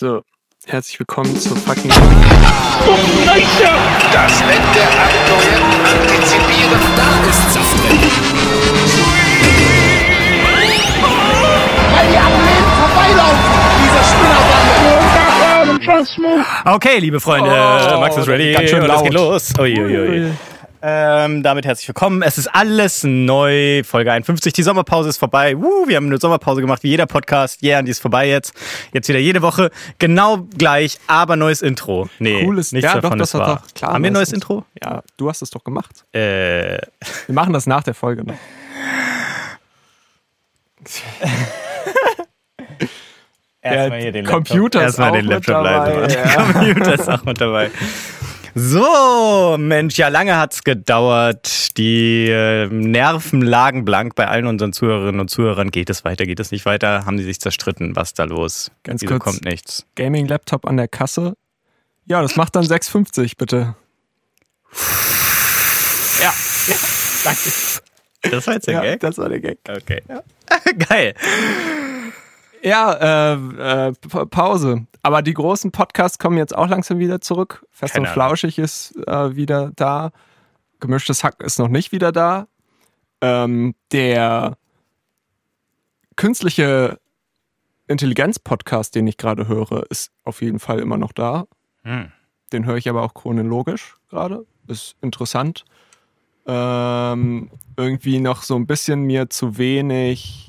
So, herzlich willkommen zur fucking. Das Ende abneuen, antizipieren, da ist Saft drin. Weil die am Leben vorbeilaufen, diese Spinnerbande. Okay, liebe Freunde, Oh, Max ist ready. ganz schön und es geht laut. los. Uiuiui. Ähm, damit herzlich willkommen. Es ist alles neu. Folge 51. Die Sommerpause ist vorbei. Woo, wir haben eine Sommerpause gemacht, wie jeder Podcast. Yeah, und die ist vorbei jetzt. Jetzt wieder jede Woche. Genau gleich, aber neues Intro. Nee, Cooles nichts ja, doch, davon das ist war doch klar. Haben wir ein neues Intro? Ja, du hast es doch gemacht. Äh, Wir machen das nach der Folge noch. erstmal hier den Laptop. Computer ist erstmal auch den Laptop leise dabei, machen. ja. Computer ist auch mit dabei. So, Mensch, ja, lange hat's gedauert. Die äh, Nerven lagen blank bei allen unseren Zuhörerinnen und Zuhörern. Geht es weiter, geht es nicht weiter? Haben sie sich zerstritten? Was ist da los? Ganz Wieso kurz. kommt nichts? Gaming-Laptop an der Kasse. Ja, das macht dann 6,50 bitte. Ja, ja, danke. Das war jetzt der Ja, Gag? das war der Gag. Okay. Geil. Ja, äh, äh, Pa- Pause. Aber die großen Podcasts kommen jetzt auch langsam wieder zurück. Fest Keine und Flauschig ist äh, wieder da. Gemischtes Hack ist noch nicht wieder da. Ähm, der künstliche Intelligenz-Podcast, den ich gerade höre, ist auf jeden Fall immer noch da. Hm. Den höre ich aber auch chronologisch gerade. Ist interessant. Ähm, irgendwie noch so ein bisschen mir zu wenig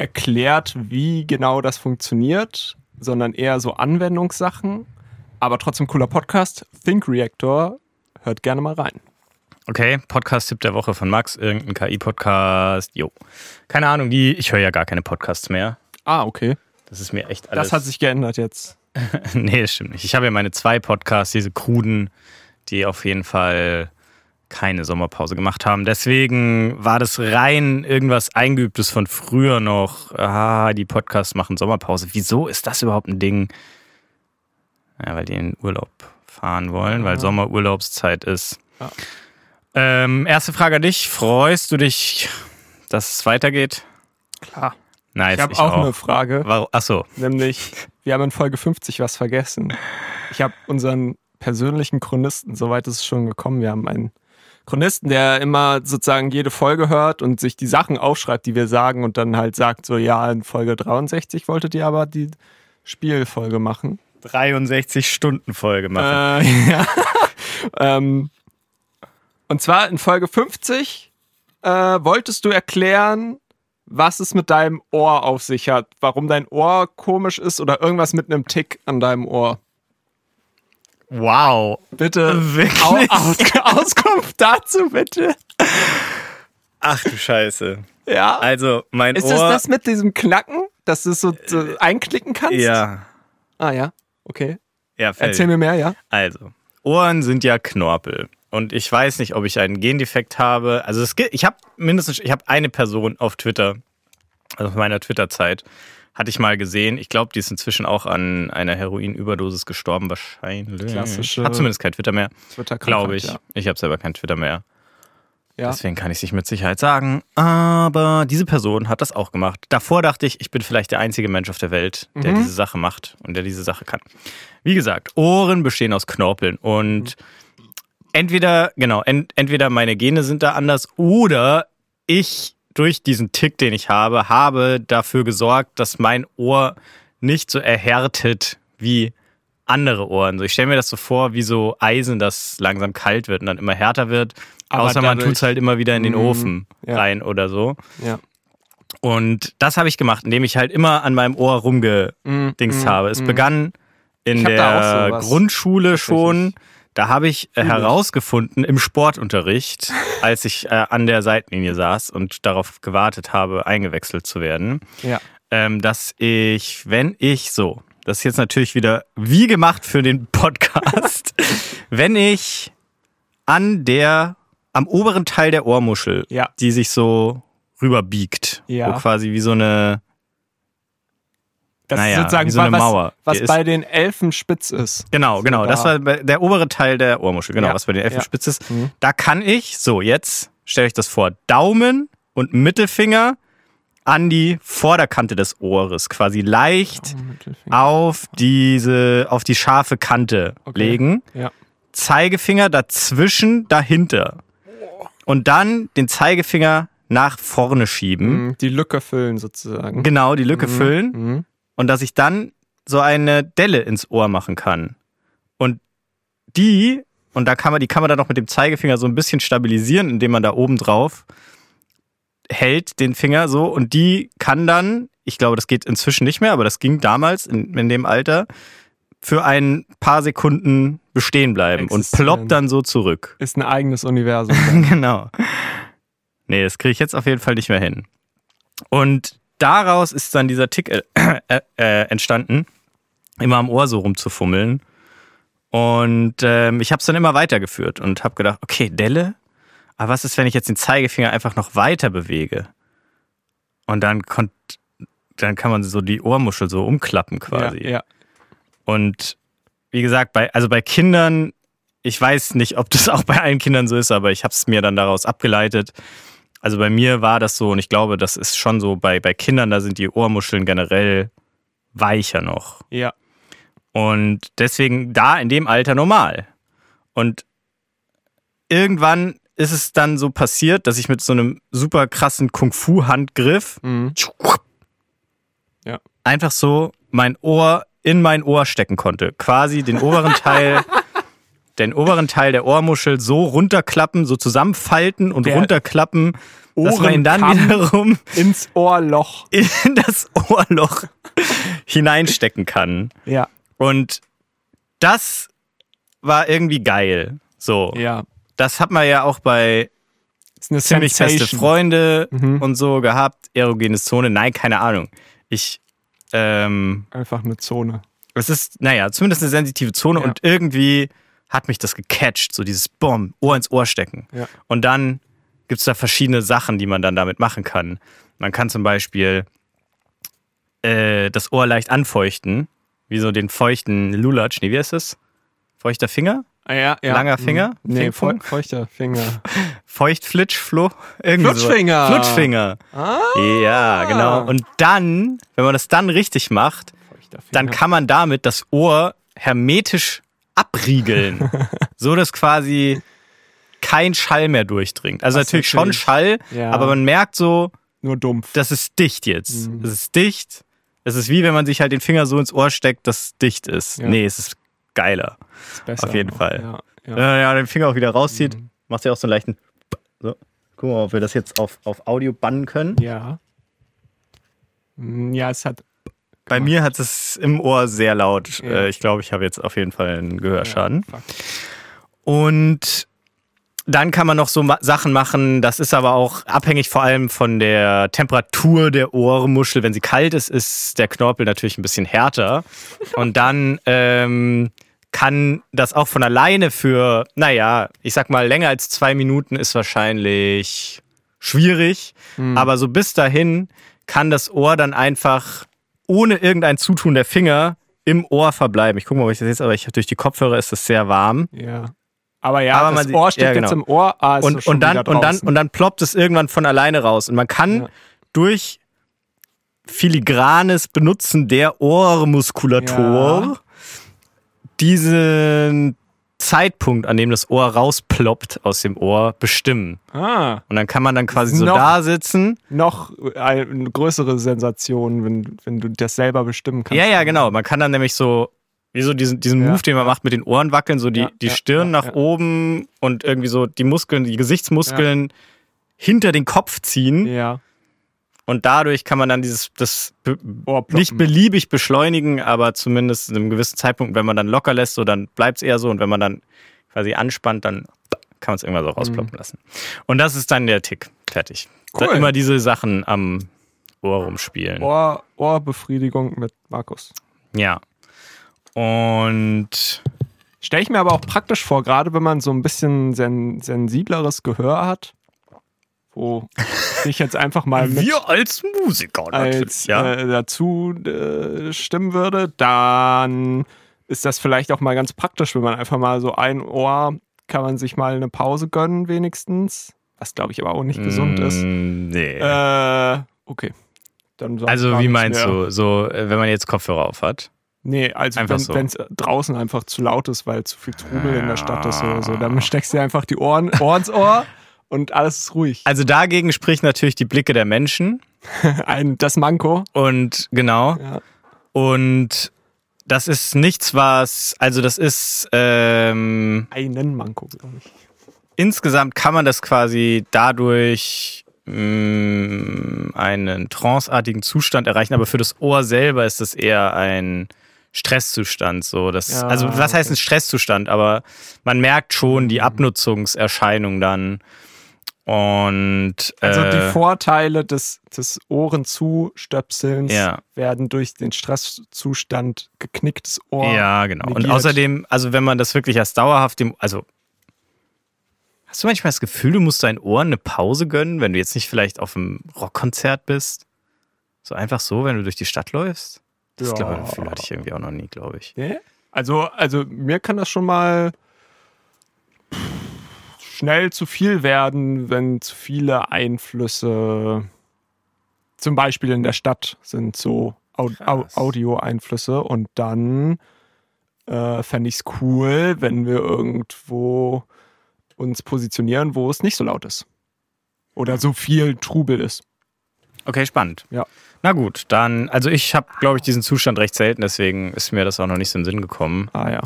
erklärt, wie genau das funktioniert, sondern eher so Anwendungssachen. Aber trotzdem cooler Podcast. Think Reactor. Hört gerne mal rein. Okay, Podcast-Tipp der Woche von Max, irgendein KI-Podcast. Jo. Keine Ahnung, die, ich höre ja gar keine Podcasts mehr. Ah, okay. Das ist mir echt alles. Das hat sich geändert jetzt. nee, das stimmt nicht. Ich habe ja meine zwei Podcasts, diese kruden, die auf jeden Fall keine Sommerpause gemacht haben. Deswegen war das rein irgendwas Eingeübtes von früher noch. Ah, die Podcasts machen Sommerpause. Wieso ist das überhaupt ein Ding? Ja, weil die in Urlaub fahren wollen, weil Sommerurlaubszeit ist. Ja. Ähm, erste Frage an dich. Freust du dich, dass es weitergeht? Klar. Nice, Ich habe auch, eine Frage, Warum? Achso, nämlich, wir haben in Folge 50 was vergessen. Ich habe unseren persönlichen Chronisten, soweit ist es schon gekommen, wir haben einen Chronisten, der immer sozusagen jede Folge hört und sich die Sachen aufschreibt, die wir sagen und dann halt sagt so, ja, in Folge 63 wolltet ihr aber die Spielfolge machen. 63 Stunden Folge machen. Äh, ja. ähm, und zwar in Folge 50 äh, wolltest du erklären, was es mit deinem Ohr auf sich hat, warum dein Ohr komisch ist oder irgendwas mit einem Tick an deinem Ohr. Wow. Bitte Wirklich? Au, Aus, Auskunft dazu, bitte. Ach du Scheiße. Ja. Also, mein ist Ohr. das das mit diesem Knacken, dass du es so, so einklicken kannst? Ja. Ah ja, okay. Ja, fertig. Erzähl mir mehr, ja? Also, Ohren sind ja Knorpel. Und ich weiß nicht, ob ich einen Gendefekt habe. Also, es gibt, ich habe mindestens, ich habe eine Person auf Twitter, also auf meiner Twitter-Zeit, hatte ich mal gesehen. Ich glaube, die ist inzwischen auch an einer Heroinüberdosis gestorben, wahrscheinlich. Klassische Hat zumindest kein Twitter mehr, Twitter-Krankheit, glaube ich. Ja. Ich habe selber kein Twitter mehr. ja. Deswegen kann ich es nicht mit Sicherheit sagen. Aber diese Person hat das auch gemacht. Davor dachte ich, ich bin vielleicht der einzige Mensch auf der Welt, der Mhm. diese Sache macht und der diese Sache kann. Wie gesagt, Ohren bestehen aus Knorpeln und entweder, genau, ent, entweder meine Gene sind da anders oder ich durch diesen Tick, den ich habe, habe dafür gesorgt, dass mein Ohr nicht so erhärtet wie andere Ohren. So, ich stelle mir das so vor, wie so Eisen, das langsam kalt wird und dann immer härter wird. Aber außer man dadurch- tut es halt immer wieder in den Mhm, Ofen ja. rein oder so. ja. Und das habe ich gemacht, indem ich halt immer an meinem Ohr rumgedingst Mm, habe. Es mm. begann in der. Grundschule schon. Da habe ich äh, herausgefunden im Sportunterricht, als ich äh, an der Seitenlinie saß und darauf gewartet habe, eingewechselt zu werden, Ja. ähm, dass ich, wenn ich so, das ist jetzt natürlich wieder wie gemacht für den Podcast, wenn ich an der, am oberen Teil der Ohrmuschel, Ja. die sich so rüberbiegt, Ja. wo quasi wie so eine, Das Naja, ist sozusagen so eine was, Mauer. was ist- bei den Elfen spitz ist. genau, genau, da. das war der obere Teil der Ohrmuschel, genau, Ja. was bei den Elfen Ja. spitz ist. Mhm. Da kann ich, so jetzt stelle ich das vor, Daumen und Mittelfinger an die Vorderkante des Ohres, quasi leicht auf diese, auf die scharfe Kante Okay. legen. Ja. Zeigefinger dazwischen, dahinter. Und dann den Zeigefinger nach vorne schieben. Mhm, Die Lücke füllen sozusagen. Genau, die Lücke füllen. Mhm. Und dass ich dann so eine Delle ins Ohr machen kann. Und die, und da kann man, die kann man dann noch mit dem Zeigefinger so ein bisschen stabilisieren, indem man da oben drauf hält, den Finger so. Und die kann dann, ich glaube, das geht inzwischen nicht mehr, aber das ging damals in, in dem Alter, für ein paar Sekunden bestehen bleiben und Existieren. ploppt dann so zurück. Ist ein eigenes Universum. genau. Nee, das kriege ich jetzt auf jeden Fall nicht mehr hin. Und daraus ist dann dieser Tick äh, äh, äh, entstanden, immer am Ohr so rumzufummeln. Und ähm, ich habe es dann immer weitergeführt und habe gedacht, okay, Delle, aber was ist, wenn ich jetzt den Zeigefinger einfach noch weiter bewege? Und dann, konnt, dann kann man so die Ohrmuschel so umklappen quasi. Ja, ja. Und wie gesagt, bei, also bei Kindern, ich weiß nicht, ob das auch bei allen Kindern so ist, aber ich habe es mir dann daraus abgeleitet. Also bei mir war das so und ich glaube, das ist schon so, bei, bei Kindern, da sind die Ohrmuscheln generell weicher noch. ja. Und deswegen da in dem Alter normal. Und irgendwann ist es dann so passiert, dass ich mit so einem super krassen Kung-Fu-Handgriff Mhm. Ja. einfach so mein Ohr in mein Ohr stecken konnte. Quasi den oberen Teil, den oberen Teil der Ohrmuschel so runterklappen, so zusammenfalten und Der runterklappen, dass man ihn dann wiederum Ins Ohrloch. in das Ohrloch hineinstecken kann. Ja. Und das war irgendwie geil. So. Ja. Das hat man ja auch bei ziemlich feste. Freunde Mhm. und so gehabt. Erogene Zone. Nein, keine Ahnung. Ich, ähm, Einfach eine Zone. es ist, naja, zumindest eine sensitive Zone Ja. und irgendwie hat mich das gecatcht. So dieses Bomb, Ohr ins Ohr stecken. Ja. Und dann gibt es da verschiedene Sachen, die man dann damit machen kann. Man kann zum Beispiel äh, das Ohr leicht anfeuchten, wie so den feuchten Lulatsch. Nee, wie heißt das? Feuchter Finger? Ah, ja, ja. Langer Finger? Mhm. Nee, Fingfunk? feuchter Finger. Feuchtflitschflo? Irgendwie so. Flutschfinger. Flutschfinger. Ah. Ja, genau. Und dann, wenn man das dann richtig macht, dann kann man damit das Ohr hermetisch abriegeln, so dass quasi kein Schall mehr durchdringt. Also Was natürlich schon natürlich- Schall, Ja. aber man merkt so, Nur dumpf. das ist dicht jetzt. Mhm. Es ist dicht. Es ist wie wenn man sich halt den Finger so ins Ohr steckt, dass es dicht ist. Ja. Nee, es ist geiler. Ist besser auf jeden. Fall. Ja, Wenn ja. man ja den Finger auch wieder rauszieht, Mhm. macht ja auch so einen leichten. So. Gucken wir mal, ob wir das jetzt auf, auf Audio bannen können. ja. Mm, Ja, es hat. Bei gemacht. mir hat es im Ohr sehr laut. Ja. Äh, Ich glaube, ich habe jetzt auf jeden Fall einen Gehörschaden. Ja. Und dann kann man noch so Sachen machen, das ist aber auch abhängig vor allem von der Temperatur der Ohrmuschel. Wenn sie kalt ist, ist der Knorpel natürlich ein bisschen härter. Und dann ähm, kann das auch von alleine für, naja, ich sag mal, länger als zwei Minuten ist wahrscheinlich schwierig. Hm. Aber so bis dahin kann das Ohr dann einfach ohne irgendein Zutun der Finger im Ohr verbleiben. Ich gucke mal, ob ich das jetzt, aber ich, durch die Kopfhörer ist es sehr warm. Ja. Aber ja, Aber das Ohr steckt ja, genau. jetzt im Ohr. Ah, ist und, und, dann, und, dann, und dann ploppt es irgendwann von alleine raus. Und man kann Ja. durch filigranes Benutzen der Ohrmuskulatur Ja. diesen Zeitpunkt, an dem das Ohr rausploppt aus dem Ohr, bestimmen. Ah, Und dann kann man dann quasi so Noch- da sitzen. noch eine größere Sensation, wenn, wenn du das selber bestimmen kannst. Ja, ja, genau. Man kann dann nämlich so, wie so diesen, diesen Ja. Move, den man macht mit den Ohren wackeln, so die, Ja, die Stirn ja, nach ja. oben und irgendwie so die Muskeln, die Gesichtsmuskeln hinter den Kopf ziehen. Ja. Und dadurch kann man dann dieses, das Ohrploppen. nicht beliebig beschleunigen, aber zumindest in einem gewissen Zeitpunkt, wenn man dann locker lässt, so dann bleibt es eher so. Und wenn man dann quasi anspannt, dann kann man es irgendwann so rausploppen lassen. Und das ist dann der Tick. Fertig. Cool. Dann immer diese Sachen am Ohr rumspielen. Ohr, Ohrbefriedigung mit Markus. Ja. Und Stelle ich mir aber auch praktisch vor, gerade wenn man so ein bisschen sen sensibleres Gehör hat, wo ich jetzt einfach mal mit als Musiker als äh, dazu äh, stimmen würde, dann ist das vielleicht auch mal ganz praktisch, wenn man einfach mal so ein Ohr kann man sich mal eine Pause gönnen wenigstens, was glaube ich aber auch nicht gesund ist. Mm, Nee. Äh, okay. Also wie meinst mehr. du? So, äh, wenn man jetzt Kopfhörer auf hat? Nee, also wenn so. es draußen einfach zu laut ist, weil zu viel Trubel in der Stadt ist oder so, dann steckst du dir einfach die Ohren, Ohr ins Ohr und alles ist ruhig. Also dagegen spricht natürlich die Blicke der Menschen. Ein, das Manko. Und genau. Ja. Und das ist nichts, was, also das ist, ähm, Einen Manko, glaube ich. insgesamt kann man das quasi dadurch mh, einen tranceartigen Zustand erreichen, aber für das Ohr selber ist das eher ein Stresszustand. So, das, Ja, also was heißt okay. ein Stresszustand? Aber man merkt schon die Abnutzungserscheinung dann. Und Also äh, die Vorteile des, des Ohrenzustöpselns Ja. werden durch den Stresszustand geknicktes Ohr. Ja, genau. Und negiert. außerdem, also wenn man das wirklich als dauerhaft dem, also hast du manchmal das Gefühl, du musst deinen Ohren eine Pause gönnen, wenn du jetzt nicht vielleicht auf einem Rockkonzert bist? So einfach so, wenn du durch die Stadt läufst? Das Ja. glaube ich, Gefühl hatte ich irgendwie auch noch nie, glaube ich. Nee? Also, also mir kann das schon mal schnell zu viel werden, wenn zu viele Einflüsse, zum Beispiel in der Stadt, sind so. Audio-Einflüsse und dann äh, fände ich es cool, wenn wir irgendwo uns positionieren, wo es nicht so laut ist. Oder so viel Trubel ist. Okay, spannend. Ja. Na gut, dann, also ich habe, glaube ich, diesen Zustand recht selten, deswegen ist mir das auch noch nicht so in den Sinn gekommen. Ah ja.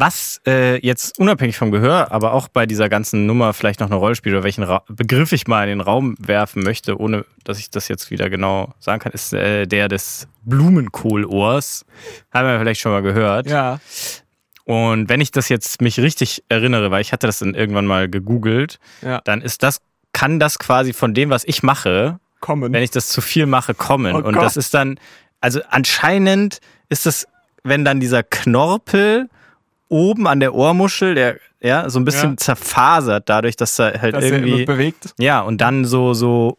Was äh, jetzt unabhängig vom Gehör, aber auch bei dieser ganzen Nummer vielleicht noch eine Rolle spielt oder welchen Ra Begriff ich mal in den Raum werfen möchte, ohne dass ich das jetzt wieder genau sagen kann, ist äh, der des Blumenkohlohrs. Haben wir vielleicht schon mal gehört. Ja. Und wenn ich das jetzt mich richtig erinnere, weil ich hatte das dann irgendwann mal gegoogelt, Ja. dann ist das, kann das quasi von dem, was ich mache, Kommen. wenn ich das zu viel mache, kommen. Oh und Gott. das ist dann, also anscheinend ist das, wenn dann dieser Knorpel oben an der Ohrmuschel, der ja so ein bisschen Ja. zerfasert, dadurch, dass er halt dass er irgendwie immer bewegt. ja und dann so so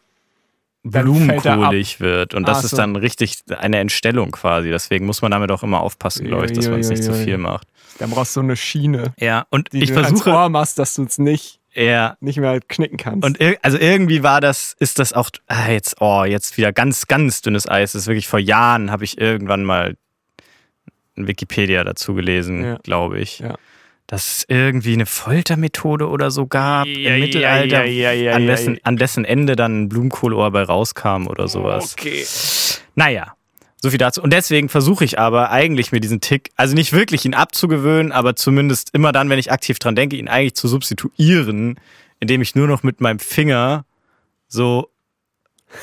er blumenkohlig wird und das Ach ist so. dann richtig eine Entstellung quasi. Deswegen muss man damit auch immer aufpassen, glaube ich, dass man es nicht zu Uiuiui. viel macht. Dann brauchst du so eine Schiene, Ja und die ich du versuche Ohr machst, dass du es nicht, ja nicht mehr knicken kannst. Und also irgendwie war das, ist das auch, ah, jetzt, oh, jetzt wieder ganz, ganz dünnes Eis. Das ist wirklich vor Jahren habe ich irgendwann mal Wikipedia dazu gelesen, Ja. glaube ich. Ja. Dass es irgendwie eine Foltermethode oder so gab Ja, im Mittelalter, ja, ja, ja, an, dessen, an dessen Ende dann ein Blumenkohlohr bei rauskam oder sowas. Okay. Naja, so viel dazu. Und deswegen versuche ich aber eigentlich mir diesen Tick, also nicht wirklich ihn abzugewöhnen, aber zumindest immer dann, wenn ich aktiv dran denke, ihn eigentlich zu substituieren, indem ich nur noch mit meinem Finger so,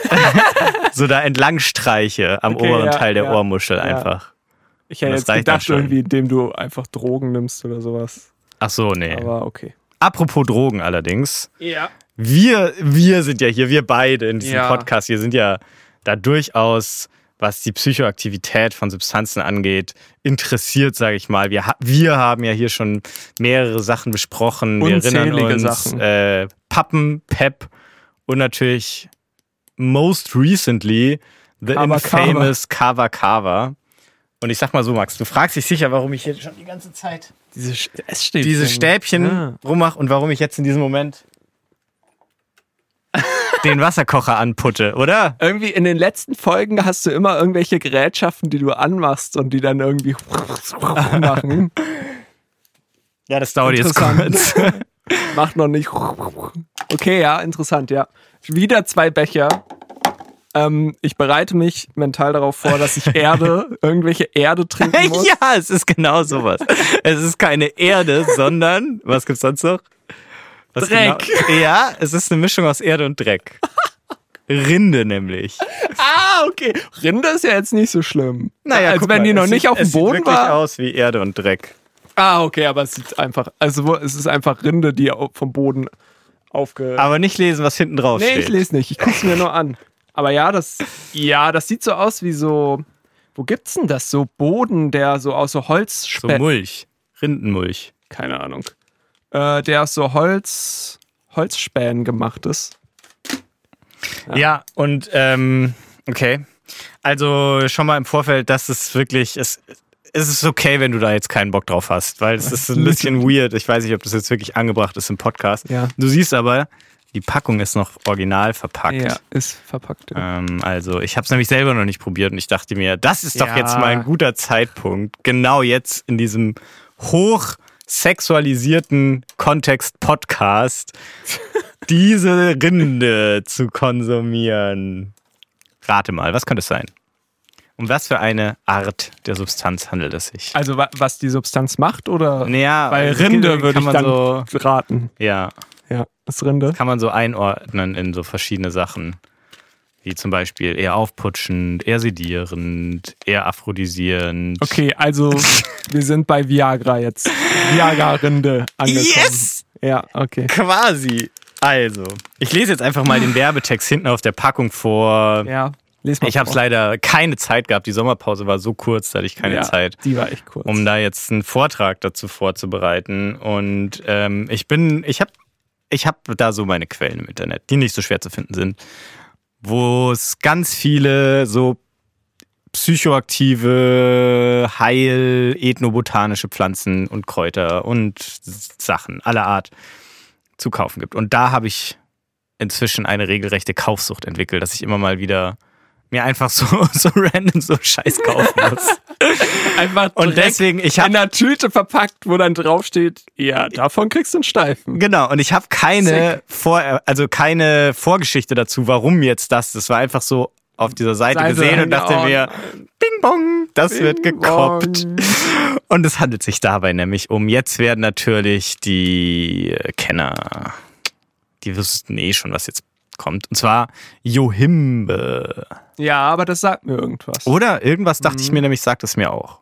so da entlang streiche am Okay, oberen ja, Teil der ja, Ohrmuschel ja. Ich hätte jetzt gedacht, schon. irgendwie, indem du einfach Drogen nimmst oder sowas. Ach so, nee. Aber okay. Apropos Drogen allerdings. Ja. Wir, wir sind ja hier, wir beide in diesem Ja. Podcast, wir sind ja da durchaus, was die Psychoaktivität von Substanzen angeht, interessiert, sage ich mal. Wir, ha wir haben ja hier schon mehrere Sachen besprochen. Wir erinnern Unzählige uns Sachen. Äh, Pappen, Pep und natürlich most recently the Kava infamous Kava Kava. Und ich sag mal so, Max, du fragst dich sicher, warum ich hier schon die ganze Zeit Diese Essstäbchen. diese Stäbchen Ja. rummache und warum ich jetzt in diesem Moment den Wasserkocher anputte, oder? Irgendwie in den letzten Folgen hast du immer irgendwelche Gerätschaften, die du anmachst und die dann irgendwie machen. Ja, das dauert jetzt kurz. Macht noch nicht. Okay, ja, interessant, ja. Wieder zwei Becher. Ähm, ich bereite mich mental darauf vor, dass ich Erde, irgendwelche Erde trinken muss. ja, es ist genau sowas. Es ist keine Erde, sondern, was gibt's sonst noch? Was Dreck. Genau? Ja, es ist eine Mischung aus Erde und Dreck. Rinde nämlich. Ah, okay. Rinde ist ja jetzt nicht so schlimm. Naja, als wenn mal, die noch es nicht sieht, auf dem es sieht Boden wirklich war. aus wie Erde und Dreck. Ah, okay, aber es sieht einfach, also es ist einfach Rinde, die vom Boden aufge. Aber nicht lesen, was hinten drauf nee, steht. ich lese nicht. Ich guck's mir nur an. Aber ja, das, ja, das sieht so aus wie so. Wo gibt's denn das? So Boden, der so aus so so Holzspänen. Mulch. Rindenmulch. keine Ahnung. Äh, der aus so Holz, Holzspänen gemacht ist. Ja, und ähm, okay. Also schon mal im Vorfeld, dass es wirklich, es, es ist okay, wenn du da jetzt keinen Bock drauf hast, weil es ist ein bisschen weird. Ich weiß nicht, ob das jetzt wirklich angebracht ist im Podcast. Ja. Du siehst aber, die Packung ist noch original verpackt. Ja, ist verpackt. Ja. Ähm, also ich habe es nämlich selber noch nicht probiert und ich dachte mir, das ist doch Ja. jetzt mal ein guter Zeitpunkt, genau jetzt in diesem hoch sexualisierten Kontext Podcast diese Rinde zu konsumieren. Rate mal, was könnte es sein? Um was für eine Art der Substanz handelt es sich? Also wa- was die Substanz macht oder? Naja, Weil also Rinde würde ich man dann so, raten. ja, Ja, das Rinde. kann man so einordnen in so verschiedene Sachen. Wie zum Beispiel eher aufputschend, eher sedierend, eher aphrodisierend. Okay, also wir sind bei Viagra jetzt. Viagra-Rinde angekommen. Yes! Ja, okay. Quasi. Also, ich lese jetzt einfach mal den Werbetext hinten auf der Packung vor. Ja, les mal Ich habe vor. leider keine Zeit gehabt. Die Sommerpause war so kurz, da hatte ich keine ja, Zeit, Die war echt kurz. um da jetzt einen Vortrag dazu vorzubereiten. Und ähm, ich bin, ich habe, ich habe da so meine Quellen im Internet, die nicht so schwer zu finden sind, wo es ganz viele so psychoaktive, heil, ethnobotanische Pflanzen und Kräuter und Sachen aller Art zu kaufen gibt. Und da habe ich inzwischen eine regelrechte Kaufsucht entwickelt, dass ich immer mal wieder mir einfach so, so random so Scheiß kaufen muss. Einfach Und deswegen, ich in habe einer Tüte verpackt, wo dann draufsteht, ja, davon kriegst du einen Steifen. genau und ich habe keine Vor also keine Vorgeschichte dazu, warum jetzt das. Das war einfach so auf dieser Seite, Seite gesehen und dachte mir, Bing Bong, das wird gekoppt. Bong. Und es handelt sich dabei nämlich um, jetzt werden natürlich die Kenner, die wüssten eh schon, was jetzt kommt. Und zwar Johimbe. Ja, aber das sagt mir irgendwas. Oder irgendwas dachte Mhm. ich mir nämlich, sagt es mir auch.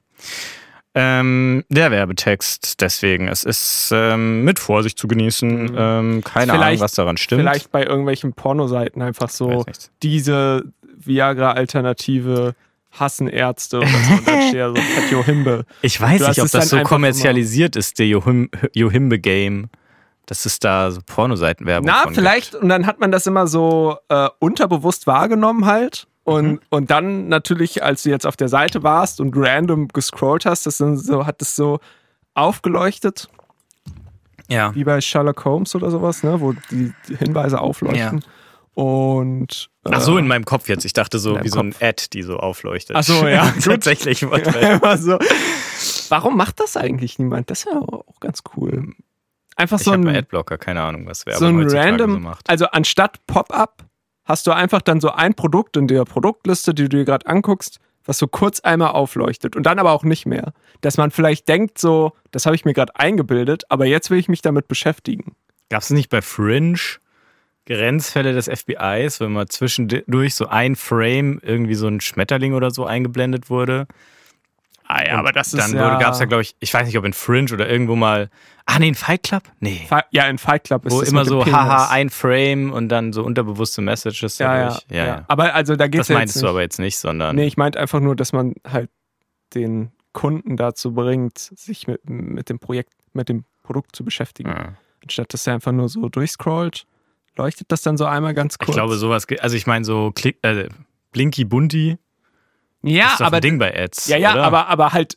Ähm, der Werbetext, deswegen, es ist ähm, mit Vorsicht zu genießen. Ähm, keine Ahnung, Mhm. Vielleicht- was daran stimmt. Vielleicht bei irgendwelchen Pornoseiten einfach so diese Viagra-Alternative hassen Ärzte oder so. Und dann steht ja so Johimbe. Ich weiß nicht, ob das so kommerzialisiert ist, der Johim Johimbe-Game. Dass es da so Pornoseitenwerbung Na, vielleicht, Gibt. und dann hat man das immer so äh, unterbewusst wahrgenommen halt. Und, Mhm. und dann natürlich, als du jetzt auf der Seite warst und random gescrollt hast, das dann so, hat es so aufgeleuchtet, Ja. wie bei Sherlock Holmes oder sowas, ne, wo die, Hinweise aufleuchten. Und äh, Ach so, in meinem Kopf jetzt. Ich dachte so wie so ein Ad, die so aufleuchtet. Ach so, ja. Tatsächlich. immer so. Warum macht das eigentlich niemand? Das ist ja auch ganz cool. Einfach Ich so ein, Adblocker, keine Ahnung, was Werbung so ein random, so macht. also anstatt Pop-up hast du einfach dann so ein Produkt in der Produktliste, die du dir gerade anguckst, was so kurz einmal aufleuchtet und dann aber auch nicht mehr. Dass man vielleicht denkt so, das habe ich mir gerade eingebildet, aber jetzt will ich mich damit beschäftigen. Gab es nicht bei Fringe Grenzfälle des FBIs, wenn mal zwischendurch so ein Frame irgendwie so ein Schmetterling oder so eingeblendet wurde? Ah ja, Und dann gab es ja, glaube ich, ich weiß nicht, ob in Fringe oder irgendwo mal. Ah, nee, in Fight Club? Nee. Fi- Ja, in Fight Club ist Wo das immer so, haha, ein Frame und dann so unterbewusste Messages. ja, ja, ja, ja. Aber also da geht Das es ja meintest du aber jetzt nicht, sondern. Nee, ich meinte einfach nur, dass man halt den Kunden dazu bringt, sich mit, mit dem Projekt, mit dem Produkt zu beschäftigen. Ja. Anstatt dass er einfach nur so durchscrollt, leuchtet das dann so einmal ganz kurz. Ich glaube, sowas. Also, ich meine, so Klick, äh, Blinky Bunty ja, ist doch aber ein Ding bei Ads. ja, ja, oder? aber aber halt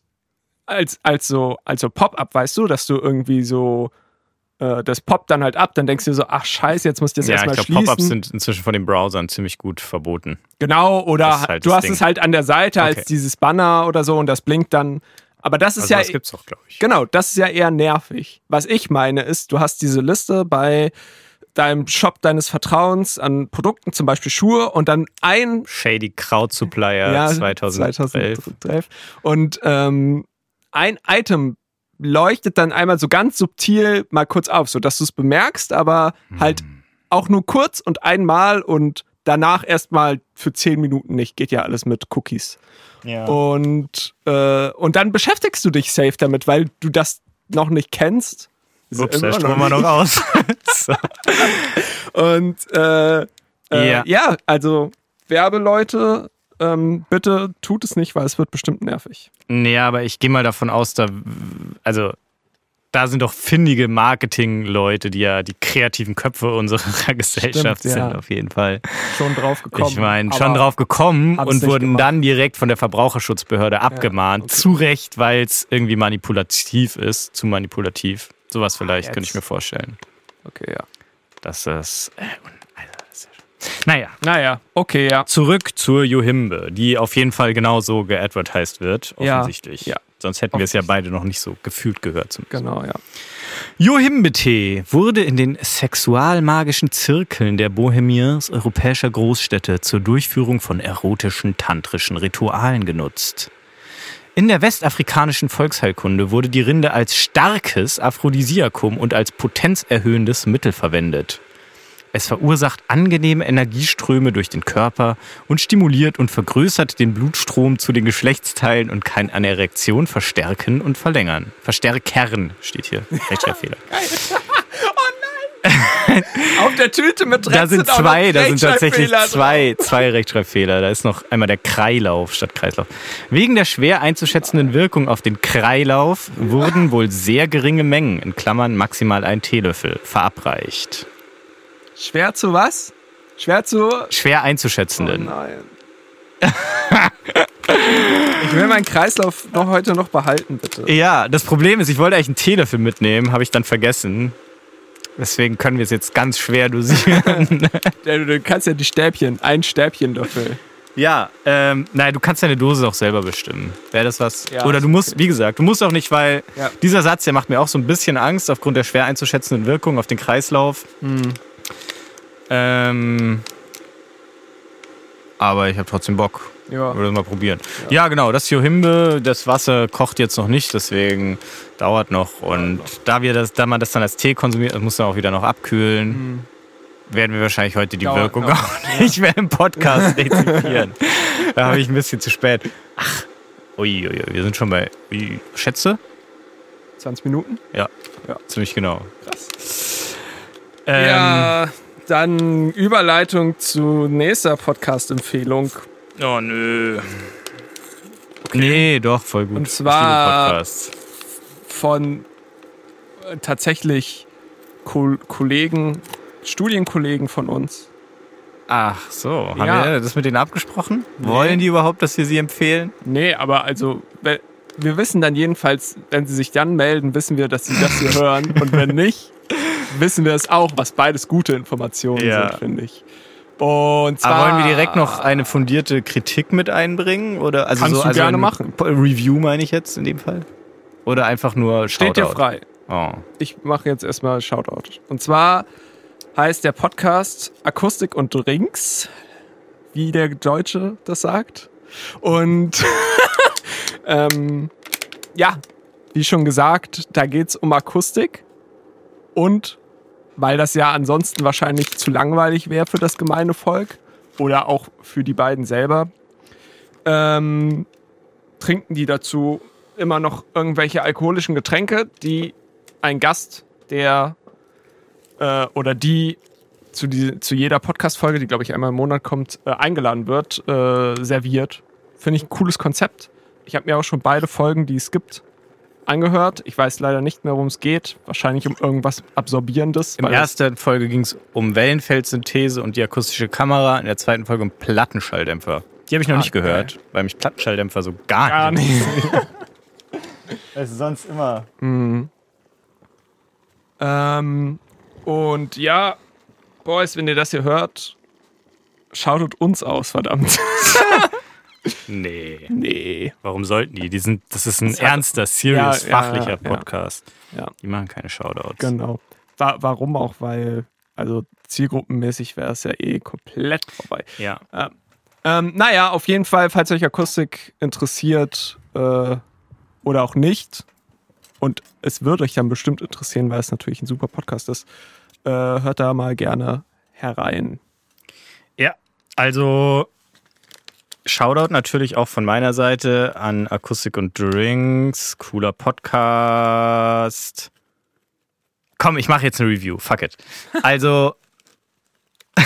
als als so als so Pop-up, weißt du, dass du irgendwie so äh, das poppt dann halt ab, dann denkst du dir so, ach scheiße, jetzt musst du das Ja, ich erstmal glaube, schließen. Pop-ups sind inzwischen von den Browsern ziemlich gut verboten. Genau, oder Das ist halt du das hast Ding. es halt an der Seite als Okay. dieses Banner oder so und das blinkt dann. Aber das ist Also, ja das gibt's doch, glaube ich. Genau, das ist ja eher nervig. Was ich meine ist, du hast diese Liste bei deinem Shop deines Vertrauens an Produkten, zum Beispiel Schuhe, und dann ein Shady Crowd Supplier 2012. 2012. Und ähm, ein Item leuchtet dann einmal so ganz subtil mal kurz auf, sodass du es bemerkst, aber halt auch nur kurz und einmal und danach erstmal für zehn Minuten nicht. Geht ja alles mit Cookies. Ja. Und, äh, und dann beschäftigst du dich safe damit, weil du das noch nicht kennst. Ups, der Immer Strom war noch aus. so. Und äh, äh, Ja. ja. also Werbeleute, ähm, bitte tut es nicht, weil es wird bestimmt nervig. Nee, aber ich gehe mal davon aus, da, also, da sind doch findige Marketing-Leute, die ja die kreativen Köpfe unserer Gesellschaft ja. sind, auf jeden Fall. Schon drauf gekommen. ich meine, schon drauf gekommen und wurden gemacht. dann direkt von der Verbraucherschutzbehörde abgemahnt. okay. Zu Recht, weil es irgendwie manipulativ ist, zu manipulativ. Sowas vielleicht, Jetzt. könnte ich mir vorstellen. Okay, ja. dass das. Äh, also, ja naja, Naja, okay, ja. zurück zur Johimbe, die auf jeden Fall genauso geadvertised wird, Ja, offensichtlich. ja. Sonst hätten wir es ja beide noch nicht so gefühlt gehört. Zumindest. Genau, ja. Johimbe-Tee wurde in den sexualmagischen Zirkeln der Bohemiers europäischer Großstädte zur Durchführung von erotischen, tantrischen Ritualen genutzt. In der westafrikanischen Volksheilkunde wurde die Rinde als starkes Aphrodisiakum und als potenzerhöhendes Mittel verwendet. Es verursacht angenehme Energieströme durch den Körper und stimuliert und vergrößert den Blutstrom zu den Geschlechtsteilen und kann eine Erektion verstärken und verlängern. Verstärkern steht hier. Rechtschreibfehler. Auf der Tüte mit Da sind zwei, da sind tatsächlich zwei, zwei Rechtschreibfehler. Da ist noch einmal der Kreilauf statt Kreislauf. Wegen der schwer einzuschätzenden Wirkung auf den Kreilauf wurden wohl sehr geringe Mengen, in Klammern maximal ein Teelöffel, verabreicht. Schwer zu was? Schwer zu. Schwer Oh einzuschätzenden. nein. ich will meinen Kreislauf noch heute noch behalten, bitte. Ja, das Problem ist, ich wollte eigentlich einen Teelöffel mitnehmen, habe ich dann vergessen. Deswegen können wir es jetzt ganz schwer dosieren. Du, kannst ja die Stäbchen, ein Stäbchen dafür. ja, ähm, nein, du kannst deine Dose auch selber bestimmen. Wäre das was? Ja, Oder du musst, wie gesagt, du musst auch nicht, weil Ja. dieser Satz, der macht mir auch so ein bisschen Angst aufgrund der schwer einzuschätzenden Wirkung auf den Kreislauf. Hm. Ähm, aber ich habe trotzdem Bock. Ja. Würde mal probieren. Ja. genau, das Johimbe, das Wasser kocht jetzt noch nicht, deswegen dauert noch. Und da wir das, da man das dann als Tee konsumiert, das muss man auch wieder noch abkühlen, werden wir wahrscheinlich heute die. Dauert Wirkung noch. auch nicht mehr im Podcast rezipieren. da habe ich ein bisschen zu spät. Ach, ui, ui, ui, wir sind schon bei, ui, schätze? 20 Minuten? Ja, Ja. ziemlich genau. Krass. Ähm, ja, dann Überleitung zu nächster Podcast-Empfehlung. Oh, nö. Nee, doch, voll gut. Und zwar- von äh, tatsächlich Ko Kollegen, Studienkollegen von uns. Ach so, haben Ja. wir das mit denen abgesprochen? Wollen die überhaupt, dass wir sie empfehlen? Nee, aber also, wir wissen dann jedenfalls, wenn sie sich dann melden, wissen wir, dass sie das hier hören. Und wenn nicht, wissen wir es auch, was beides gute Informationen Ja. sind, finde ich. Und zwar. Aber wollen wir direkt noch eine fundierte Kritik mit einbringen? Oder, also Kannst so, du also gerne machen. Review meine ich jetzt in dem Fall? Oder einfach nur Steht dir Shoutout? frei. Oh. Ich mache jetzt erstmal Shoutout. Und zwar heißt der Podcast Akustik und Drinks, wie der Deutsche das sagt. Und ähm, ja, wie schon gesagt, da geht es um Akustik. Und weil das ja ansonsten wahrscheinlich zu langweilig wäre für das gemeine Volk oder auch für die beiden selber, ähm, trinken die dazu immer noch irgendwelche alkoholischen Getränke, die ein Gast, der äh, oder die zu, die, zu jeder Podcast-Folge, die glaube ich einmal im Monat kommt, äh, eingeladen wird, äh, serviert. Finde ich ein cooles Konzept. Ich habe mir auch schon beide Folgen, die es gibt, angehört. Ich weiß leider nicht mehr, worum es geht. Wahrscheinlich um irgendwas Absorbierendes. In der ersten Folge ging es um Wellenfeldsynthese und die akustische Kamera. In der zweiten Folge um Plattenschalldämpfer. Die habe ich noch Ah, nicht gehört, weil mich Plattenschalldämpfer so gar, Gar nicht. nicht. Also sonst immer. Ähm, und ja, Boys, wenn ihr das hier hört, schautet uns aus, verdammt. Nee. nee. Warum sollten die? die sind, das ist ein Das ernster, serious, Ja, fachlicher ja. Podcast. Ja. Die machen keine Shoutouts. Genau. Wa warum auch? Weil, also zielgruppenmäßig wäre es ja eh komplett vorbei. Ja. Ähm, naja, auf jeden Fall, falls euch Akustik interessiert äh, oder auch nicht, und es wird euch dann bestimmt interessieren, weil es natürlich ein super Podcast ist, äh, hört da mal gerne herein. Ja, also Shoutout natürlich auch von meiner Seite an Akustik und Drinks. Cooler Podcast. Komm, ich mache jetzt eine Review. Fuck it. Also,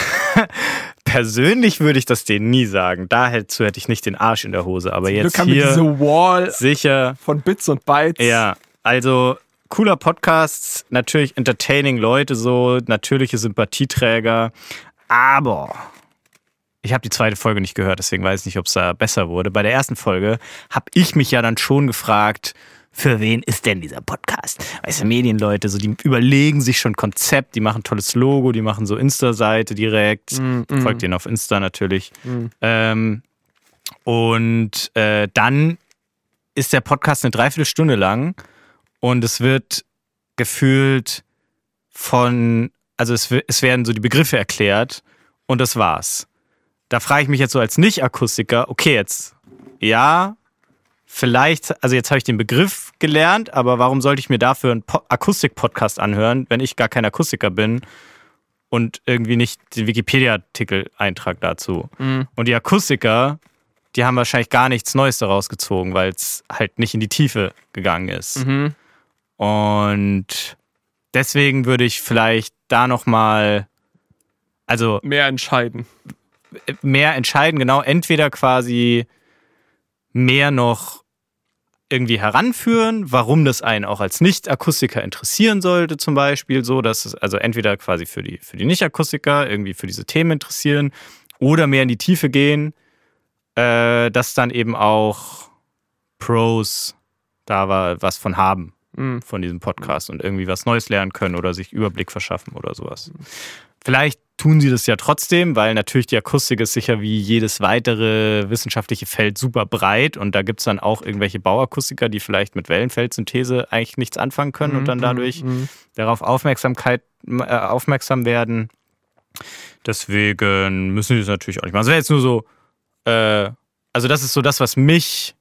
persönlich würde ich das denen nie sagen. Dazu hätte ich nicht den Arsch in der Hose. Aber jetzt Glück hier diese Wall sicher. von Bits und Bytes. Ja, also cooler Podcast, natürlich entertaining Leute so, natürliche Sympathieträger, aber ich habe die zweite Folge nicht gehört, deswegen weiß ich nicht, ob es da besser wurde. Bei der ersten Folge habe ich mich ja dann schon gefragt, für wen ist denn dieser Podcast? Weißt du, Medienleute, so die überlegen sich schon Konzept, die machen tolles Logo, die machen so Insta-Seite direkt. Mm, mm. Folgt denen auf Insta natürlich. Mm. Ähm, und äh, dann ist der Podcast eine Dreiviertelstunde lang und es wird gefühlt von, also es, es werden so die Begriffe erklärt und das war's. Da frage ich mich jetzt so als Nicht-Akustiker, okay, jetzt, ja, vielleicht, also jetzt habe ich den Begriff gelernt, aber warum sollte ich mir dafür einen Po- Akustik-Podcast anhören, wenn ich gar kein Akustiker bin und irgendwie nicht den Wikipedia-Artikel-Eintrag dazu? Mhm. Und die Akustiker, die haben wahrscheinlich gar nichts Neues daraus gezogen, weil es halt nicht in die Tiefe gegangen ist. Mhm. Und deswegen würde ich vielleicht da nochmal, also Mehr entscheiden. Mehr entscheiden, genau, entweder quasi mehr noch irgendwie heranführen, warum das einen auch als Nicht-Akustiker interessieren sollte, zum Beispiel, so, dass es also entweder quasi für die, für die Nicht-Akustiker irgendwie für diese Themen interessieren oder mehr in die Tiefe gehen, äh, dass dann eben auch Pros da war, was von haben Mhm. von diesem Podcast und irgendwie was Neues lernen können oder sich Überblick verschaffen oder sowas. Vielleicht tun sie das ja trotzdem, weil natürlich die Akustik ist sicher wie jedes weitere wissenschaftliche Feld super breit und da gibt es dann auch irgendwelche Bauakustiker, die vielleicht mit Wellenfeldsynthese eigentlich nichts anfangen können und dann dadurch Mhm. darauf Aufmerksamkeit, äh, aufmerksam werden. Deswegen müssen sie das natürlich auch nicht machen. Das wäre jetzt nur so, äh, also das ist so das, was mich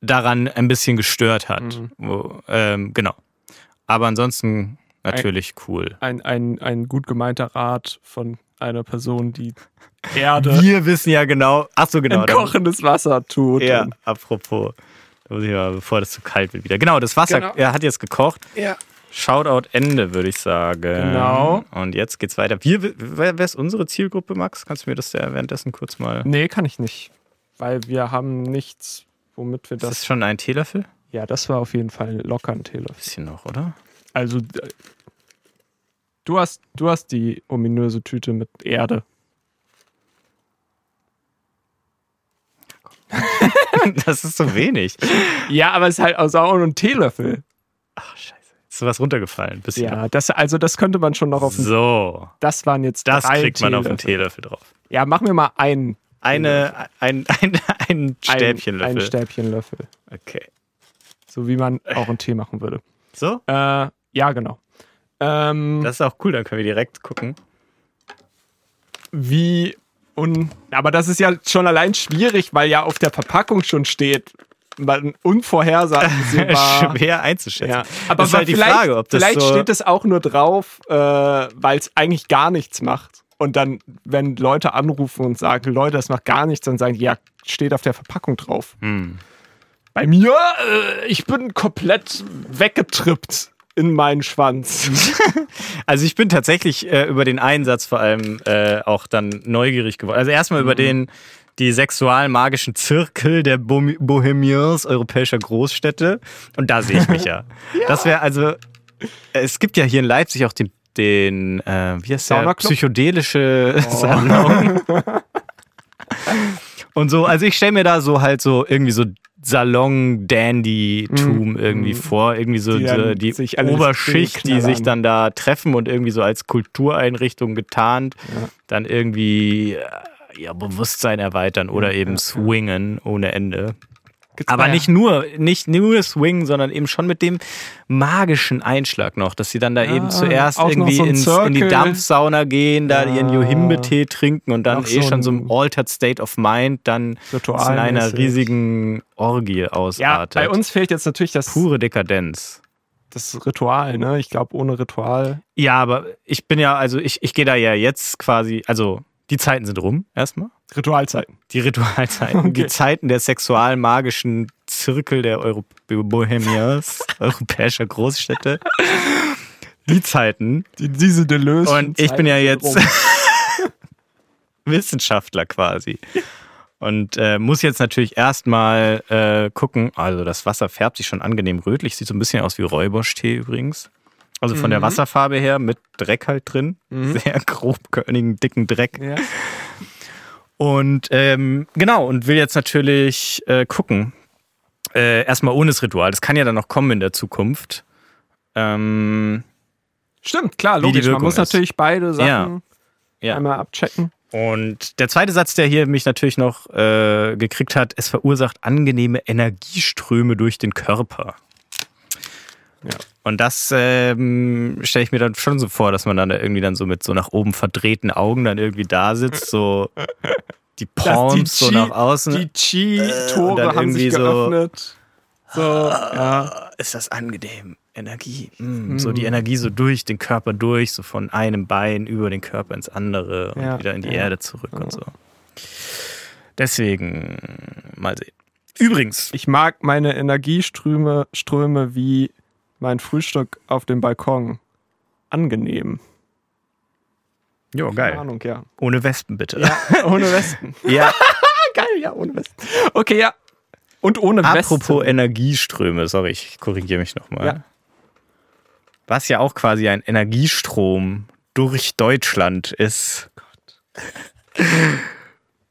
daran ein bisschen gestört hat. Mhm. Wo, ähm, genau. Aber ansonsten natürlich cool. Ein, ein, ein gut gemeinter Rat von einer Person, die Erde Wir wissen ja genau, ach so genau. in kochendes Wasser tut. Ja, apropos. Bevor das zu kalt wird wieder. Genau, das Wasser, Genau. er hat jetzt gekocht. ja. Shoutout Ende, würde ich sagen. Genau. Und jetzt geht's weiter. Wir, wer, wer ist unsere Zielgruppe, Max? Kannst du mir das ja währenddessen kurz mal. Nee, kann ich nicht. Weil wir haben nichts, womit wir Das das. ist schon ein Teelöffel? Ja, das war auf jeden Fall locker ein Teelöffel. Bisschen noch, oder? Also, d- du hast, du hast die ominöse Tüte mit Erde. das ist so wenig. Ja, aber es ist halt also auch nur ein Teelöffel. Ach, scheiße. Ist was runtergefallen? Bisschen. Ja, das, also das könnte man schon noch auf den, So, Das waren jetzt das drei kriegt man auf den Teelöffel. Teelöffel drauf. Ja, machen wir mal einen. Eine, ein, ein, ein Stäbchenlöffel. Ein, ein Stäbchenlöffel. okay. So wie man auch einen Tee machen würde. So? Äh, ja, genau. Ähm, Das ist auch cool, dann können wir direkt gucken. wie un. Aber das ist ja schon allein schwierig, weil ja auf der Verpackung schon steht, man unvorhersehbar. Schwer einzuschätzen. Ja. Aber, das ist halt die vielleicht, Frage, ob das vielleicht so steht es auch nur drauf, äh, weil es eigentlich gar nichts macht. Und dann, wenn Leute anrufen und sagen, Leute, das macht gar nichts, dann sagen die, ja, steht auf der Verpackung drauf. Hm. Bei mir, äh, ich bin komplett weggetrippt in meinen Schwanz. Also ich bin tatsächlich äh, über den Einsatz vor allem äh, auch dann neugierig geworden. Also erstmal Mhm. über den die sexual-magischen Zirkel der Bo Bohemians europäischer Großstädte. Und da sehe ich mich ja. Das wäre also, es gibt ja hier in Leipzig auch den, den äh, wie heißt der? Psychedelische Salon. Und so, also ich stelle mir da so halt so irgendwie so Salon-Dandy-Tum irgendwie vor. Irgendwie so Mhm. Die die, die Oberschicht, die sich dann da treffen und irgendwie so als Kultureinrichtung getarnt, dann irgendwie äh, ihr Bewusstsein erweitern oder eben swingen ohne Ende. Gibt's Aber nicht nur, nicht nur Swing, sondern eben schon mit dem magischen Einschlag noch, dass sie dann da eben zuerst auch noch irgendwie so ins, in die. Dampfsauna gehen, da Ja. ihren Johimbe-Tee trinken und dann Noch eh so schon so ein im Altered State of Mind dann in einer riesigen Orgie Ja, ausartet. bei uns fehlt jetzt natürlich das, Pure Dekadenz. das Ritual, ne? Ich glaube, ohne Ritual. Ja, aber ich bin ja, also ich, ich gehe da ja jetzt quasi, also die Zeiten sind rum, erstmal. Ritualzeiten. Die Ritualzeiten, Okay. die Zeiten der sexual-magischen Zirkel der Euro Bohemias, europäischer Großstädte. Die Zeiten. Die, diese Deleuze. Und ich bin ja jetzt Wissenschaftler quasi. Und äh, muss jetzt natürlich erstmal äh, gucken. Also, das Wasser färbt sich schon angenehm rötlich. Sieht so ein bisschen aus wie Räuberstee übrigens. Also von der Wasserfarbe her mit Dreck halt drin. Sehr grobkörnigen, dicken Dreck. Ja. Und ähm, genau, und will jetzt natürlich äh, gucken, Äh, erstmal ohne das Ritual. Das kann ja dann noch kommen in der Zukunft. Ähm, Stimmt, klar, logisch. Man muss ist. natürlich beide Sachen Ja. ja. einmal abchecken. Und der zweite Satz, der hier mich natürlich noch äh, gekriegt hat, es verursacht angenehme Energieströme durch den Körper. Ja. Und das ähm, stelle ich mir dann schon so vor, dass man dann da irgendwie dann so mit so nach oben verdrehten Augen dann irgendwie da sitzt, so die Palms so nach außen. Die Chi-Tore dann haben sich so- geöffnet. So, ja. ist das angenehm. Energie. Mm, So die Energie so durch den Körper durch, so von einem Bein über den Körper ins andere und Ja, wieder in die ja. Erde zurück und so. Deswegen mal sehen. Übrigens, Ich mag meine Energieströme Ströme wie mein Frühstück auf dem Balkon. Angenehm. jo, Keine geil. Ahnung, ja. Ohne Wespen bitte. Ja, ohne Westen. Ja, Geil, ja, ohne Westen. Okay, ja. Und ohne apropos Westen. Energieströme, sorry, ich korrigiere mich nochmal. Ja. Was ja auch quasi ein Energiestrom durch Deutschland ist.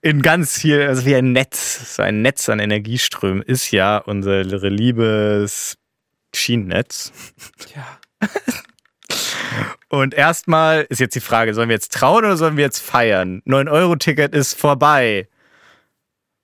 In ganz viel, also wie ein Netz, so ein Netz an Energieströmen ist ja unser liebes Schienennetz. Ja. Und erstmal ist jetzt die Frage, sollen wir jetzt trauen oder sollen wir jetzt feiern? 9-Euro-Ticket ist vorbei.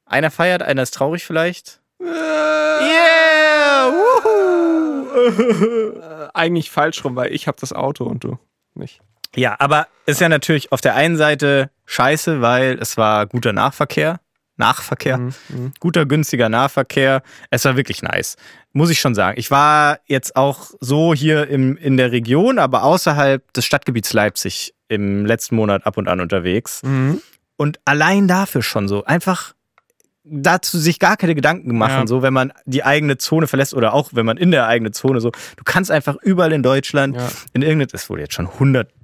Einer feiert, einer ist traurig vielleicht. Yeah! Wuhu! Äh, eigentlich falsch rum, weil ich habe das Auto und du nicht. Ja, aber ist ja natürlich auf der einen Seite scheiße, weil es war guter Nahverkehr. Nachverkehr. Mhm, mhm. Guter, günstiger Nahverkehr. Es war wirklich nice. Muss ich schon sagen. Ich war jetzt auch so hier im, in der Region, aber außerhalb des Stadtgebiets Leipzig im letzten Monat ab und an unterwegs. Mhm. Und allein dafür schon so. Einfach dazu sich gar keine Gedanken machen, Ja. so wenn man die eigene Zone verlässt oder auch wenn man in der eigenen Zone so. Du kannst einfach überall in Deutschland, Ja. in irgendeinem, es wurde jetzt schon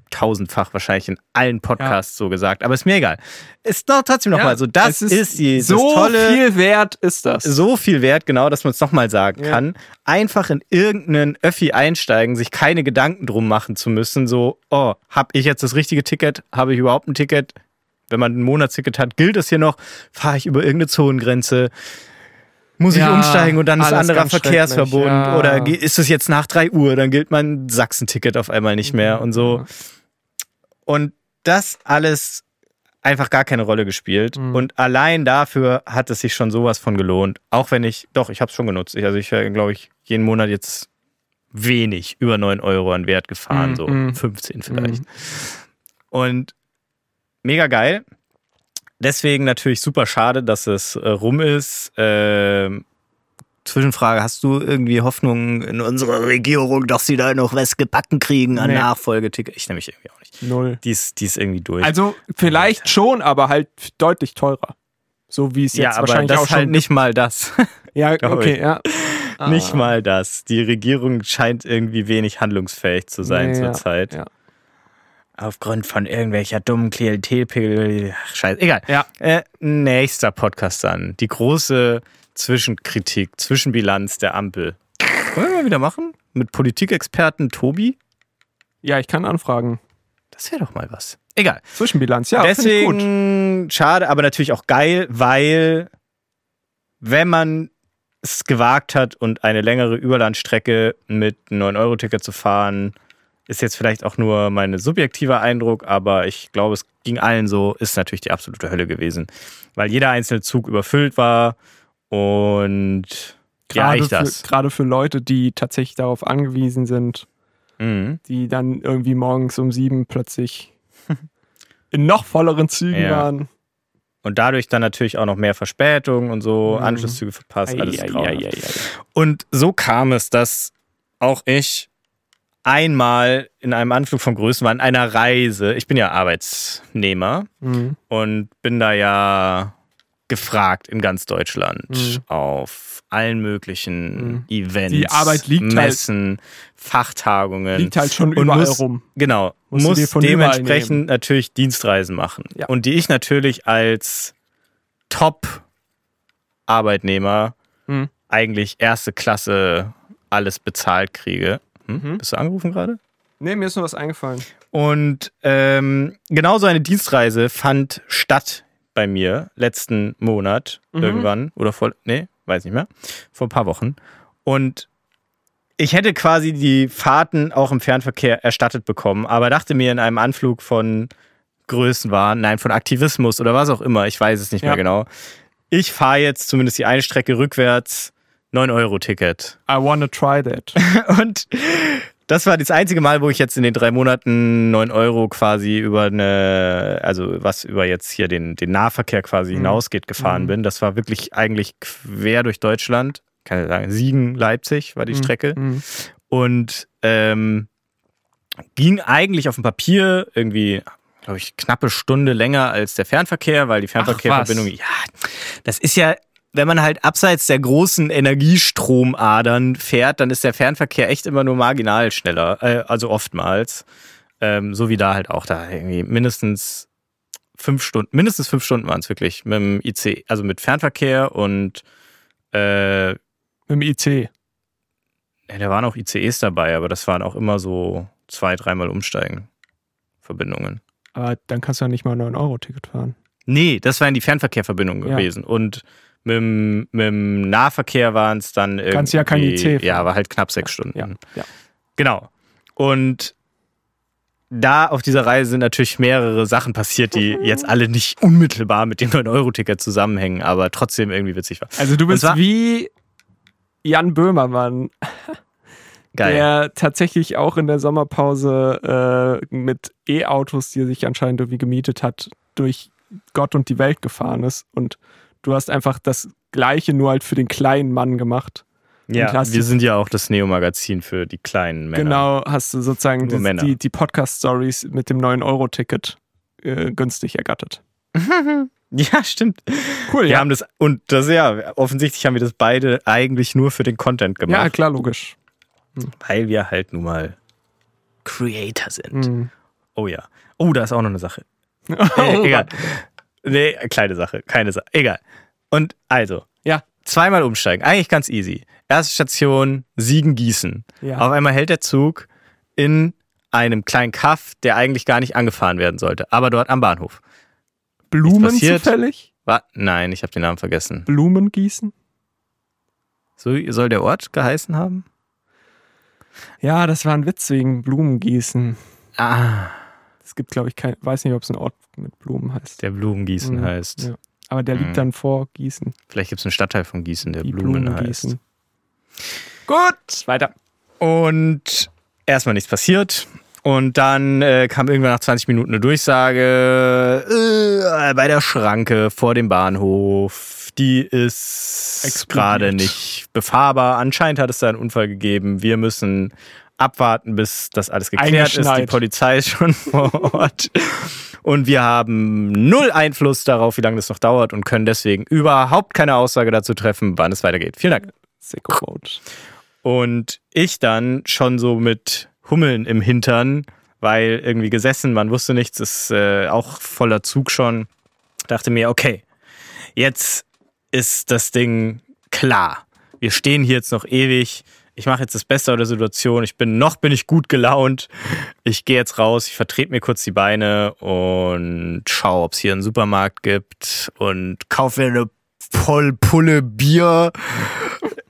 hunderttausendfach wahrscheinlich in allen Podcasts so gesagt, aber ist mir egal. Ist doch trotzdem nochmal so, das es ist, die, so tolle, viel wert ist das. so viel wert, genau, dass man es nochmal sagen Ja. kann. Einfach in irgendeinen Öffi einsteigen, sich keine Gedanken drum machen zu müssen, so, oh, hab ich jetzt das richtige Ticket? Habe ich überhaupt ein Ticket? Wenn man ein Monatsticket hat, gilt das hier noch? Fahre ich über irgendeine Zonengrenze? Muss ich Ja, umsteigen und dann ist anderer Verkehrsverbund? ja. Oder ist es jetzt nach 3 Uhr? Dann gilt mein Sachsen-Ticket auf einmal nicht mehr und so. Und das alles einfach gar keine Rolle gespielt. Mhm. Und allein dafür hat es sich schon sowas von gelohnt. Auch wenn ich, doch, ich habe es schon genutzt. Ich, also ich wäre, glaube ich, jeden Monat jetzt wenig über 9 Euro an Wert gefahren, Mhm, so mhm. 15 vielleicht. Und mega geil. Deswegen natürlich super schade, dass es äh, rum ist. Ähm, Zwischenfrage, hast du irgendwie Hoffnung in unserer Regierung, dass sie da noch was gebacken kriegen an Nee. Nachfolgeticket? Ich nämlich irgendwie auch nicht. Null. Die ist, die ist irgendwie durch. Also vielleicht schon, aber halt deutlich teurer. So wie es jetzt ja, aber wahrscheinlich das auch halt nicht mal das. Ja, okay, ich. ja. Nicht Ah. mal das. Die Regierung scheint irgendwie wenig handlungsfähig zu sein Nee, ja, zurzeit. ja. Aufgrund von irgendwelcher dummen Klientelpegel. Ach, Scheiße. Egal. Ja. Äh, nächster Podcast dann. Die große Zwischenkritik, Zwischenbilanz der Ampel. Wollen wir mal wieder machen? Mit Politikexperten Tobi? Ja, ich kann anfragen. Das wäre doch mal was. Egal. Zwischenbilanz, ja, ich gut. Deswegen schade, aber natürlich auch geil, weil wenn man es gewagt hat und eine längere Überlandstrecke mit einem 9-Euro-Ticket zu fahren, ist jetzt vielleicht auch nur mein subjektiver Eindruck, aber ich glaube, es ging allen so, ist natürlich die absolute Hölle gewesen. Weil jeder einzelne Zug überfüllt war und ja, Gerade ich für, das. gerade für Leute, die tatsächlich darauf angewiesen sind, Mhm. die dann irgendwie morgens um sieben plötzlich in noch volleren Zügen Ja. waren. Und dadurch dann natürlich auch noch mehr Verspätung und so, Mhm. Anschlusszüge verpasst, alles Ei, grauenhaft. ei, ei, ei. Und so kam es, dass auch ich einmal in einem Anflug von Größenwahn, einer Reise, ich bin ja Arbeitsnehmer Mhm. und bin da ja gefragt in ganz Deutschland Mhm. auf allen möglichen Mhm. Events, Die Arbeit liegt halt- Messen, Fachtagungen. Liegt halt schon überall muss- rum. Genau, muss dementsprechend nehmen. natürlich Dienstreisen machen. Ja. Und die ich natürlich als Top-Arbeitnehmer Mhm. eigentlich erste Klasse alles bezahlt kriege. Hm? Mhm. Bist du angerufen gerade? Nee, mir ist nur was eingefallen. Und ähm, genauso eine Dienstreise fand statt bei mir letzten Monat Mhm. irgendwann oder vor, nee, weiß nicht mehr, vor ein paar Wochen. Und ich hätte quasi die Fahrten auch im Fernverkehr erstattet bekommen, aber dachte mir in einem Anflug von Größenwahn, nein, von Aktivismus oder was auch immer, ich weiß es nicht Ja. mehr genau. Ich fahre jetzt zumindest die eine Strecke rückwärts 9-Euro-Ticket. I wanna try that. Und das war das einzige Mal, wo ich jetzt in den drei Monaten 9 Euro quasi über eine, also was über jetzt hier den, den Nahverkehr quasi hinausgeht, gefahren Mhm. bin. Das war wirklich eigentlich quer durch Deutschland. Kann ich sagen, Siegen, Leipzig war die Strecke. Mhm. Und ähm, ging eigentlich auf dem Papier irgendwie, glaube ich, knappe Stunde länger als der Fernverkehr, weil die Fernverkehrverbindung, ja, das ist ja, wenn man halt abseits der großen Energiestromadern fährt, dann ist der Fernverkehr echt immer nur marginal schneller, äh, also oftmals. Ähm, so wie da halt auch da irgendwie mindestens fünf Stunden, mindestens fünf Stunden waren es wirklich mit dem IC, also mit Fernverkehr und äh, Mit dem IC. ja, da waren auch ICEs dabei, aber das waren auch immer so zwei, dreimal umsteigen. Verbindungen. Aber dann kannst du ja nicht mal ein 9-Euro-Ticket fahren. Nee, das waren die Fernverkehrverbindungen Ja. gewesen. Und mit, dem- mit dem Nahverkehr waren es dann irgendwie. Kannst ja kein IC. Ja, war halt knapp sechs Stunden. Ja, ja. Genau. Und da auf dieser Reise sind natürlich mehrere Sachen passiert, die jetzt alle nicht unmittelbar mit dem 9-Euro-Ticket zusammenhängen, aber trotzdem irgendwie witzig war. Also du bist zwar- wie Jan Böhmermann, Geil. der tatsächlich auch in der Sommerpause äh, mit E-Autos, die er sich anscheinend irgendwie gemietet hat, durch Gott und die Welt gefahren ist. Und du hast einfach das Gleiche nur halt für den kleinen Mann gemacht. ja, wir sind ja auch das Neo-Magazin für die kleinen Männer. Genau, hast du sozusagen die, die, die Podcast-Stories mit dem 9-Euro-Ticket äh, günstig ergattert. Ja, stimmt. Cool, Wir ja. haben das, und das ja, offensichtlich haben wir das beide eigentlich nur für den Content Ja, gemacht, klar, logisch. weil wir halt nun mal Creator sind. Mhm. Oh ja. Oh, da ist auch noch eine Sache. Oh, Äh, egal. Nee, kleine Sache, keine Sache. Egal. Und also, Ja. zweimal umsteigen, eigentlich ganz easy. Erste Station, Siegen-Gießen. Ja. Auf einmal hält der Zug in einem kleinen Kaff, der eigentlich gar nicht angefahren werden sollte, aber dort am Bahnhof. Blumen zufällig? War, nein, ich habe den Namen vergessen. Blumen gießen? So soll der Ort geheißen haben? Ja, das war ein Witz wegen Blumengießen. Ah, Es gibt, glaube ich, kein, weiß nicht, ob es ein Ort mit Blumen heißt. der Blumengießen Mhm, heißt. Ja. Aber der Mhm. liegt dann vor Gießen. Vielleicht gibt es einen Stadtteil von Gießen, der Die Blumen, Blumen heißt. gießen. Gut, weiter. Und erstmal nichts passiert. Und dann äh, kam irgendwann nach 20 Minuten eine Durchsage äh, bei der Schranke vor dem Bahnhof. Die ist gerade nicht befahrbar. Anscheinend hat es da einen Unfall gegeben. Wir müssen abwarten, bis das alles geklärt ist. Die. Polizei ist schon vor Ort. Und wir haben null Einfluss darauf, wie lange das noch dauert und können deswegen überhaupt keine Aussage dazu treffen, wann es weitergeht. Vielen Dank. Sicko Mode. Und ich dann schon so mit Hummeln im Hintern, weil irgendwie gesessen, man wusste nichts, ist äh, auch voller Zug schon. Dachte mir, okay, jetzt ist das Ding klar. Wir stehen hier jetzt noch ewig. Ich mache jetzt das Beste aus der Situation. Ich bin noch bin ich gut gelaunt. Ich gehe jetzt raus, ich vertrete mir kurz die Beine und schaue, ob es hier einen Supermarkt gibt und kaufe mir eine voll Pulle Bier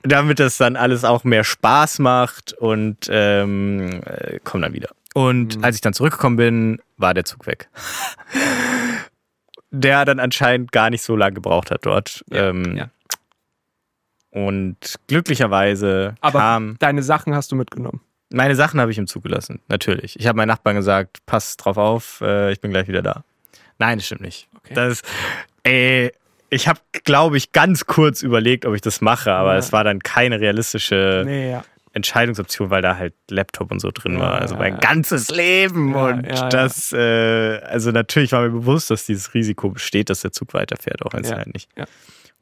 damit das dann alles auch mehr Spaß macht und ähm, äh, komm dann wieder. Und als ich dann zurückgekommen bin, war der Zug weg. der dann anscheinend gar nicht so lange gebraucht hat dort. ähm, ja. Und glücklicherweise Aber kam. deine Sachen hast du mitgenommen. Meine Sachen habe ich ihm zugelassen, natürlich. Ich habe meinen Nachbarn gesagt, pass drauf auf, äh, ich bin gleich wieder da. Nein, das stimmt nicht. Okay. Das, ey, ich habe, glaube ich, ganz kurz überlegt, ob ich das mache, aber Ja. es war dann keine realistische Nee, ja. Entscheidungsoption, weil da halt Laptop und so drin Ja, war. Also mein ganzes Leben und das, äh, also natürlich war mir bewusst, dass dieses Risiko besteht, dass der Zug weiterfährt, auch wenn es halt nicht.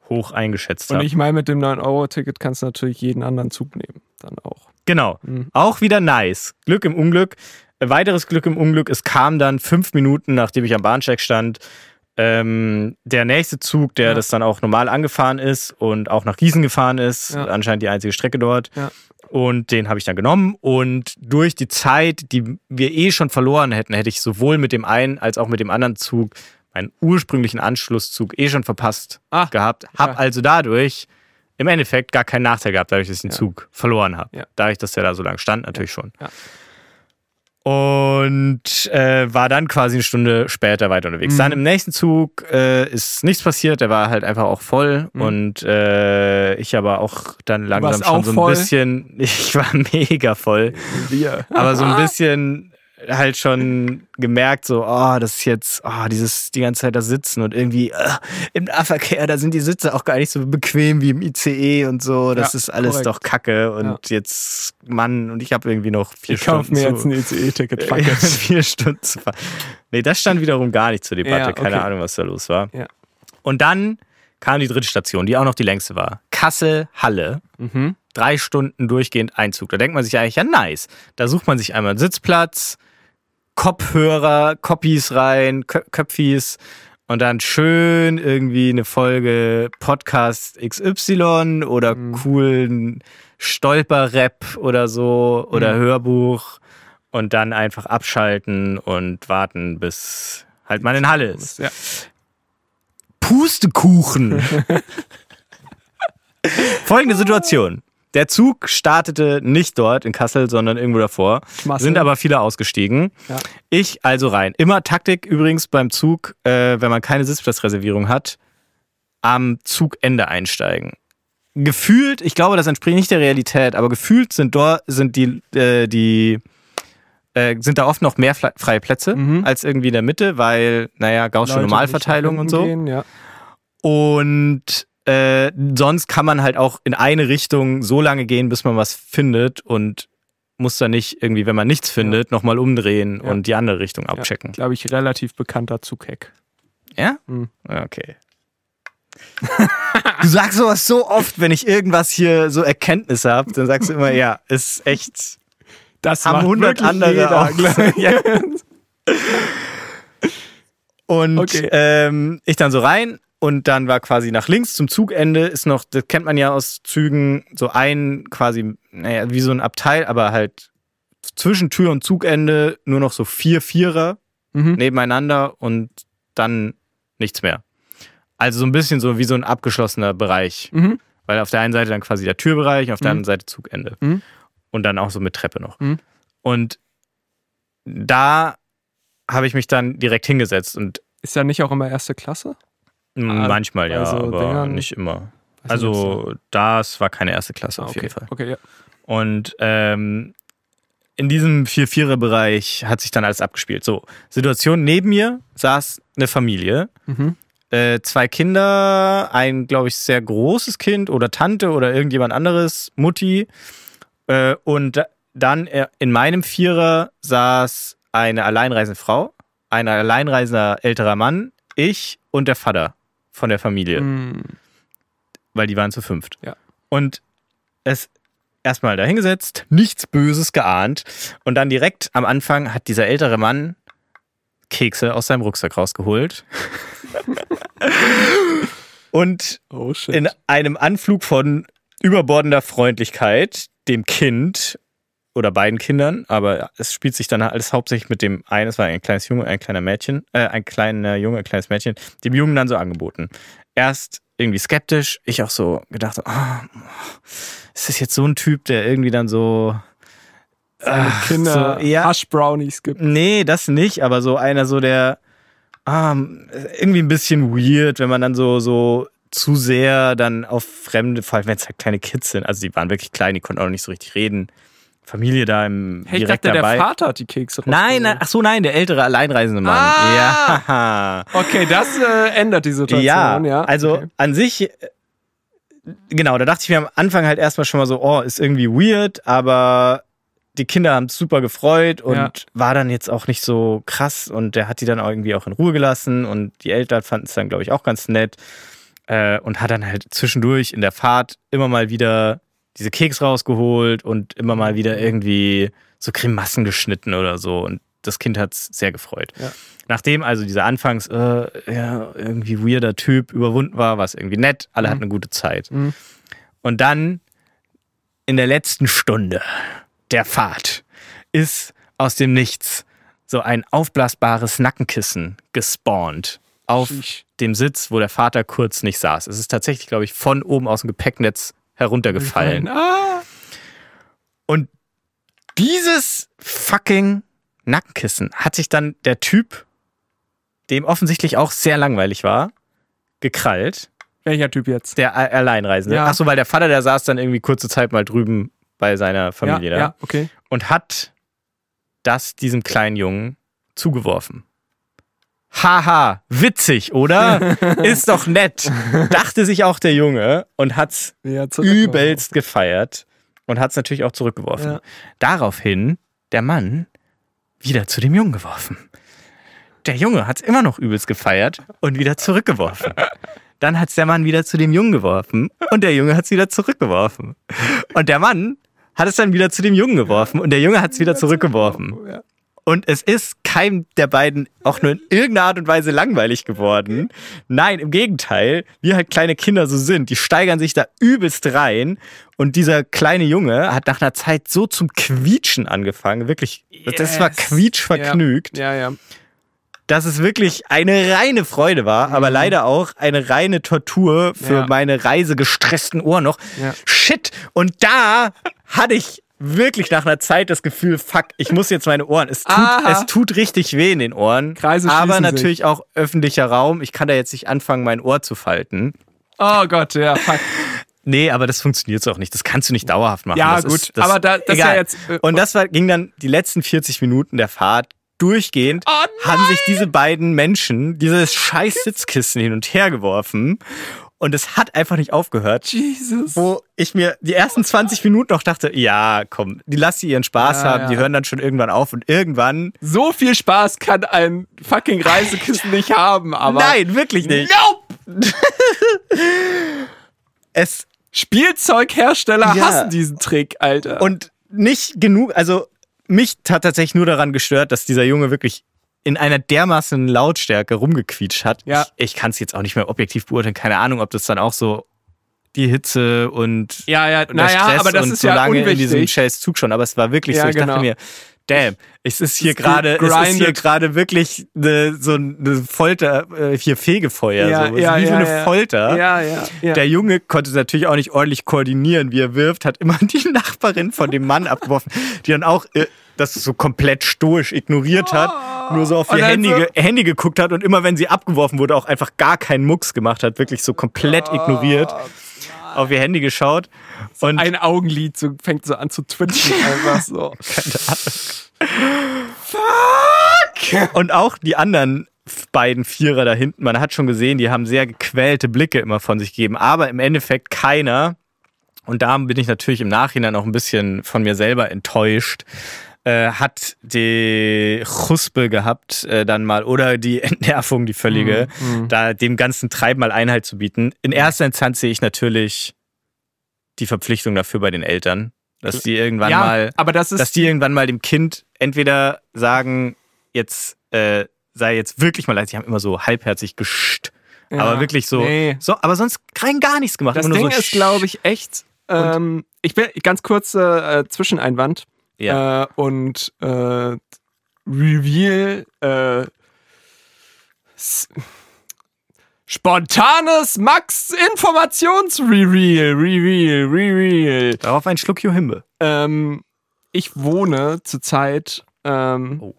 Hoch eingeschätzt Und habe. ich meine, mit dem 9-Euro-Ticket kannst du natürlich jeden anderen Zug nehmen. Dann auch. Genau. Mhm. Auch wieder nice. Glück im Unglück. Äh, Weiteres Glück im Unglück. Es kam dann fünf Minuten, nachdem ich am Bahnsteig stand, ähm, der nächste Zug, der Ja. das dann auch normal angefahren ist und auch nach Gießen gefahren ist. Ja. Anscheinend die einzige Strecke dort. Ja. Und den habe ich dann genommen. Und durch die Zeit, die wir eh schon verloren hätten, hätte ich sowohl mit dem einen als auch mit dem anderen Zug meinen ursprünglichen Anschlusszug eh schon verpasst Ah, gehabt. Hab ja. also dadurch im Endeffekt gar keinen Nachteil gehabt, dadurch, dass ich den Ja. Zug verloren habe. Ja. Dadurch, dass der da so lange stand, natürlich schon. Ja. Und äh, war dann quasi eine Stunde später weiter unterwegs. Mhm. Dann im nächsten Zug äh, ist nichts passiert, der war halt einfach auch voll. Mhm. Und äh, ich aber auch dann langsam schon so ein voll? bisschen, ich war mega voll Wir. aber so ein bisschen halt schon gemerkt, so, oh, das ist jetzt, oh, dieses, die ganze Zeit da sitzen und irgendwie äh, im Nahverkehr, da sind die Sitze auch gar nicht so bequem wie im ICE und so. Das Ja, ist alles korrekt. doch Kacke und jetzt, Mann, und ich habe irgendwie noch vier Ich kaufe Stunden mir jetzt zu, ein ECE-Ticket. Fuck it. vier Stunden zu fahren. Nee, das stand wiederum gar nicht zur Debatte. Ja, Keine okay. Ahnung, was da los war. Ja. Und dann kam die dritte Station, die auch noch die längste war. Kassel-Halle Mhm. drei Stunden durchgehend Einzug. Da denkt man sich eigentlich, ja, nice. Da sucht man sich einmal einen Sitzplatz, Kopfhörer, Copies rein, Kö Köpfis und dann schön irgendwie eine Folge Podcast XY oder coolen Stolper-Rap oder so oder Hörbuch und dann einfach abschalten und warten, bis halt man in Halle ist. Ja. Pustekuchen. Folgende Situation. Der Zug startete nicht dort in Kassel, sondern irgendwo davor. Schmassel. Sind aber viele ausgestiegen. Ja. Ich also rein. Immer Taktik übrigens beim Zug, äh, wenn man keine Sitzplatzreservierung hat, am Zugende einsteigen. Gefühlt, ich glaube, das entspricht nicht der Realität, aber gefühlt sind dort sind die äh, die äh, sind da oft noch mehr freie Plätze Mhm. als irgendwie in der Mitte, weil naja Gaußsche Normalverteilung und so. Gehen, ja. Und äh, sonst kann man halt auch in eine Richtung so lange gehen, bis man was findet und muss dann nicht irgendwie, wenn man nichts findet, nochmal umdrehen Ja. und die andere Richtung abchecken. Glaube ich, relativ bekannter Zughack. Ja? Mhm. Okay. du sagst sowas so oft, wenn ich irgendwas hier so Erkenntnisse habe, dann sagst du immer, ja, ist echt. Das Haben macht 100 wirklich andere jeder, auch. Ja. Und Okay. ähm, ich dann so rein und dann war quasi nach links zum Zugende ist noch, das kennt man ja aus Zügen, so ein quasi, naja, wie so ein Abteil, aber halt zwischen Tür und Zugende nur noch so vier Vierer Mhm. nebeneinander und dann nichts mehr. Also so ein bisschen so wie so ein abgeschlossener Bereich. Mhm. Weil auf der einen Seite dann quasi der Türbereich, auf der Mhm. anderen Seite Zugende. Mhm. Und dann auch so mit Treppe noch. Mhm. Und da habe ich mich dann direkt hingesetzt und Ist ja nicht auch immer erste Klasse? Mm, Ah, manchmal ja, bei so aber Dingern- nicht immer. Weiß nicht, Also das war keine erste Klasse da- auf okay. jeden Fall. Okay, ja. Und ähm, in diesem 4-4er-Bereich hat sich dann alles abgespielt. So, Situation neben mir saß eine Familie. Mhm. Äh, zwei Kinder, ein, glaube ich, sehr großes Kind oder Tante oder irgendjemand anderes, Mutti. Äh, und da- dann äh, in meinem Vierer saß eine alleinreisende Frau, ein alleinreisender älterer Mann, ich und der Vater von der Familie Mhm. weil die waren zu fünft. Ja. Und es erstmal dahingesetzt, nichts Böses geahnt. Und dann direkt am Anfang hat dieser ältere Mann Kekse aus seinem Rucksack rausgeholt. und Oh in einem Anflug von überbordender Freundlichkeit dem Kind oder beiden Kindern, aber es spielt sich dann alles hauptsächlich mit dem einen, es war ein kleines Junge, ein kleiner Mädchen, äh, ein kleiner Junge, ein kleines Mädchen, dem Jungen dann so angeboten. Erst irgendwie skeptisch, ich auch so gedacht, ah, ist das jetzt so ein Typ, der irgendwie dann so Seine Kinder so, ja. Hash-Brownies gibt. Nee, das nicht, aber so einer so der ah, irgendwie ein bisschen weird, wenn man dann so so zu sehr dann auf Fremde, vor allem wenn es halt kleine Kids sind, also die waren wirklich klein, die konnten auch nicht so richtig reden. Familie da im Hey, ich direkt dachte, dabei. der Vater hat die Kekse nein, nein, ach so, nein, der ältere alleinreisende Mann. Ah! Ja. Okay, das äh, ändert die Situation, Ja, ja. also okay. an sich, äh, genau, da dachte ich mir am Anfang halt erstmal schon mal so, oh, ist irgendwie weird, aber die Kinder haben es super gefreut und Ja. war dann jetzt auch nicht so krass und der hat die dann auch irgendwie auch in Ruhe gelassen und die Eltern fanden es dann, glaube ich, auch ganz nett äh, und hat dann halt zwischendurch in der Fahrt immer mal wieder diese Keks rausgeholt und immer mal wieder irgendwie so Grimassen geschnitten oder so und das Kind hat es sehr gefreut. Ja. Nachdem also dieser Anfangs, äh, ja, irgendwie weirder Typ überwunden war, war es irgendwie nett, alle Mhm. hatten eine gute Zeit. Mhm. Und dann in der letzten Stunde der Fahrt ist aus dem Nichts so ein aufblasbares Nackenkissen gespawnt auf Sheesh. dem Sitz, wo der Vater kurz nicht saß. Es ist tatsächlich, glaube ich, von oben aus dem Gepäcknetz heruntergefallen. Ah, Und dieses fucking Nackenkissen hat sich dann der Typ, dem offensichtlich auch sehr langweilig war, gekrallt. welcher Typ jetzt? Der Alleinreisende. Ja. Ach so, weil der Vater, der saß dann irgendwie kurze Zeit mal drüben bei seiner Familie ja, da ja, okay. und hat das diesem kleinen Jungen zugeworfen. Haha, witzig, oder? Ist doch nett. Dachte sich auch der Junge und hat's Ja, übelst gefeiert und hat's natürlich auch zurückgeworfen. Ja. Daraufhin der Mann wieder zu dem Jungen geworfen. Der Junge hat's immer noch übelst gefeiert und wieder zurückgeworfen. Dann hat's der Mann wieder zu dem Jungen geworfen und der Junge hat's wieder zurückgeworfen. Und der Mann hat es dann wieder zu dem Jungen geworfen und der Junge hat's wieder zurückgeworfen. Ja. Und es ist keinem der beiden auch nur in irgendeiner Art und Weise langweilig geworden. Nein, im Gegenteil, wie halt kleine Kinder so sind, die steigern sich da übelst rein. Und dieser kleine Junge hat nach einer Zeit so zum Quietschen angefangen. Wirklich, das war Yes. quietschvergnügt, Ja, ja. dass es wirklich eine reine Freude war, aber leider auch eine reine Tortur für Mhm. Ja. meine reisegestressten Ohren noch. Ja. Shit! Und da hatte ich wirklich nach einer Zeit das Gefühl, fuck, ich muss jetzt meine Ohren. Es tut, Aha. es tut richtig weh in den Ohren. Kreise aber natürlich auch öffentlicher Raum. Ich kann da jetzt nicht anfangen, mein Ohr zu falten. Oh Gott, ja, fuck. Nee, aber das funktioniert so auch nicht. Das kannst du nicht dauerhaft machen. Ja, das gut. Ist, das, Aber da- das ist egal. ja jetzt, äh, Und das war, ging dann die letzten 40 Minuten der Fahrt durchgehend, Oh haben sich diese beiden Menschen dieses scheiß Sitzkissen hin und her geworfen. Und es hat einfach nicht aufgehört. Jesus. Wo ich mir die ersten 20 Minuten noch dachte, ja, komm, die lassen ihren Spaß Ja, haben, ja. die hören dann schon irgendwann auf und irgendwann. So viel Spaß kann ein fucking Reisekissen nicht haben, aber. Nein, wirklich nicht. Nope! Es Spielzeughersteller Ja. hassen diesen Trick, Alter. Und nicht genug, also mich hat tatsächlich nur daran gestört, dass dieser Junge wirklich in einer dermaßen Lautstärke rumgequietscht hat. Ja. Ich, ich kann es jetzt auch nicht mehr objektiv beurteilen, keine Ahnung, ob das dann auch so die Hitze und, ja, ja, und der naja, Stress aber das und ist so ja lange in diesem unwichtig. scheiß Zug schon, aber es war wirklich Ja, so, ich genau. dachte mir, damn, es ist hier gerade, es ist hier gerade wirklich eine, so eine Folter, äh, hier Fegefeuer, Ja, so. Ja, wie so ja, eine ja. Folter. Ja, ja, ja. Der Junge konnte natürlich auch nicht ordentlich koordinieren, wie er wirft, hat immer die Nachbarin von dem Mann abgeworfen, die dann auch äh, das so komplett stoisch ignoriert hat, nur so auf ihr Handy, so- Handy geguckt hat und immer wenn sie abgeworfen wurde, auch einfach gar keinen Mucks gemacht hat, wirklich so komplett ignoriert, auf ihr Handy geschaut und ein Augenlid so, fängt so an zu twitchen, einfach so. Und auch die anderen beiden Vierer da hinten, man hat schon gesehen, die haben sehr gequälte Blicke immer von sich gegeben, aber im Endeffekt keiner. Und da bin ich natürlich im Nachhinein auch ein bisschen von mir selber enttäuscht. Äh, hat die Chuspe gehabt, äh, dann mal, oder die Entnervung, die völlige, Mhm, da dem ganzen Treiben mal Einhalt zu bieten. In erster Instanz sehe ich natürlich die Verpflichtung dafür bei den Eltern, dass die irgendwann ja, mal aber das ist dass die irgendwann mal dem Kind entweder sagen, jetzt äh, sei jetzt wirklich mal leid, sie haben immer so halbherzig gescht, Ja, aber wirklich so, nee. so, aber sonst rein gar nichts gemacht. Das Ding so ist, glaube ich, echt. Ähm, ich bin ganz kurze äh, Zwischeneinwand Ja. äh, und äh, Reveal. Äh, spontanes Max Informationsreveal, Reveal, Reveal. Darauf ein Schluck Johimbe. Ähm, ich wohne zurzeit ähm, Oh.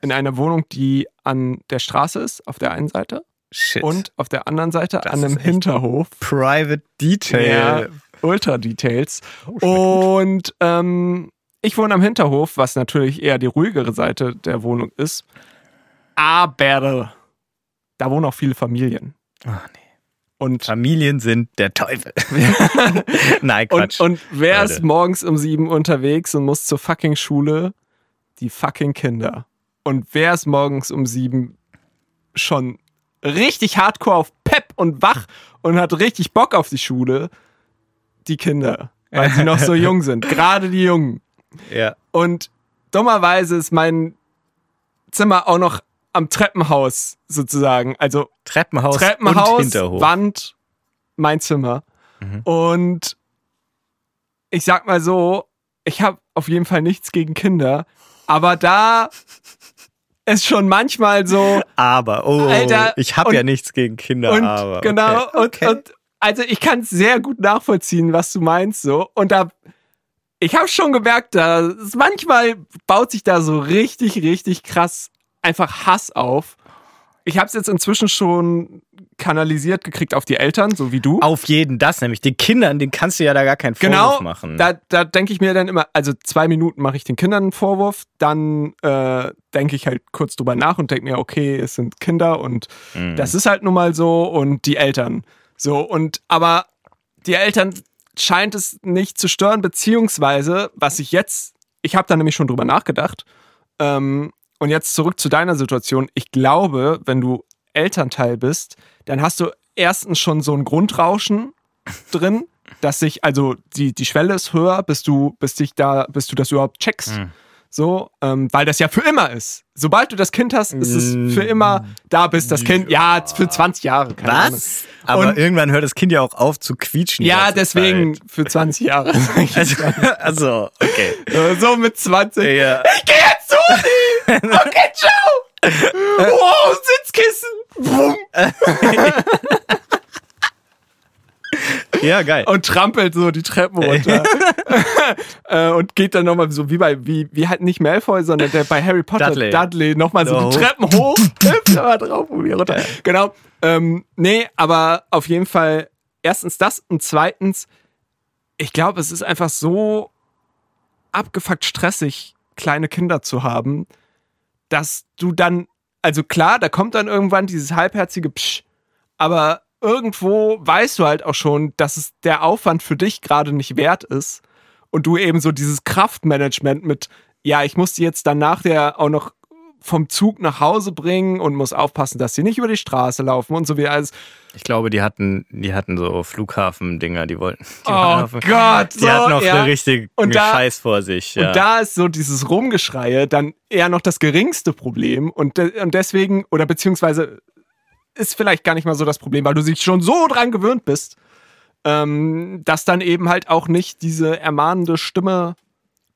in einer Wohnung, die an der Straße ist, auf der einen Seite, Shit. und auf der anderen Seite Das an einem Hinterhof. Private Detail. Ja, Ultra Details. Oh. Und ähm, ich wohne am Hinterhof, was natürlich eher die ruhigere Seite der Wohnung ist. Aber da wohnen auch viele Familien. Ach, nee. Und, Familien sind der Teufel. Nein, und, Quatsch. und wer Leute. ist morgens um sieben unterwegs und muss zur fucking Schule? Die fucking Kinder. Und wer ist morgens um sieben schon richtig hardcore auf Pep und wach und hat richtig Bock auf die Schule? Die Kinder. Weil sie noch so jung sind. Gerade die Jungen. ja. Und dummerweise ist mein Zimmer auch noch am Treppenhaus sozusagen. Also Treppenhaus, und Treppenhaus, Hinterhof. Wand, mein Zimmer. Und ich sag mal so, ich habe auf jeden Fall nichts gegen Kinder, aber da es schon manchmal so Aber, oh, Alter, ich habe und- ja nichts gegen Kinder, und aber. genau okay. und, und also ich kann es sehr gut nachvollziehen, was du meinst so und da ich habe schon gemerkt, da manchmal baut sich da so richtig richtig krass einfach Hass auf. Ich habe es jetzt inzwischen schon kanalisiert gekriegt auf die Eltern, so wie du. Auf jeden das nämlich. Den Kindern, den kannst du ja da gar keinen Vorwurf Genau, machen. da, da denke ich mir dann immer, also zwei Minuten mache ich den Kindern einen Vorwurf, dann äh, denke ich halt kurz drüber nach und denke mir, okay, es sind Kinder und Mhm. das ist halt nun mal so und die Eltern. So, und aber die Eltern scheint es nicht zu stören, beziehungsweise, was ich jetzt, ich habe da nämlich schon drüber nachgedacht, ähm, und jetzt zurück zu deiner Situation. Ich glaube, wenn du Elternteil bist, dann hast du erstens schon so ein Grundrauschen drin, dass sich, also die, die Schwelle ist höher, bis du, bis dich da, bis du das überhaupt checkst. Hm. So, ähm, weil das ja für immer ist. Sobald du das Kind hast, ist es für immer da bist das Kind. Ja, für 20 Jahre. Keine Ahnung. Was? Aber Und- irgendwann hört das Kind ja auch auf zu quietschen. Ja, deswegen Zeit. für 20 Jahre. Also, also okay. So mit 20. Ja. Ich geh jetzt zu Uni! Okay, ciao! Wow, Sitzkissen! Wumm. ja, geil. Und trampelt so die Treppen runter. äh, und geht dann nochmal so wie bei, wie, wie halt nicht Malfoy, sondern der bei Harry Potter, Dudley. Dudley, nochmal so So die. Treppen hoch, hüpft aber drauf und wieder runter. Genau. Ähm, nee, aber auf jeden Fall erstens das und zweitens, ich glaube, es ist einfach so abgefuckt stressig, kleine Kinder zu haben, dass du dann, also klar, da kommt dann irgendwann dieses halbherzige Psch, aber irgendwo weißt du halt auch schon, dass es der Aufwand für dich gerade nicht wert ist und du eben so dieses Kraftmanagement mit, ja, ich muss die jetzt dann nachher auch noch vom Zug nach Hause bringen und muss aufpassen, dass sie nicht über die Straße laufen und so wie alles. Ich glaube, die hatten, die hatten so Flughafen-Dinger, die wollten. Die Oh auf- Gott, Die so, hatten noch ja. eine richtige Und da- Scheiß vor sich. Ja. Und da ist so dieses Rumgeschreie dann eher noch das geringste Problem und, de und deswegen, oder beziehungsweise ist vielleicht gar nicht mal so das Problem, weil du dich schon so dran gewöhnt bist, ähm, dass dann eben halt auch nicht diese ermahnende Stimme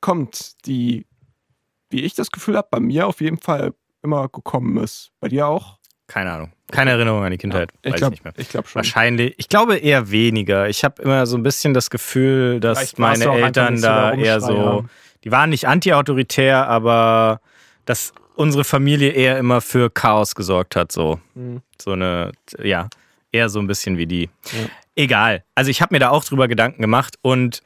kommt, die, wie ich das Gefühl habe, bei mir auf jeden Fall immer gekommen ist. Bei dir auch? Keine Ahnung. Keine Erinnerung an die Kindheit. ich glaube ich nicht mehr. ich glaub schon. Wahrscheinlich. Ich glaube eher weniger. Ich habe immer so ein bisschen das Gefühl, dass meine Eltern da eher so. Die waren nicht anti-autoritär, aber dass unsere Familie eher immer für Chaos gesorgt hat. So, Mhm. so eine, ja, eher so ein bisschen wie die. Egal. Also ich habe mir da auch drüber Gedanken gemacht und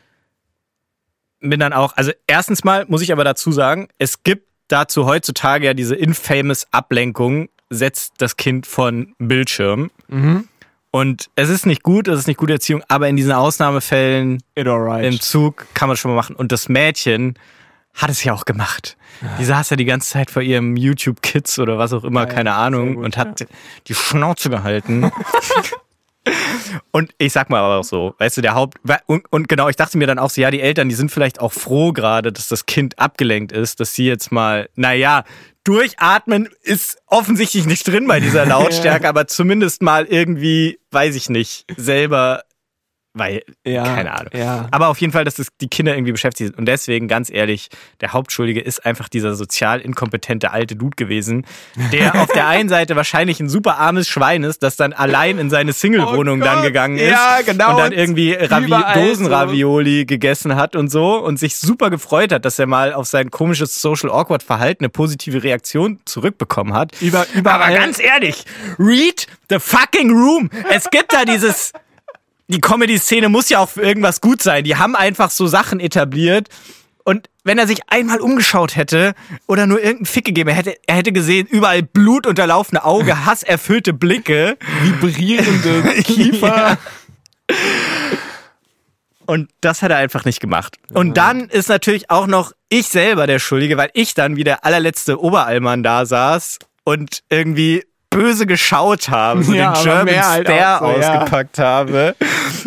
bin dann auch, also erstens mal muss ich aber dazu sagen, es gibt dazu heutzutage ja diese infamous Ablenkung, setzt das Kind von Bildschirm. Mhm. Und es ist nicht gut, es ist nicht gute Erziehung, aber in diesen Ausnahmefällen It alright. im Zug kann man schon mal machen. Und das Mädchen hat es ja auch gemacht. Die saß ja die ganze Zeit vor ihrem YouTube Kids oder was auch immer, Ja, ja, keine sehr Ahnung, gut, und hat die Schnauze gehalten. Und ich sag mal aber auch so, weißt du, der Haupt. Und, und genau, ich dachte mir dann auch so, ja, die Eltern, die sind vielleicht auch froh gerade, dass das Kind abgelenkt ist, dass sie jetzt mal, naja, durchatmen ist offensichtlich nicht drin bei dieser Lautstärke, aber zumindest mal irgendwie, weiß ich nicht, selber, weil, ja, keine Ahnung. Ja. Aber auf jeden Fall, dass das die Kinder irgendwie beschäftigt sind. Und deswegen, ganz ehrlich, der Hauptschuldige ist einfach dieser sozial inkompetente alte Dude gewesen, der auf der einen Seite wahrscheinlich ein super armes Schwein ist, das dann allein in seine Single-Wohnung Oh dann gegangen ist. ja, genau. Und dann irgendwie Ravi Dosenravioli gegessen hat und so und sich super gefreut hat, dass er mal auf sein komisches Social Awkward Verhalten eine positive Reaktion zurückbekommen hat. Über, überall. Aber ganz ehrlich, read the fucking room. Es gibt da dieses. Die Comedy-Szene muss ja auch für irgendwas gut sein. Die haben einfach so Sachen etabliert. Und wenn er sich einmal umgeschaut hätte oder nur irgendeinen Fick gegeben, er hätte, er hätte gesehen, überall blutunterlaufene Auge, hasserfüllte Blicke. vibrierende Kiefer. Und das hat er einfach nicht gemacht. Und dann ist natürlich auch noch ich selber der Schuldige, weil ich dann wie der allerletzte Oberallmann da saß und irgendwie böse geschaut habe, so Ja, den German halt Stare so, ja. ausgepackt habe.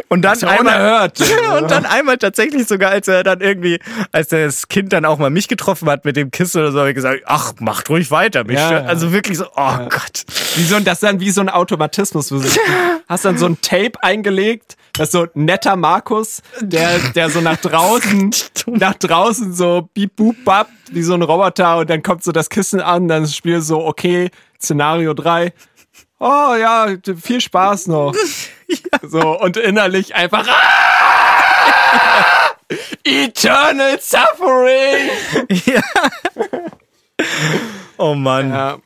Und dann ja einmal, unerhört. und dann einmal tatsächlich sogar, als er dann irgendwie, als das Kind dann auch mal mich getroffen hat mit dem Kissen oder so, habe ich gesagt, ach, macht ruhig weiter. Mich Ja, ja. Also wirklich so, oh Gott. Wie so, ein- das ist dann wie so ein Automatismus. Du hast dann so ein Tape eingelegt, Das ist so netter Markus, der, der so nach draußen, nach draußen so beep boop bap, wie so ein Roboter und dann kommt so das Kissen an, dann spielt so, okay, Szenario 3. Oh ja, viel Spaß noch. So, und innerlich einfach. Ah! Eternal Suffering! Ja. Oh Mann. Ja.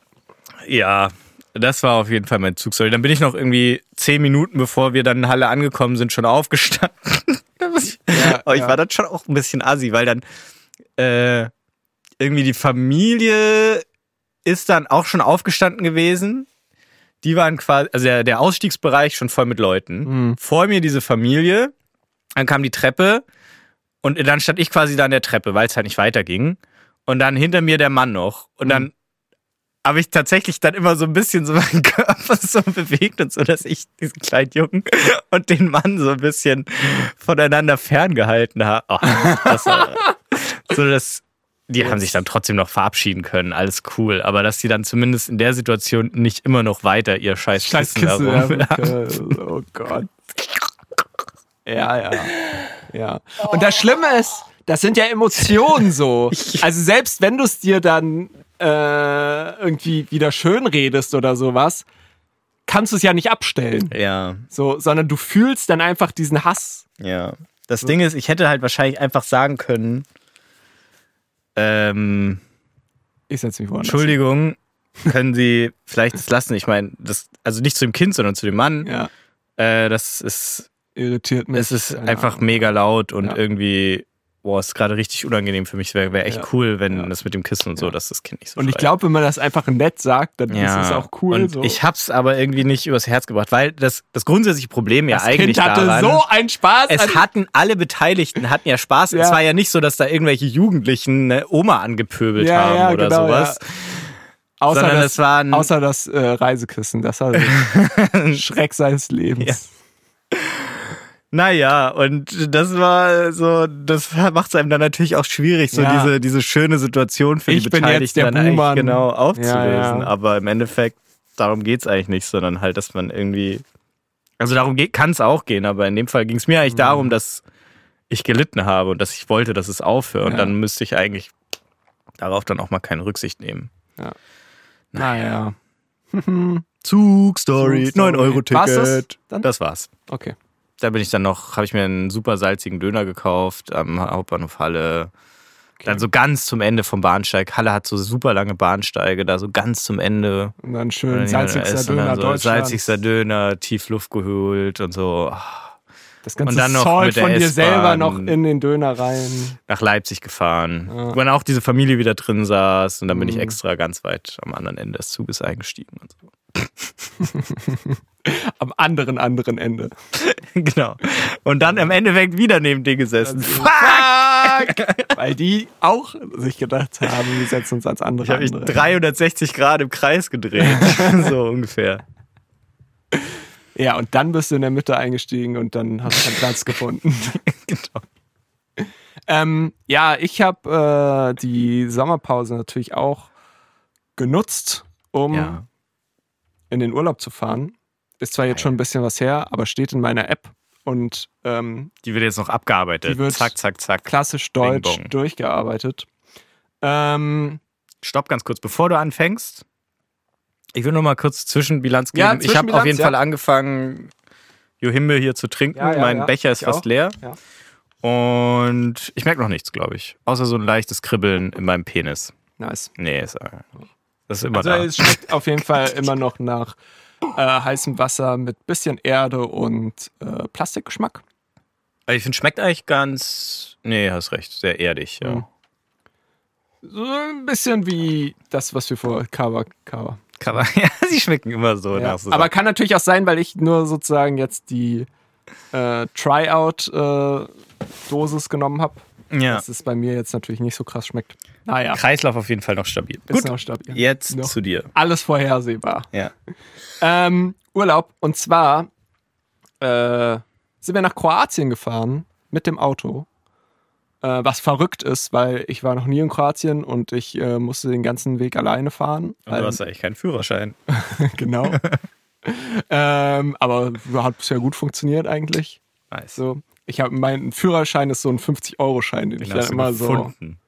Ja. das war auf jeden Fall mein Zugstory. Dann bin ich noch irgendwie zehn Minuten, bevor wir dann in Halle angekommen sind, schon aufgestanden. Ja, Aber ich ja. war dann schon auch ein bisschen assi, weil dann äh, irgendwie die Familie ist dann auch schon aufgestanden gewesen. Die waren quasi, also der, der Ausstiegsbereich schon voll mit Leuten. Mhm. Vor mir diese Familie, dann kam die Treppe und dann stand ich quasi da an der Treppe, weil es halt nicht weiterging. Und dann hinter mir der Mann noch. Und Mhm. dann habe ich tatsächlich dann immer so ein bisschen so meinen Körper so bewegt und so, dass ich diesen kleinen Jungen und den Mann so ein bisschen voneinander ferngehalten habe. Oh, das war, so dass die haben sich dann trotzdem noch verabschieden können, alles cool. Aber dass die dann zumindest in der Situation nicht immer noch weiter ihr scheiß, Kissen Kissen. da Ja, rum- oh Gott. Ja, ja. Ja. Und das Schlimme ist, das sind ja Emotionen so. Also selbst wenn du es dir dann äh, irgendwie wieder schön redest oder sowas, kannst du es ja nicht abstellen. Ja, So, sondern du fühlst dann einfach diesen Hass. ja. Das Ding ist, ich hätte halt wahrscheinlich einfach sagen können, ähm, Ich setze mich woanders. Entschuldigung, können Sie vielleicht das lassen? Ich meine, das, also nicht zu dem Kind, sondern zu dem Mann. Ja, Äh, das ist, irritiert mich. es ist einfach mega laut und Ja. irgendwie, boah, ist gerade richtig unangenehm für mich. Wäre wär echt Ja. cool, wenn Ja. das mit dem Kissen und so, Ja. dass das Kind nicht so Und ich glaube, wenn man das einfach nett sagt, dann ja. ist es auch cool. Und so. ich hab's aber irgendwie nicht übers Herz gebracht, weil das, das grundsätzliche Problem ja das eigentlich Kind hatte daran, so einen Spaß. es hatten alle Beteiligten hatten ja Spaß. Ja. Es war ja nicht so, dass da irgendwelche Jugendlichen eine Oma angepöbelt Ja, haben ja, oder genau, sowas. außer sondern das, es waren Außer das äh, Reisekissen, das war der Schreck seines Lebens. Naja, und das war so, das macht es einem dann natürlich auch schwierig, so Ja. diese, diese schöne Situation für Ich die Beteiligten dann eigentlich genau aufzulösen. Ja, ja. Aber im Endeffekt, darum geht's eigentlich nicht, sondern halt, dass man irgendwie. Also darum kann es auch gehen, aber in dem Fall ging es mir eigentlich Mhm. darum, dass ich gelitten habe und dass ich wollte, dass es aufhört. Und Ja. dann müsste ich eigentlich darauf dann auch mal keine Rücksicht nehmen. Naja. Zugstory, Zugstory. 9-Euro-Ticket. Das dann? Das war's. Okay. Da bin ich dann noch, habe ich mir einen super salzigen Döner gekauft am Hauptbahnhof Halle. Dann so ganz zum Ende vom Bahnsteig. Halle hat so super lange Bahnsteige, da so ganz zum Ende. Und dann Und schön dann salzigster essen und dann Döner so. Salzigster Döner, tief Luft geholt und so Das ganze Und dann noch der von dir selber noch in den Döner rein. nach Leipzig gefahren. Ja. Wo dann auch diese Familie wieder drin saß und dann bin ich Mhm. extra ganz weit am anderen Ende des Zuges eingestiegen und so. Am anderen, anderen Ende. genau. Und dann im Endeffekt wieder neben dir gesessen. Fuck! Weil die auch sich gedacht haben, wir setzen uns als andere. Ich habe mich andere. 360 Grad im Kreis gedreht. so ungefähr. Ja, und dann bist du in der Mitte eingestiegen und dann hast du einen Platz gefunden. genau. Ähm, ja, ich habe äh, die Sommerpause natürlich auch genutzt, um Ja. in den Urlaub zu fahren. Ist zwar jetzt schon ein bisschen was her, aber steht in meiner App und ähm, Die wird jetzt noch abgearbeitet. Die wird- zack, zack, zack. klassisch deutsch Bing durchgearbeitet. Ähm, Stopp ganz kurz, bevor du anfängst. Ich will nur mal kurz Zwischenbilanz geben. Ja, ich habe auf Zwischenbilanz, jeden ja. Fall angefangen, Johimbe hier zu trinken. Ja, mein. Becher ist Ich fast auch. leer. Und ich merke noch nichts, glaube ich. Außer so ein leichtes Kribbeln in meinem Penis. nice. Nee, ist, äh, das ist immer Also da. es schmeckt auf jeden Fall immer noch nach äh, heißem Wasser mit bisschen Erde und äh, Plastikgeschmack. Aber ich finde, schmeckt eigentlich ganz. Nee, hast recht. Sehr erdig, ja. Mhm. So ein bisschen wie das, was wir vor Kava Kava. Man, ja, sie schmecken immer so Ja. nach so Aber kann natürlich auch sein, weil ich nur sozusagen jetzt die äh, Tryout-Dosis genommen habe, ja. dass es bei mir jetzt natürlich nicht so krass schmeckt. Naja, Kreislauf auf jeden Fall noch stabil. ist Gut, noch stabil. jetzt Noch. zu dir. Alles vorhersehbar. Ja. Ähm, Urlaub. Und zwar äh, sind wir nach Kroatien gefahren mit dem Auto. Äh, was verrückt ist, weil ich war noch nie in Kroatien und ich äh, musste den ganzen Weg alleine fahren. Und du hast eigentlich keinen Führerschein. genau. ähm, aber hat bisher gut funktioniert eigentlich. Nice. So, ich habe mein Führerschein ist so ein 50-Euro-Schein, den Den ich dann immer so. gefunden.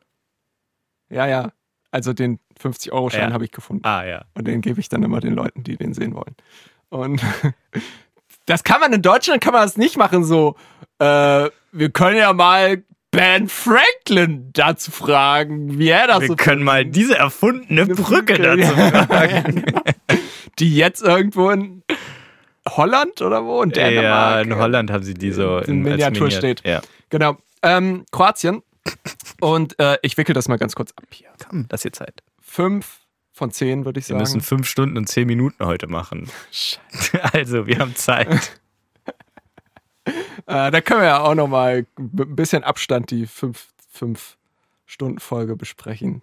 Ja, ja. Also den 50-Euro-Schein Ja. habe ich gefunden. Ah, ja. Und den gebe ich dann immer den Leuten, die den sehen wollen. Und das kann man in Deutschland kann man das nicht machen, so, äh, wir können ja mal Ben Franklin dazu fragen, wie er das Wir so können mal diese erfundene Brücke Brücke, dazu ja. fragen. die jetzt irgendwo in Holland oder wo? In Dänemark. Ja, in Holland haben sie die so In in, Miniatur Miniat- steht. Ja. Genau. Ähm, Kroatien. Und äh, ich wickel das mal ganz kurz ab hier. Komm, das ist jetzt Zeit. Fünf von zehn, würde ich Wir sagen. müssen fünf Stunden und zehn Minuten heute machen. Also, wir haben Zeit. Äh, da können wir ja auch noch mal mit ein bisschen Abstand die fünf, fünf Stunden Folge besprechen.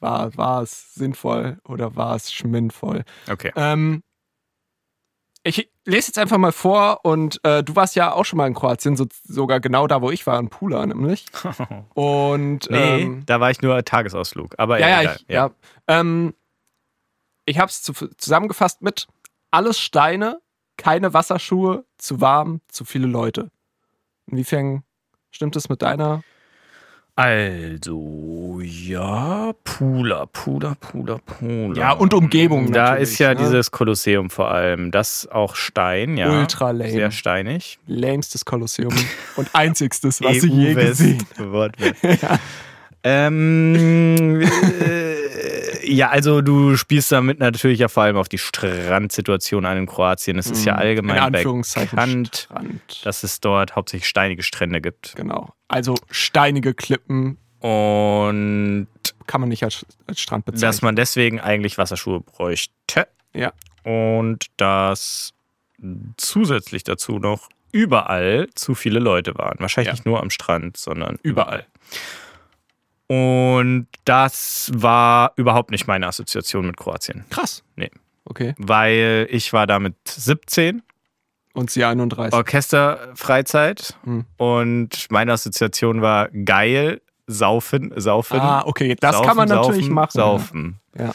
War, war es sinnvoll oder war es schminnvoll? Okay. Ähm, ich lese jetzt einfach mal vor und äh, du warst ja auch schon mal in Kroatien, so, sogar genau da, wo ich war, in Pula nämlich. Und Nee, ähm, da war ich nur Tagesausflug. Aber ja, ja, ja, egal. ich, ja. Ähm, ich habe es zu, zusammengefasst mit alles Steine, keine Wasserschuhe, zu warm, zu viele Leute. Inwiefern stimmt es mit deiner? Also, ja, Pula, Pula, Pula, Pula. Ja, und Umgebung Da ist ja ne? dieses Kolosseum vor allem. Das auch Stein, ja. Ultra lame. Sehr steinig. Lämstes Kolosseum und einzigstes, was ich je gesehen Wortwitz. Ähm, äh, ja, also du spielst damit natürlich ja vor allem auf die Strandsituation an in Kroatien. Es ist ja In allgemein bekannt, Strand. dass es dort hauptsächlich steinige Strände gibt. Genau. Also steinige Klippen Und kann man nicht als, als Strand bezeichnen. dass man deswegen eigentlich Wasserschuhe bräuchte. Ja. Und dass zusätzlich dazu noch überall zu viele Leute waren. Wahrscheinlich Ja. nicht nur am Strand, sondern Überall. Und das war überhaupt nicht meine Assoziation mit Kroatien. Krass. Nee. Okay. Weil ich war da mit 17, Und sie 31. Orchesterfreizeit. Hm. Und meine Assoziation war geil, saufen, saufen. Ah, okay. Das saufen, kann man saufen, natürlich machen. Saufen. Ja.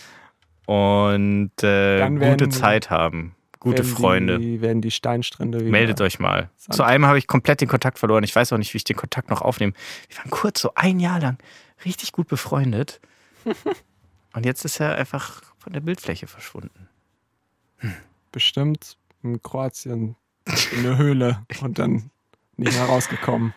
Und äh, gute Zeit haben. Gute Freunde. Die, werden die Steinstrände wieder. Meldet euch mal. Sand. Zu einem habe ich komplett den Kontakt verloren. Ich weiß auch nicht, wie ich den Kontakt noch aufnehme. Wir waren kurz, so ein Jahr lang, richtig gut befreundet. Und jetzt ist er einfach von der Bildfläche verschwunden. Bestimmt in Kroatien in eine Höhle und dann nicht mehr rausgekommen.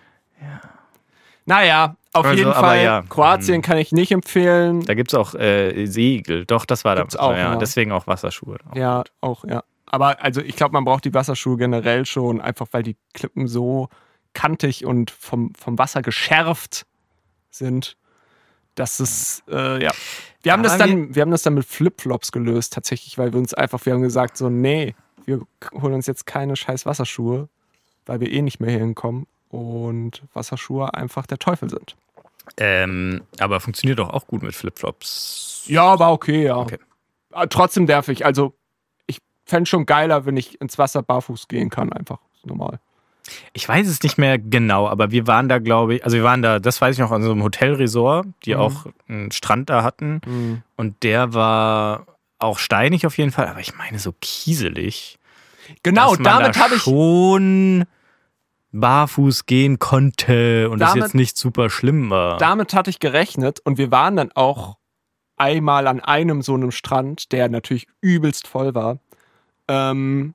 Naja, auf Also, jeden Fall. ja. Kroatien Hm. kann ich nicht empfehlen. Da gibt es auch äh, Segel. Doch, das war da. Gibt's auch, ja, ja. Deswegen auch Wasserschuhe. Ja, auch, ja. Aber also ich glaube, man braucht die Wasserschuhe generell schon, einfach weil die Klippen so kantig und vom, vom Wasser geschärft sind, dass es, äh, ja. Wir haben, Da das dann, wir haben das dann mit Flipflops gelöst, tatsächlich, weil wir uns einfach, wir haben gesagt, so, nee, wir holen uns jetzt keine scheiß Wasserschuhe, weil wir eh nicht mehr hier hinkommen und Wasserschuhe einfach der Teufel sind. Ähm, aber funktioniert doch auch gut mit Flipflops. Ja, war okay, ja. Okay. Aber trotzdem nervig. Also, ich fände schon geiler, wenn ich ins Wasser barfuß gehen kann, einfach. Ist normal. Ich weiß es nicht mehr genau, aber wir waren da, glaube ich, also wir waren da, das weiß ich noch, an so einem Hotelresort, die Mhm. auch einen Strand da hatten. Und der war auch steinig auf jeden Fall, aber ich meine so kieselig. Genau, damit da habe ich. schon barfuß gehen konnte und es Damit- jetzt nicht super schlimm war. Damit hatte ich gerechnet und wir waren dann auch einmal an einem so einem Strand, der natürlich übelst voll war. Ähm,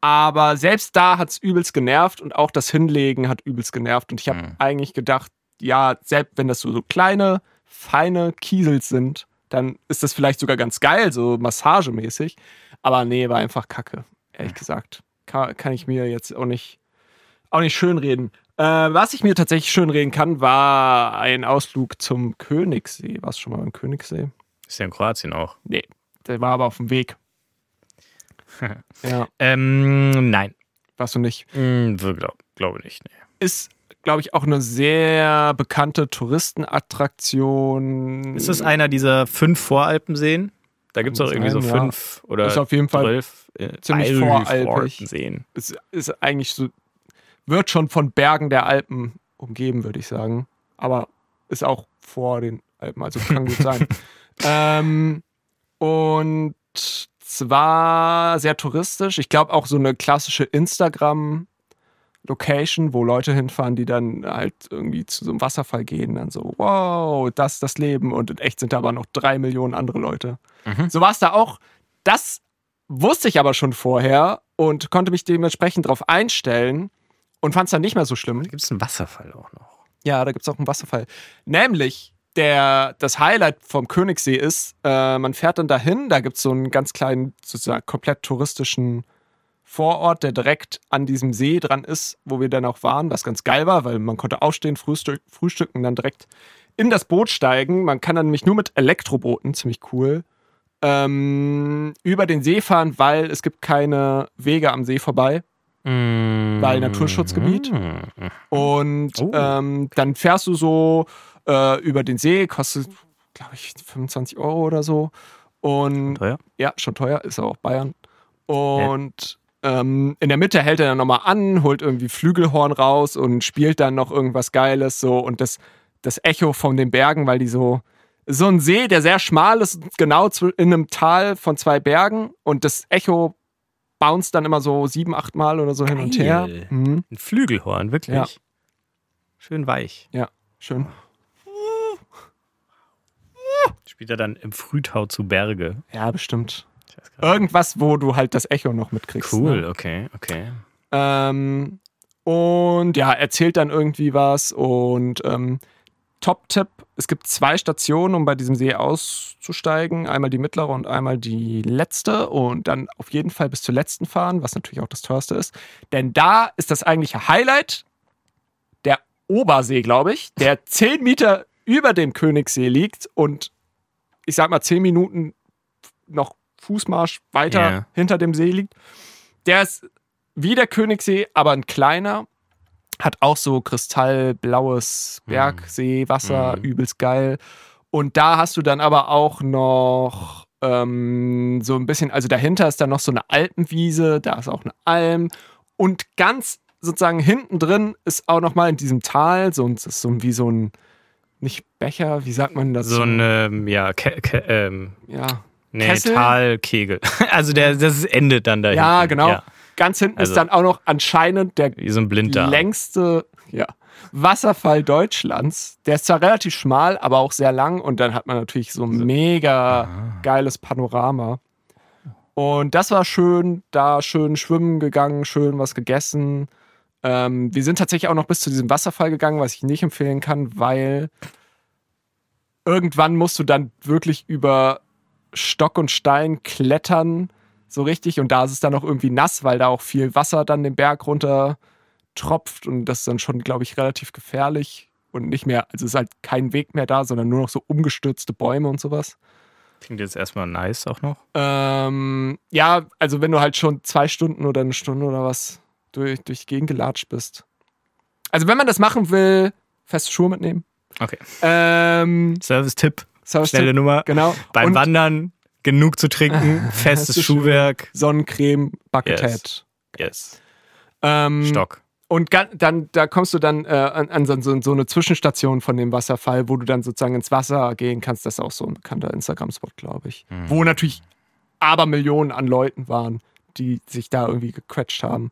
aber selbst da hat es übelst genervt und auch das Hinlegen hat übelst genervt. Und ich habe Mhm. eigentlich gedacht, ja, selbst wenn das so, so kleine, feine Kiesels sind, dann ist das vielleicht sogar ganz geil, so massagemäßig. Aber nee, war einfach kacke, ehrlich gesagt. Kann, kann ich mir jetzt auch nicht, auch nicht schönreden. Äh, was ich mir tatsächlich schönreden kann, war ein Ausflug zum Königssee. Warst du schon mal beim Königssee? Ist ja in Kroatien auch. Nee, der war aber auf dem Weg. ja, Ähm, nein, warst du nicht. hm, glaube glaub nicht. Nee. Ist, glaube ich, auch eine sehr bekannte Touristenattraktion. Ist das einer dieser fünf Voralpenseen? Da gibt es auch irgendwie so ja. fünf oder Ist auf jeden Fall zwölf äh, ziemlich Alpen- voralpig. Seen. Es ist eigentlich so, wird schon von Bergen der Alpen umgeben, würde ich sagen. Aber ist auch vor den Alpen, also kann gut sein. ähm, und zwar sehr touristisch. Ich glaube auch so eine klassische Instagram Location, wo Leute hinfahren, die dann halt irgendwie zu so einem Wasserfall gehen, dann so, wow, das ist das Leben und in echt sind da aber noch drei Millionen andere Leute. Mhm. So war es da auch. Das wusste ich aber schon vorher und konnte mich dementsprechend darauf einstellen und fand es dann nicht mehr so schlimm. Da gibt es einen Wasserfall auch noch. Ja, da gibt es auch einen Wasserfall. Nämlich, der, das Highlight vom Königssee ist, äh, man fährt dann dahin, da gibt es so einen ganz kleinen, sozusagen komplett touristischen Vorort, der direkt an diesem See dran ist, wo wir dann auch waren, was ganz geil war, weil man konnte aufstehen, frühstück, frühstücken, dann direkt in das Boot steigen. Man kann dann nämlich nur mit Elektrobooten, ziemlich cool, ähm, über den See fahren, weil es gibt keine Wege am See vorbei. Weil Naturschutzgebiet. Mhm. Und Oh. ähm, dann fährst du so äh, über den See, kostet, glaube ich, 25 Euro oder so. Und Teuer? ja, schon teuer, ist aber auch Bayern. Und ähm, in der Mitte hält er dann nochmal an, holt irgendwie Flügelhorn raus und spielt dann noch irgendwas Geiles so und das, das Echo von den Bergen, weil die so so ein See, der sehr schmal ist, genau in einem Tal von zwei Bergen und das Echo bounced dann immer so sieben, acht Mal oder so hin und her. Geil. Mhm. Ein Flügelhorn, wirklich. Ja. Schön weich. Ja, schön. Spielt er dann im Frühtau zu Berge. Ja, bestimmt. Irgendwas, wo du halt das Echo noch mitkriegst. Cool, Ne? okay, okay. Ähm, und ja, erzählt dann irgendwie was. Und ähm, Top-Tipp: Es gibt zwei Stationen, um bei diesem See auszusteigen. Einmal die mittlere und einmal die letzte. Und dann auf jeden Fall bis zur letzten fahren, was natürlich auch das teuerste ist. Denn da ist das eigentliche Highlight der Obersee, glaube ich, der 10 Meter über dem Königssee liegt und ich sag mal 10 Minuten noch Fußmarsch weiter Ja. hinter dem See liegt. Der ist wie der Königssee, aber ein kleiner. Hat auch so kristallblaues Bergseewasser, Mhm. übelst geil. Und da hast du dann aber auch noch ähm, so ein bisschen, also dahinter ist dann noch so eine Alpenwiese, da ist auch eine Alm. Und ganz sozusagen hinten drin ist auch noch mal in diesem Tal so, ein- so wie so ein, nicht Becher, wie sagt man das? So ein, ja, Ke Ke ähm, ja, nee, Kessel? Talkegel. Also der, das endet dann da ja, hinten. genau. Ja, Ganz hinten Also- ist dann auch noch anscheinend der so längste ja, Wasserfall Deutschlands. Der ist zwar relativ schmal, aber auch sehr lang und dann hat man natürlich so ein mega geiles Panorama. Und das war schön, da schön schwimmen gegangen, schön was gegessen. Ähm, wir sind tatsächlich auch noch bis zu diesem Wasserfall gegangen, was ich nicht empfehlen kann, weil irgendwann musst du dann wirklich über Stock und Stein klettern, so richtig. Und da ist es dann auch irgendwie nass, weil da auch viel Wasser dann den Berg runter tropft. Und das ist dann schon, glaube ich, relativ gefährlich. Und nicht mehr, also es ist halt kein Weg mehr da, sondern nur noch so umgestürzte Bäume und sowas. Klingt jetzt erstmal nice auch noch. Ähm, ja, also wenn du halt schon zwei Stunden oder eine Stunde oder was durch, durch die Gegend gelatscht bist. Also wenn man das machen will, feste Schuhe mitnehmen. Okay. Ähm, Service-Tipp. Service- Schnelle Nummer. Genau. Beim Und Wandern genug zu trinken, festes Schuhwerk. Sonnencreme, Buckethead. Yes. Yes. Ähm, Stock. Und dann, da kommst du dann äh, an, an so, so, eine Zwischenstation von dem Wasserfall, wo du dann sozusagen ins Wasser gehen kannst. Das ist auch so ein bekannter Instagram-Spot, glaube ich. Mhm. Wo natürlich aber Millionen an Leuten waren, die sich da irgendwie gequetscht haben.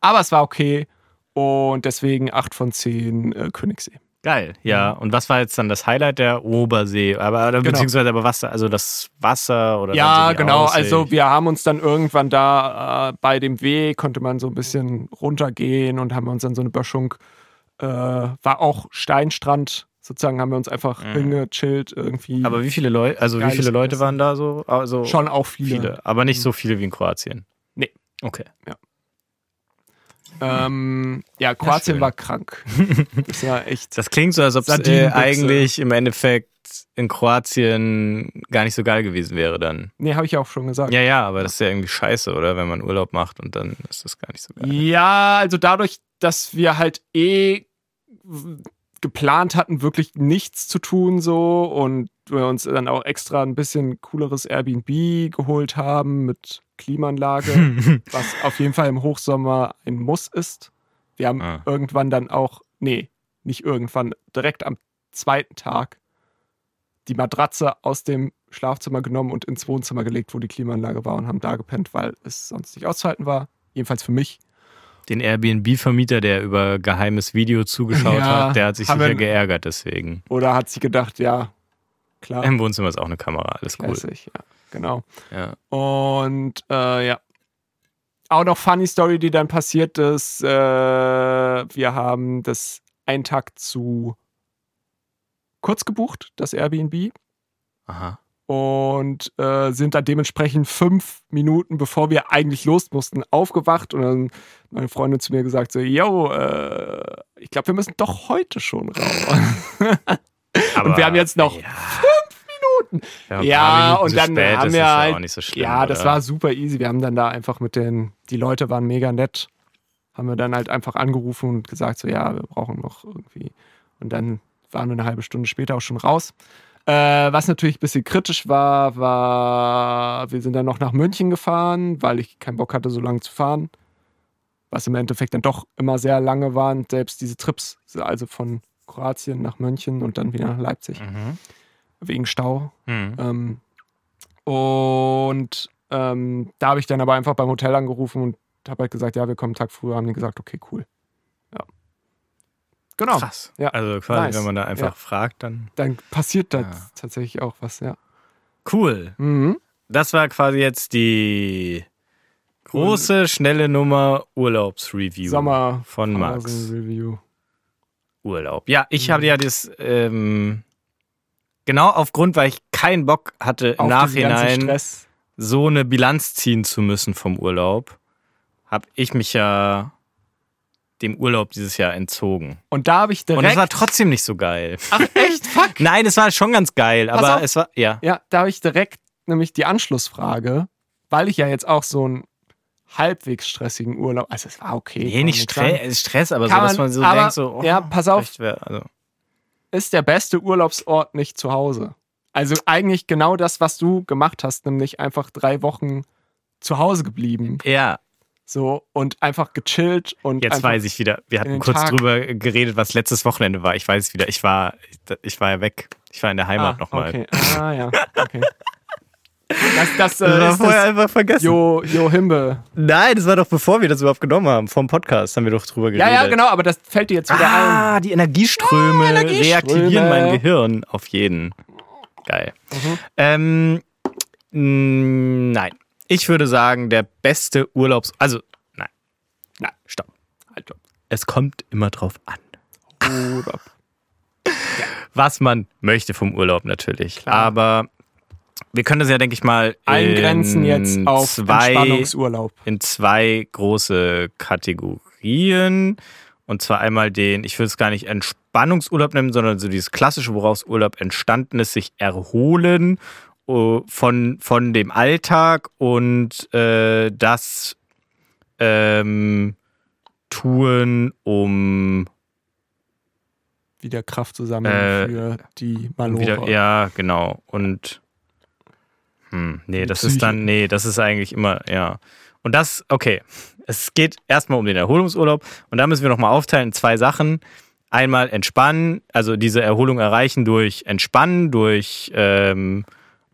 Aber es war okay und deswegen 8 von 10 äh, Königssee. Geil, ja. Und was war jetzt dann das Highlight der Obersee? Aber Genau. beziehungsweise aber Wasser, also das Wasser oder Ja, genau. Aussicht. Also wir haben uns dann irgendwann da äh, bei dem Weg konnte man so ein bisschen runtergehen und haben uns dann so eine Böschung, äh, war auch Steinstrand, sozusagen haben wir uns einfach Mhm. hingechillt irgendwie. Aber wie viele Leute, also wie viele Leute waren da so? Also schon auch viele. viele, aber nicht so viele wie in Kroatien. Nee. Okay. Ähm, ja, Kroatien war krank. Das war echt. Das klingt so, als ob es äh, eigentlich im Endeffekt in Kroatien gar nicht so geil gewesen wäre dann. nee, habe ich ja auch schon gesagt. Ja, ja, aber das ist ja irgendwie scheiße, oder? Wenn man Urlaub macht und dann ist das gar nicht so geil. Ja, also dadurch, dass wir halt eh geplant hatten, wirklich nichts zu tun so und wir uns dann auch extra ein bisschen cooleres Airbnb geholt haben mit Klimaanlage, was auf jeden Fall im Hochsommer ein Muss ist. Wir haben Ah. irgendwann dann auch, nee, nicht irgendwann, direkt am zweiten Tag die Matratze aus dem Schlafzimmer genommen und ins Wohnzimmer gelegt, wo die Klimaanlage war und haben da gepennt, weil es sonst nicht auszuhalten war. Jedenfalls für mich. Den Airbnb-Vermieter, der über geheimes Video zugeschaut Ja, hat, der hat sich sicher geärgert deswegen. Oder hat sie gedacht, ja, klar, Im Wohnzimmer ist auch eine Kamera, alles cool. lässig, ja, genau. Ja. Und äh, ja. Auch noch funny Story, die dann passiert ist. Äh, wir haben das einen Tag zu kurz gebucht, das Airbnb. Aha. Und äh, sind dann dementsprechend fünf Minuten, bevor wir eigentlich los mussten, aufgewacht. Und dann meine Freundin zu mir gesagt: So, yo, äh, ich glaube, wir müssen doch heute schon raus. Aber, wir haben jetzt noch ja. Minuten. Ja, Ja, Minuten und dann spät, haben wir halt- so schlimm. ja, das oder? war super easy. Wir haben dann da einfach mit den, die Leute waren mega nett, haben wir dann halt einfach angerufen und gesagt, so ja, wir brauchen noch irgendwie. Und dann waren wir eine halbe Stunde später auch schon raus. Äh, was natürlich ein bisschen kritisch war, war, wir sind dann noch nach München gefahren, weil ich keinen Bock hatte, so lange zu fahren. Was im Endeffekt dann doch immer sehr lange waren, selbst diese Trips, also von Kroatien nach München und dann wieder nach Leipzig, Mhm. wegen Stau. Mhm. Ähm, und ähm, da habe ich dann aber einfach beim Hotel angerufen und habe halt gesagt, ja, wir kommen einen Tag früher. Haben die gesagt, okay, cool. Genau. Krass. Ja. Also quasi, Nice. wenn man da einfach Ja. fragt, dann. Dann passiert da Ja. tatsächlich auch was, ja. Cool. Mhm. Das war quasi jetzt die große, schnelle Nummer Urlaubsreview Sommer von Max. Review. Urlaub. Ja, Mhm. ich habe ja das ähm, genau aufgrund, weil ich keinen Bock hatte im Nachhinein so eine Bilanz ziehen zu müssen vom Urlaub, habe ich mich ja dem Urlaub dieses Jahr entzogen. Und da habe ich direkt. Und es war trotzdem nicht so geil. Ach, echt? Fuck. Nein, es war schon ganz geil, Pass aber auf. es war ja. Ja, da habe ich direkt nämlich die Anschlussfrage, weil ich ja jetzt auch so einen halbwegs stressigen Urlaub. Also, es war okay. Nee, nicht. Stress, Stress aber so, Kann dass man- so aber- denkt, so, oh, ja, pass auf. wär- also, ist der beste Urlaubsort nicht zu Hause. Also eigentlich genau das, was du gemacht hast, nämlich einfach drei Wochen zu Hause geblieben. ja, So und einfach gechillt und jetzt weiß ich wieder. Wir hatten kurz Tag. drüber geredet, was letztes Wochenende war. Ich weiß es wieder. Ich war, ich war ja weg. Ich war in der Heimat ah, nochmal. Okay. Ah ja, okay. Das, das, äh, Das war ist vorher das einfach vergessen. Jo, Jo Himbe. Nein, das war doch bevor wir das überhaupt genommen haben. Vom Podcast haben wir doch drüber Ja, geredet. ja, genau, aber das fällt dir jetzt wieder ein. Ah, die Energieströme, Ah, Energieströme. reaktivieren mein Gehirn. Auf jeden. Geil. Mhm. Ähm, mh, nein. Ich würde sagen, der beste Urlaubs... Also, nein. Nein, stopp. Halt, stopp. Es kommt immer drauf an. Urlaub. Was man möchte vom Urlaub natürlich. Klar. Aber wir können das ja, denke ich mal, Eingrenzen in jetzt auf zwei, Entspannungsurlaub. in zwei große Kategorien. Und zwar einmal den, ich würde es gar nicht Entspannungsurlaub nennen, sondern so dieses klassische, woraus Urlaub entstanden ist, sich erholen von, von dem Alltag und äh, das ähm, tun, um Wieder Kraft zu sammeln Äh, für die Malora. ja, genau. Und hm, nee, Die das ist Psyche. dann, nee, das ist eigentlich immer, ja. Und das, okay. Es geht erstmal um den Erholungsurlaub und da müssen wir nochmal aufteilen in zwei Sachen. Einmal entspannen, also diese Erholung erreichen durch Entspannen, durch, ähm,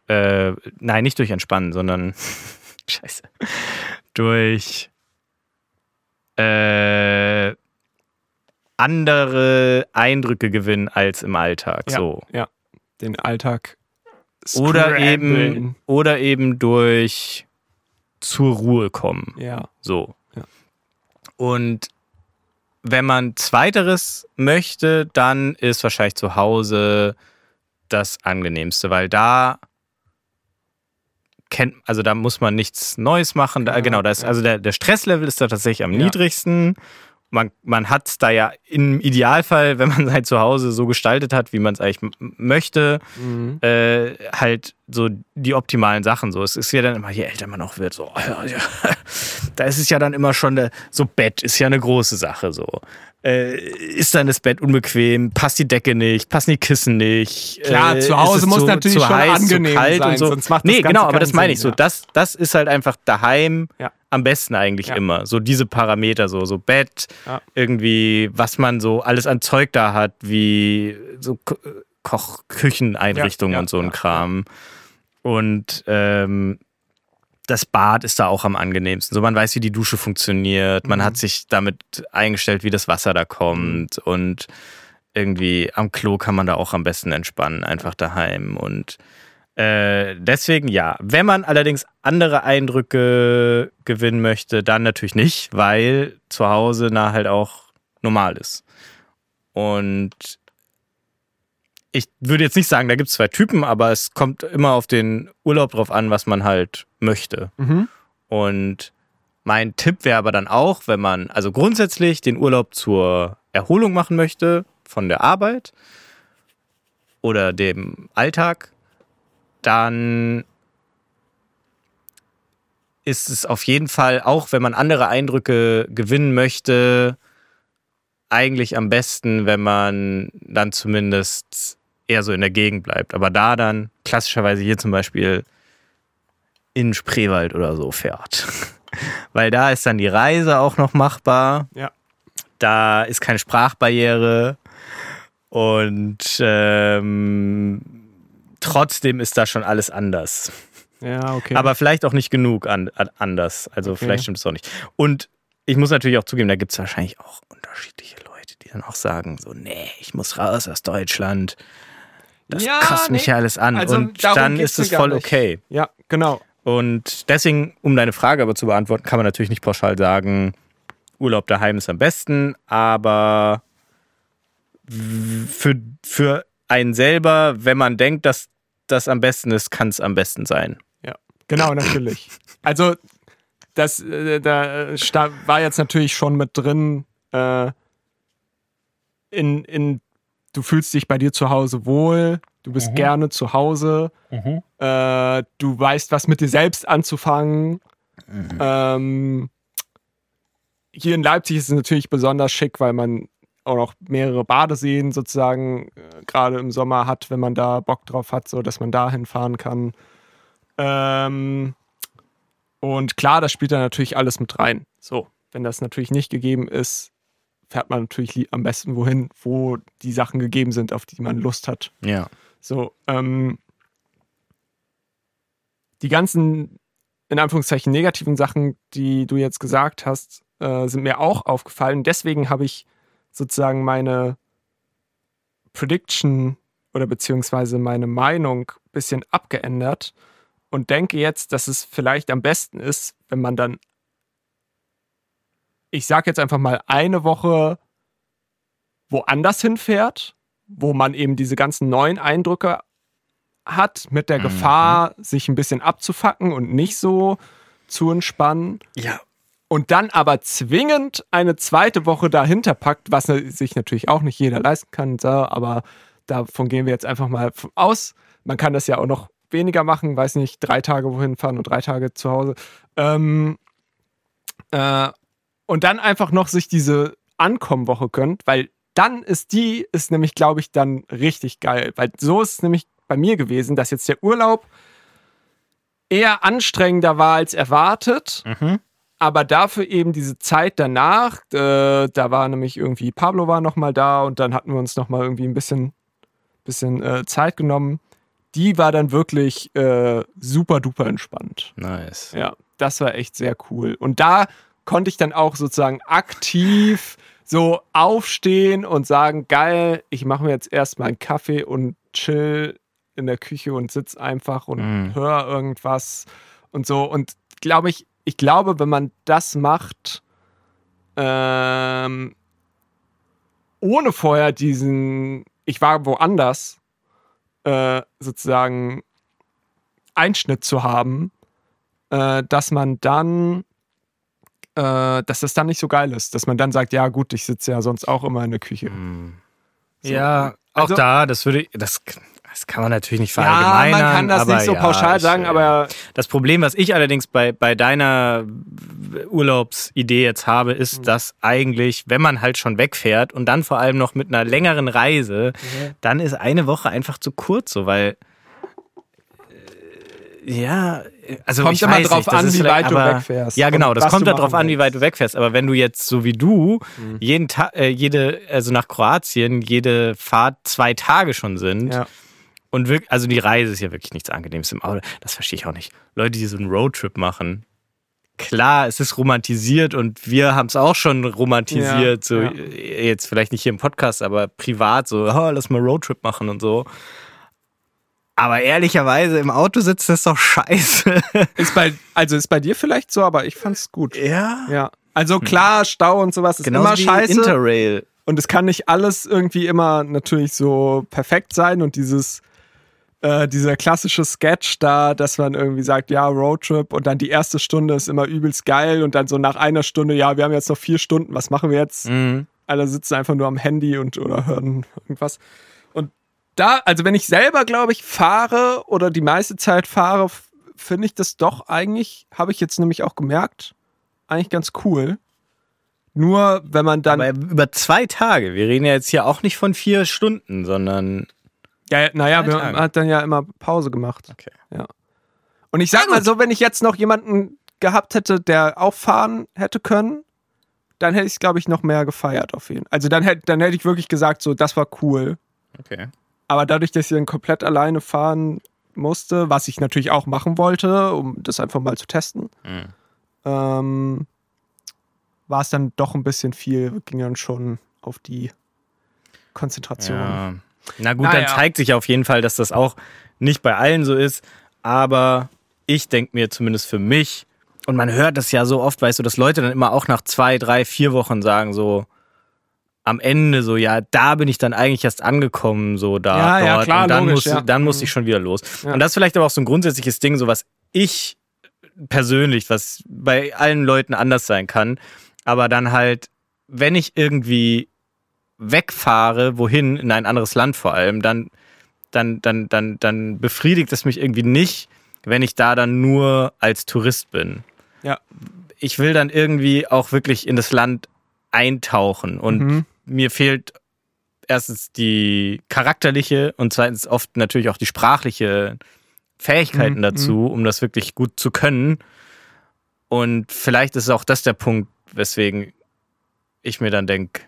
äh, nein, nicht durch Entspannen, sondern, scheiße, durch, äh, andere Eindrücke gewinnen als im Alltag. Ja. So. Den Alltag. Oder scramblen. eben, oder eben durch zur Ruhe kommen. Ja. So. Ja. Und wenn man zweiteres möchte, dann ist wahrscheinlich zu Hause das angenehmste, weil da kennt, also da muss man nichts Neues machen. Da, genau, da ist, also der, der Stresslevel ist da tatsächlich am Ja. niedrigsten. Man, man hat es da ja im Idealfall, wenn man sein Zuhause so gestaltet hat, wie man es eigentlich möchte, Mhm. äh, halt so die optimalen Sachen. So, es ist ja dann immer, je älter man auch wird, so, ja, ja, da ist es ja dann immer schon, so Bett ist ja eine große Sache. So, äh, ist dann das Bett unbequem, passt die Decke nicht, passen die Kissen nicht. Klar, äh, zu Hause muss zu, natürlich zu schon heiß, angenehm zu kalt sein, und so. sonst macht das nee, Ganze genau, aber das meine ich so. ja. Das, das ist halt einfach daheim Ja. am besten eigentlich Ja. immer. So diese Parameter, so, so Bett, irgendwie, was man so alles an Zeug da hat, wie so Ko- Koch, Kücheneinrichtungen und so ein Kram. Und ähm, das Bad ist da auch am angenehmsten. So, man weiß, wie die Dusche funktioniert. Man hat sich damit eingestellt, wie das Wasser da kommt. Und irgendwie am Klo kann man da auch am besten entspannen, einfach daheim. Und äh, deswegen ja. Wenn man allerdings andere Eindrücke gewinnen möchte, dann natürlich nicht, weil zu Hause na halt auch normal ist. Und ich würde jetzt nicht sagen, da gibt es zwei Typen, aber es kommt immer auf den Urlaub drauf an, was man halt möchte. Mhm. Und mein Tipp wäre aber dann auch, wenn man also grundsätzlich den Urlaub zur Erholung machen möchte von der Arbeit oder dem Alltag, dann ist es auf jeden Fall, auch wenn man andere Eindrücke gewinnen möchte, eigentlich am besten, wenn man dann zumindest eher so in der Gegend bleibt. Aber da dann klassischerweise hier zum Beispiel in Spreewald oder so fährt. Weil da ist dann die Reise auch noch machbar. Ja. Da ist keine Sprachbarriere. Und ähm, trotzdem ist da schon alles anders. Ja, okay. Aber vielleicht auch nicht genug an, an, anders. Also Okay. vielleicht stimmt es auch nicht. Und ich muss natürlich auch zugeben, da gibt es wahrscheinlich auch unterschiedliche Leute, die dann auch sagen, so, nee, ich muss raus aus Deutschland. Das Ja, mich nee. ja alles an. Also und dann ist es voll nicht. okay. ja, genau. Und deswegen, um deine Frage aber zu beantworten, kann man natürlich nicht pauschal sagen, Urlaub daheim ist am besten, aber für, für einen selber, wenn man denkt, dass das am besten ist, kann es am besten sein. Ja, genau, natürlich. Also, das äh, da war jetzt natürlich schon mit drin, äh, in, in, du fühlst dich bei dir zu Hause wohl, du bist gerne zu Hause, äh, du weißt, was mit dir selbst anzufangen. Ähm, hier in Leipzig ist es natürlich besonders schick, weil man auch noch mehrere Badeseen sozusagen äh, gerade im Sommer hat, wenn man da Bock drauf hat, so dass man da hinfahren kann. Ähm, und klar, das spielt da natürlich alles mit rein. So, wenn das natürlich nicht gegeben ist, fährt man natürlich li- am besten wohin, wo die Sachen gegeben sind, auf die man Lust hat. Ja. So, ähm, die ganzen, in Anführungszeichen, negativen Sachen, die du jetzt gesagt hast, äh, sind mir auch aufgefallen. Deswegen habe ich sozusagen meine Prediction oder beziehungsweise meine Meinung ein bisschen abgeändert und denke jetzt, dass es vielleicht am besten ist, wenn man dann, ich sage jetzt einfach mal, eine Woche woanders hinfährt, wo man eben diese ganzen neuen Eindrücke hat, mit der Gefahr, sich ein bisschen abzufacken und nicht so zu entspannen. Ja. Und dann aber zwingend eine zweite Woche dahinter packt, was sich natürlich auch nicht jeder leisten kann, aber davon gehen wir jetzt einfach mal aus. Man kann das ja auch noch weniger machen, weiß nicht, drei Tage wohin fahren und drei Tage zu Hause. Ähm, äh, und dann einfach noch sich diese Ankommenwoche gönnt, weil dann ist die, ist nämlich, glaube ich, dann richtig geil. Weil so ist es nämlich bei mir gewesen, dass jetzt der Urlaub eher anstrengender war als erwartet aber dafür eben diese Zeit danach, äh, da war nämlich irgendwie Pablo war noch mal da und dann hatten wir uns noch mal irgendwie ein bisschen, bisschen äh, Zeit genommen. Die war dann wirklich äh, super duper entspannt. Nice. Ja, das war echt sehr cool. Und da konnte ich dann auch sozusagen aktiv so aufstehen und sagen, geil, ich mache mir jetzt erstmal einen Kaffee und chill in der Küche und sitz einfach und Mhm. höre irgendwas und so. Und glaube ich, ich glaube, wenn man das macht, ähm, ohne vorher diesen, ich war woanders, äh, sozusagen Einschnitt zu haben, äh, dass man dann, äh, dass das dann nicht so geil ist, dass man dann sagt, ja gut, ich sitze ja sonst auch immer in der Küche. So. Ja, auch Also- da, das würde ich, das, das kann man natürlich nicht Ja, verallgemeinern. man kann das aber nicht so ja, pauschal ich, sagen, äh, aber Das Problem, was ich allerdings bei, bei deiner Urlaubsidee jetzt habe, ist, Mhm. dass eigentlich, wenn man halt schon wegfährt und dann vor allem noch mit einer längeren Reise, dann ist eine Woche einfach zu kurz, so weil ja, also Kommt ich immer weiß drauf nicht, das an, wie weit du wegfährst Ja, genau, das kommt darauf an, wie weit du wegfährst. Aber wenn du jetzt so wie du Mhm. jeden Tag, äh, jede, also nach Kroatien, jede Fahrt zwei Tage schon sind, ja. Und wirklich, also die Reise ist ja wirklich nichts Angenehmes im Auto. Das verstehe ich auch nicht. Leute, die so einen Roadtrip machen. Klar, es ist romantisiert und wir haben es auch schon romantisiert. Ja, so ja. jetzt vielleicht nicht hier im Podcast, aber privat so, oh, lass mal Roadtrip machen und so. Aber ehrlicherweise im Auto sitzen ist doch scheiße. Ist bei, also ist bei dir vielleicht so, aber ich fand's gut. Ja. Ja. Also klar, Stau und sowas ist Genauso immer scheiße. Interrail. Und es kann nicht alles irgendwie immer natürlich so perfekt sein und dieses, äh, dieser klassische Sketch da, dass man irgendwie sagt, ja, Roadtrip und dann die erste Stunde ist immer übelst geil und dann so nach einer Stunde, ja, wir haben jetzt noch vier Stunden, was machen wir jetzt? Mhm. Alle sitzen einfach nur am Handy und oder hören irgendwas. Da, also wenn ich selber, glaube ich, fahre oder die meiste Zeit fahre, finde ich das doch eigentlich, habe ich jetzt nämlich auch gemerkt, eigentlich ganz cool. Nur wenn man dann. Aber über zwei Tage. Wir reden ja jetzt hier auch nicht von vier Stunden, sondern. Ja, naja, man Tage. hat dann ja immer Pause gemacht. Okay. Und ich sag mal so, wenn ich jetzt noch jemanden gehabt hätte, der auch fahren hätte können, dann hätte ich es, glaube ich, noch mehr gefeiert auf jeden Fall. Also dann hätte, dann hätte ich wirklich gesagt, so, das war cool. Okay. Aber dadurch, dass ich dann komplett alleine fahren musste, was ich natürlich auch machen wollte, um das einfach mal zu testen, Mhm. ähm, war es dann doch ein bisschen viel, ging dann schon auf die Konzentration. Ja. Na gut, Naja. dann zeigt sich auf jeden Fall, dass das auch nicht bei allen so ist. Aber ich denke mir zumindest für mich, und man hört das ja so oft, weißt du, dass Leute dann immer auch nach zwei, drei, vier Wochen sagen, so am Ende so, ja, da bin ich dann eigentlich erst angekommen, so da, Ja, ja, dort. klar, und dann, logisch, musste, ja. dann musste Mhm. ich schon wieder los. Ja. Und das ist vielleicht aber auch so ein grundsätzliches Ding, so was ich persönlich, was bei allen Leuten anders sein kann, aber dann halt, wenn ich irgendwie wegfahre, wohin, in ein anderes Land vor allem, dann, dann, dann, dann, dann befriedigt es mich irgendwie nicht, wenn ich da dann nur als Tourist bin. Ja. Ich will dann irgendwie auch wirklich in das Land eintauchen und Mhm. Mir fehlt erstens die charakterliche und zweitens oft natürlich auch die sprachliche Fähigkeiten Mhm, dazu, um das wirklich gut zu können. Und vielleicht ist auch das der Punkt, weswegen ich mir dann denke,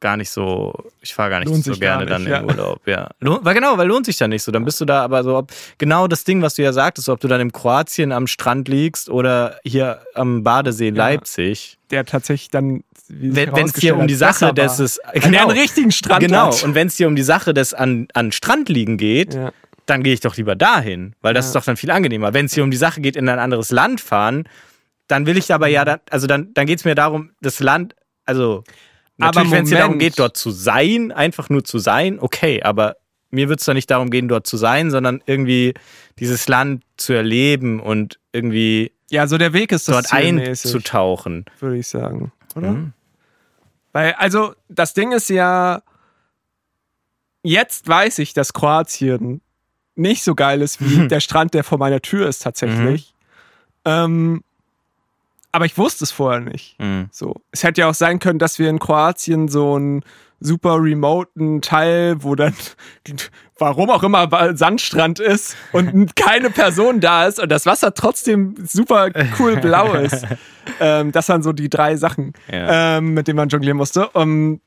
gar nicht so, ich fahre gar nicht Lohnt so gerne dann nicht, in ja. Urlaub, ja. Lohnt, weil genau, weil lohnt sich dann nicht so. Dann bist du da aber so, ob, genau das Ding, was du ja sagtest, ob du dann in Kroatien am Strand liegst oder hier am Badesee Leipzig. Der tatsächlich dann, Wenn es dir um die Sache des, Wenn er einen richtigen Strand genau. hat. Und wenn es dir um die Sache des an, an Strand liegen geht, Ja. dann gehe ich doch lieber dahin, weil das Ja. ist doch dann viel angenehmer. Wenn es hier um die Sache geht, in ein anderes Land fahren, dann will ich aber ja, dann, also dann, dann geht es mir darum, das Land, also natürlich, wenn es dir darum geht, dort zu sein, einfach nur zu sein, okay, aber mir wird es doch nicht darum gehen, dort zu sein, sondern irgendwie dieses Land zu erleben und irgendwie Ja, so der Weg ist das dort einzutauchen. würde ich sagen. Oder? Mhm. Weil, also, das Ding ist ja, jetzt weiß ich, dass Kroatien nicht so geil ist wie der Strand, der vor meiner Tür ist, tatsächlich. Ähm, aber ich wusste es vorher nicht. Mhm. So. Es hätte ja auch sein können, dass wir in Kroatien so einen super remoten Teil, wo dann, warum auch immer, Sandstrand ist und keine Person da ist und das Wasser trotzdem super cool blau ist. ähm, das waren so die drei Sachen, Ja. ähm, mit denen man jonglieren musste, um,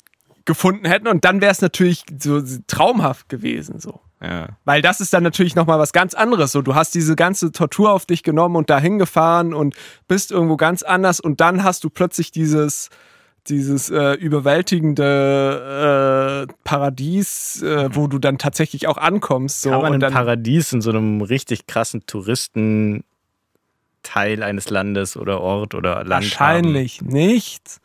gefunden hätten. Und dann wäre es natürlich so traumhaft gewesen. So. Ja. Weil das ist dann natürlich nochmal was ganz anderes. So, du hast diese ganze Tortur auf dich genommen und dahin gefahren und bist irgendwo ganz anders und dann hast du plötzlich dieses, dieses äh, überwältigende äh, Paradies, äh, wo du dann tatsächlich auch ankommst. So, Kann man und ein Paradies in so einem richtig krassen Touristenteil eines Landes oder Ort oder Land wahrscheinlich nicht.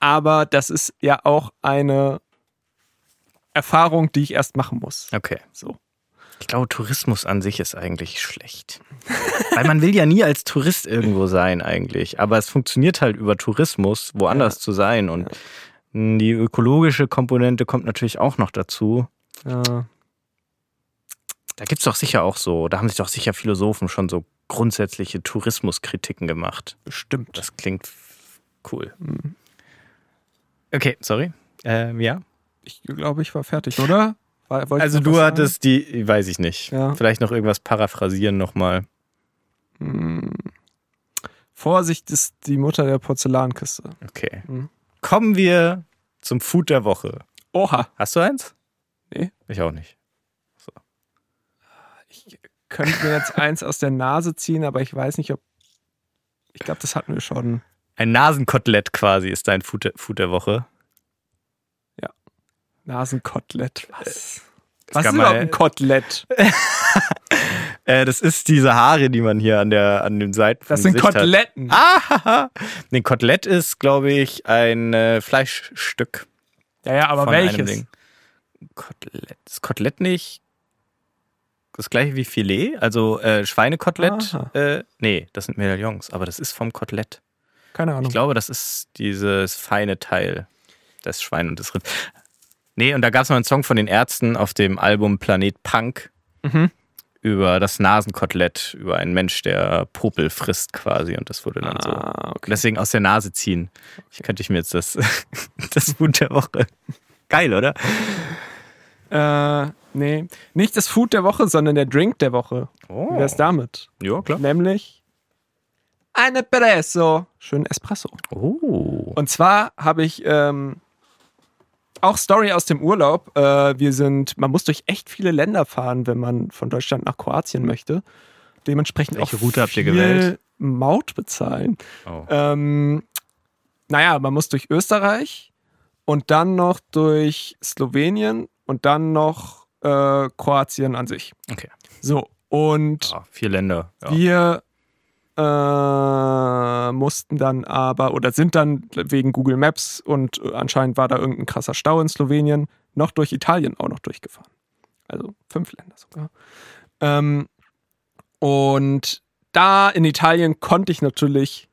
Aber das ist ja auch eine Erfahrung, die ich erst machen muss. Okay. So. Ich glaube, Tourismus an sich ist eigentlich schlecht. Weil man will ja nie als Tourist irgendwo sein eigentlich. Aber es funktioniert halt über Tourismus, woanders zu sein. Und die ökologische Komponente kommt natürlich auch noch dazu. Ja. Da gibt es doch sicher auch so, da haben sich doch sicher Philosophen schon so grundsätzliche Tourismuskritiken gemacht. Bestimmt. Das klingt cool. Okay, sorry. Ähm, ja. Ich glaube, ich war fertig, oder? War, Also du was sagen? hattest die, weiß ich nicht. Ja. Vielleicht noch irgendwas paraphrasieren nochmal. Hm. Vorsicht ist die Mutter der Porzellankiste. Okay. Mhm. Kommen wir zum Food der Woche. Oha. Hast du eins? Nee. Ich auch nicht. Ich könnte mir jetzt eins aus der Nase ziehen, aber ich weiß nicht, ob. Ich glaube, das hatten wir schon. Ein Nasenkotelett quasi ist dein Food, Food der Woche. Nasenkotelett. Was? Es Was gab ist überhaupt ein Kotelett? Äh, das ist diese Haare, die man hier an, der, an den Seiten Das sind Gesicht Koteletten. Hat. Ah, nee, Kotelett ist, glaube ich, ein äh, Fleischstück Ja, ja, aber welches? Kotelett. Ist Kotelett nicht das gleiche wie Filet? Also äh, Schweinekotelett? Äh, nee, das sind Medaillons, aber das ist vom Kotelett. Keine Ahnung. Ich glaube, das ist dieses feine Teil des Schwein und des Rind. Nee, und da gab es noch einen Song von den Ärzten auf dem Album Planet Punk Mhm. über das Nasenkotelett, über einen Mensch, der Popel frisst quasi und das wurde dann so. Ah, okay. Deswegen aus der Nase ziehen. Ich könnte ich mir jetzt das, das Food der Woche. Geil, oder? Äh, nee. Nicht das Food der Woche, sondern der Drink der Woche. Oh. Wie wär's damit? Ja, klar. Nämlich ein Espresso. Schön Espresso. Oh. Und zwar habe ich ähm, auch Story aus dem Urlaub. Äh, wir sind, man muss durch echt viele Länder fahren, wenn man von Deutschland nach Kroatien möchte. Dementsprechend Welche auch Route habt ihr viel gewählt? Maut bezahlen. oh. Ähm, naja, man muss durch Österreich und dann noch durch Slowenien und dann noch äh, Kroatien an sich. Okay. So, und Ja, vier Länder. Ja. wir äh, mussten dann aber oder sind dann wegen Google Maps und äh, anscheinend war da irgendein krasser Stau in Slowenien noch durch Italien auch noch durchgefahren. Also fünf Länder sogar. Ähm, und da in Italien konnte ich natürlich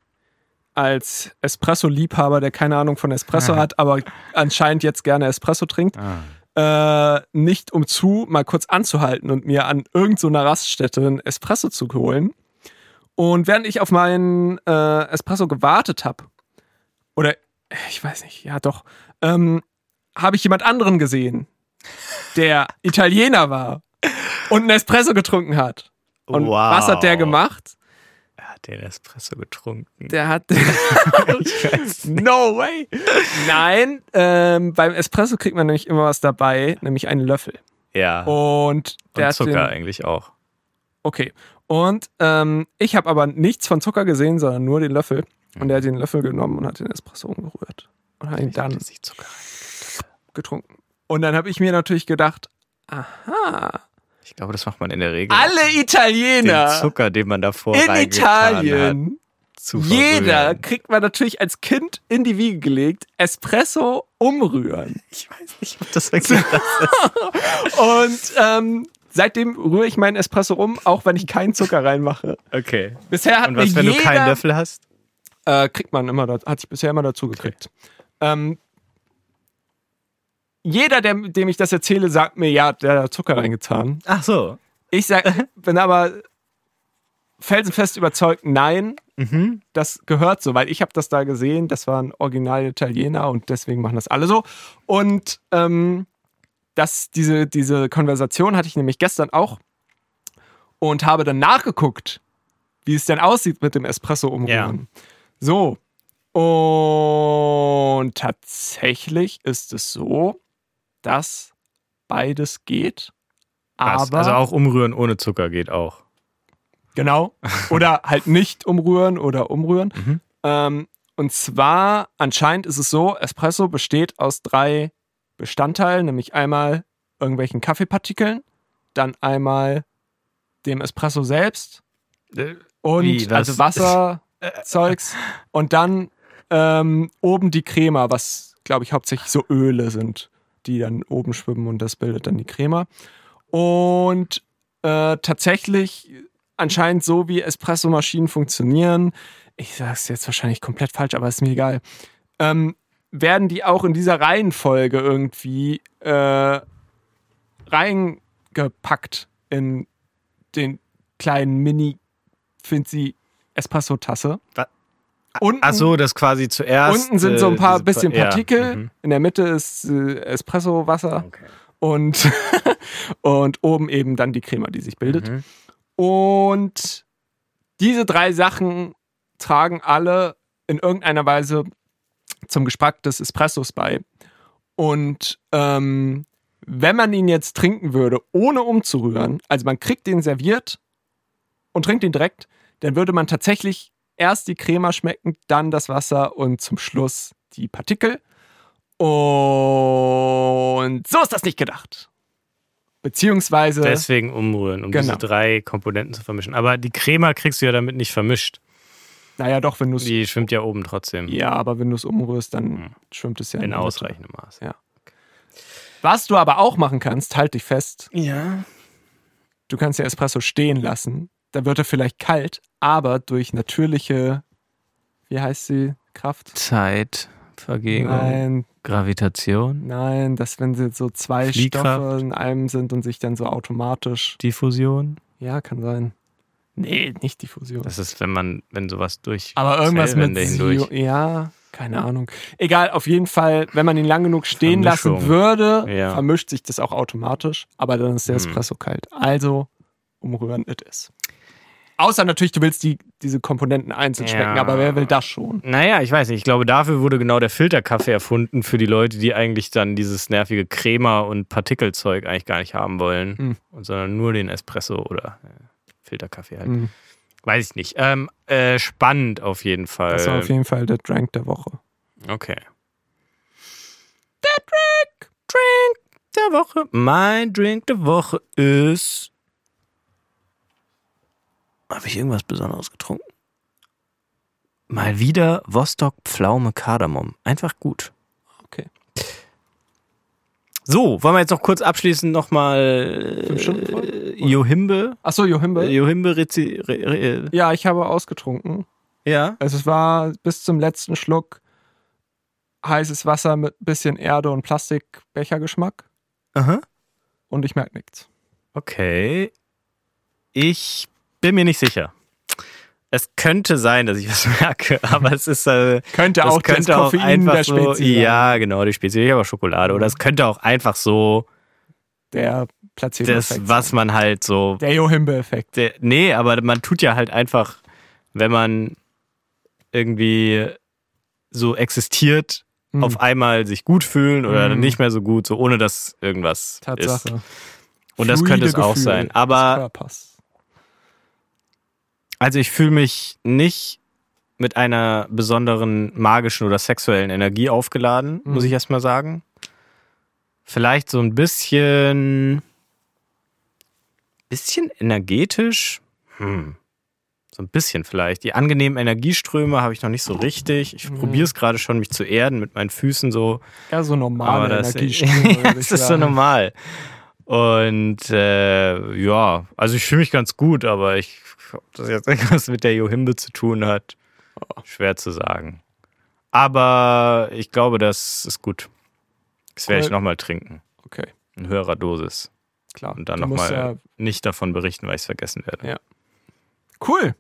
als Espresso-Liebhaber, der keine Ahnung von Espresso hat, aber anscheinend jetzt gerne Espresso trinkt, Ah. äh, nicht um zu mal kurz anzuhalten und mir an irgendeiner so Raststätte einen Espresso zu holen. Und während ich auf meinen äh, Espresso gewartet habe, oder ich weiß nicht, ja doch, ähm, habe ich jemand anderen gesehen, der Italiener war und einen Espresso getrunken hat. Und Wow. was hat der gemacht? Er hat den Espresso getrunken. Der hat. no way! Nein, ähm, beim Espresso kriegt man nämlich immer was dabei, nämlich einen Löffel. Ja. Und der und hat Zucker den, eigentlich auch. Okay. Und ähm, ich habe aber nichts von Zucker gesehen, sondern nur den Löffel. Und er hat den Löffel genommen und hat den Espresso umgerührt. Und hat ihn dann getrunken. Und dann habe ich mir natürlich gedacht, aha, Ich glaube, das macht man in der Regel. alle den Italiener Zucker, den man davor in Italien, hat, jeder kriegt man natürlich als Kind in die Wiege gelegt, Espresso umrühren. Ich weiß nicht, ob das wirklich das ist. Und ähm, seitdem rühre ich meinen Espresso um, auch wenn ich keinen Zucker reinmache. Okay. Bisher hat Und was, mir wenn jeder, du keinen Löffel hast? Äh, kriegt man immer, hat sich bisher immer dazu gekriegt. Ähm, jeder, der, dem ich das erzähle, sagt mir, ja, der hat Zucker reingetan. Ach so. Ich sag, bin aber felsenfest überzeugt, nein, Mhm. das gehört so, weil ich habe das da gesehen, das waren original Italiener und deswegen machen das alle so. Und ähm, das, diese, diese Konversation hatte ich nämlich gestern auch und habe dann nachgeguckt, wie es denn aussieht mit dem Espresso umrühren. So. Und tatsächlich ist es so, dass beides geht. Aber also auch umrühren ohne Zucker geht auch. Genau. Oder halt nicht umrühren oder umrühren. Mhm. Ähm, und zwar, anscheinend ist es so, Espresso besteht aus drei Bestandteilen, nämlich einmal irgendwelchen Kaffeepartikeln, dann einmal dem Espresso selbst und Wie, also Wasserzeugs und dann ähm, oben die Crema, was glaube ich hauptsächlich so Öle sind, die dann oben schwimmen und das bildet dann die Crema. Und äh, tatsächlich anscheinend so, wie Espresso-Maschinen funktionieren, ich sage es jetzt wahrscheinlich komplett falsch, aber ist mir egal, ähm, werden die auch in dieser Reihenfolge irgendwie äh, reingepackt in den kleinen mini finzi Espresso-Tasse. Wa- Unten, Ach so, das quasi zuerst. unten sind so ein äh, paar diese- bisschen ja, Partikel, mhm. in der Mitte ist äh, Espresso-Wasser Okay. und, und oben eben dann die Crema, die sich bildet. Mhm. Und diese drei Sachen tragen alle in irgendeiner Weise zum Geschmack des Espressos bei. Und ähm, Wenn man ihn jetzt trinken würde, ohne umzurühren, also man kriegt den serviert und trinkt ihn direkt, dann würde man tatsächlich erst die Crema schmecken, dann das Wasser und zum Schluss die Partikel. Und so ist das nicht gedacht. Beziehungsweise. Deswegen umrühren, um Genau. diese drei Komponenten zu vermischen. Aber die Crema kriegst du ja damit nicht vermischt. Naja, doch, wenn du es. Die schwimmt ja oben trotzdem. Ja, aber wenn du es umrührst, dann Hm. schwimmt es ja In ausreichendem Maß. Ja. Was du aber auch machen kannst, halt dich fest, Ja. du kannst den Espresso stehen lassen. Da wird er vielleicht kalt, aber durch natürliche, wie heißt sie, Kraft? Zeitvergehung. Nein, Gravitation. nein, dass wenn sie so zwei Fliehkraft. Stoffe in einem sind und sich dann so automatisch. Diffusion. Ja, kann sein. Nee, nicht Diffusion. Das ist, wenn man, wenn sowas durch Aber irgendwas mit Zellwände hindurch. Sio- Ja, keine Ahnung. Egal, auf jeden Fall, wenn man ihn lang genug stehen lassen würde, Ja. vermischt sich das auch automatisch, aber dann ist der Hm. Espresso kalt. Also umrühren it is. Außer natürlich, du willst die, diese Komponenten einzeln Ja. schmecken, aber wer will das schon? Naja, ich weiß nicht. Ich glaube, dafür wurde genau der Filterkaffee erfunden für die Leute, die eigentlich dann dieses nervige Crema- und Partikelzeug eigentlich gar nicht haben wollen, Hm. und sondern nur den Espresso oder äh, Filterkaffee halt. Hm. Weiß ich nicht. Ähm, äh, spannend auf jeden Fall. Das war auf jeden Fall der Drank der Woche. Okay. Der Drink, Drink der Woche. Mein Drink der Woche ist. Habe ich irgendwas Besonderes getrunken? Mal wieder Vostok Pflaume Kardamom. Einfach gut. So, wollen wir jetzt noch kurz abschließend nochmal äh, Johimbe. Achso, Johimbe. Johimbe Rezi, re, re, Ja, ich habe ausgetrunken. ja. Also es war bis zum letzten Schluck heißes Wasser mit bisschen Erde und Plastikbechergeschmack Aha. und ich merke nichts. Okay. Ich bin mir nicht sicher. Es könnte sein, dass ich was merke, aber es ist äh, Könnte das auch könnte das auch Koffein einfach der so. Mhm. ja, genau, die Spezie, auch Schokolade oder es könnte auch einfach so Der placebo das, was man halt so Der Johimbe-Effekt. nee, aber man tut ja halt einfach, wenn man irgendwie so existiert, Hm. auf einmal sich gut fühlen oder Mhm. nicht mehr so gut, so ohne dass irgendwas ist. Tatsache. Und das Fluide könnte es auch Gefühl sein. Aber. Also ich fühle mich nicht mit einer besonderen magischen oder sexuellen Energie aufgeladen, Mhm. muss ich erstmal sagen. Vielleicht so ein bisschen, bisschen energetisch. Hm. So ein bisschen vielleicht. Die angenehmen Energieströme habe ich noch nicht so richtig. Ich Mhm. probiere es gerade schon, mich zu erden mit meinen Füßen so. Ja, so Aber normale das, Energieströme. das ist so normal. Und äh, ja, also ich fühle mich ganz gut, aber ich, ob das jetzt irgendwas mit der Johimbe zu tun hat, schwer zu sagen. Aber ich glaube, das ist gut. Das werde ich nochmal trinken. Okay, In höherer Dosis. klar. Und dann nochmal Ja, nicht davon berichten, weil ich es vergessen werde. Ja. cool.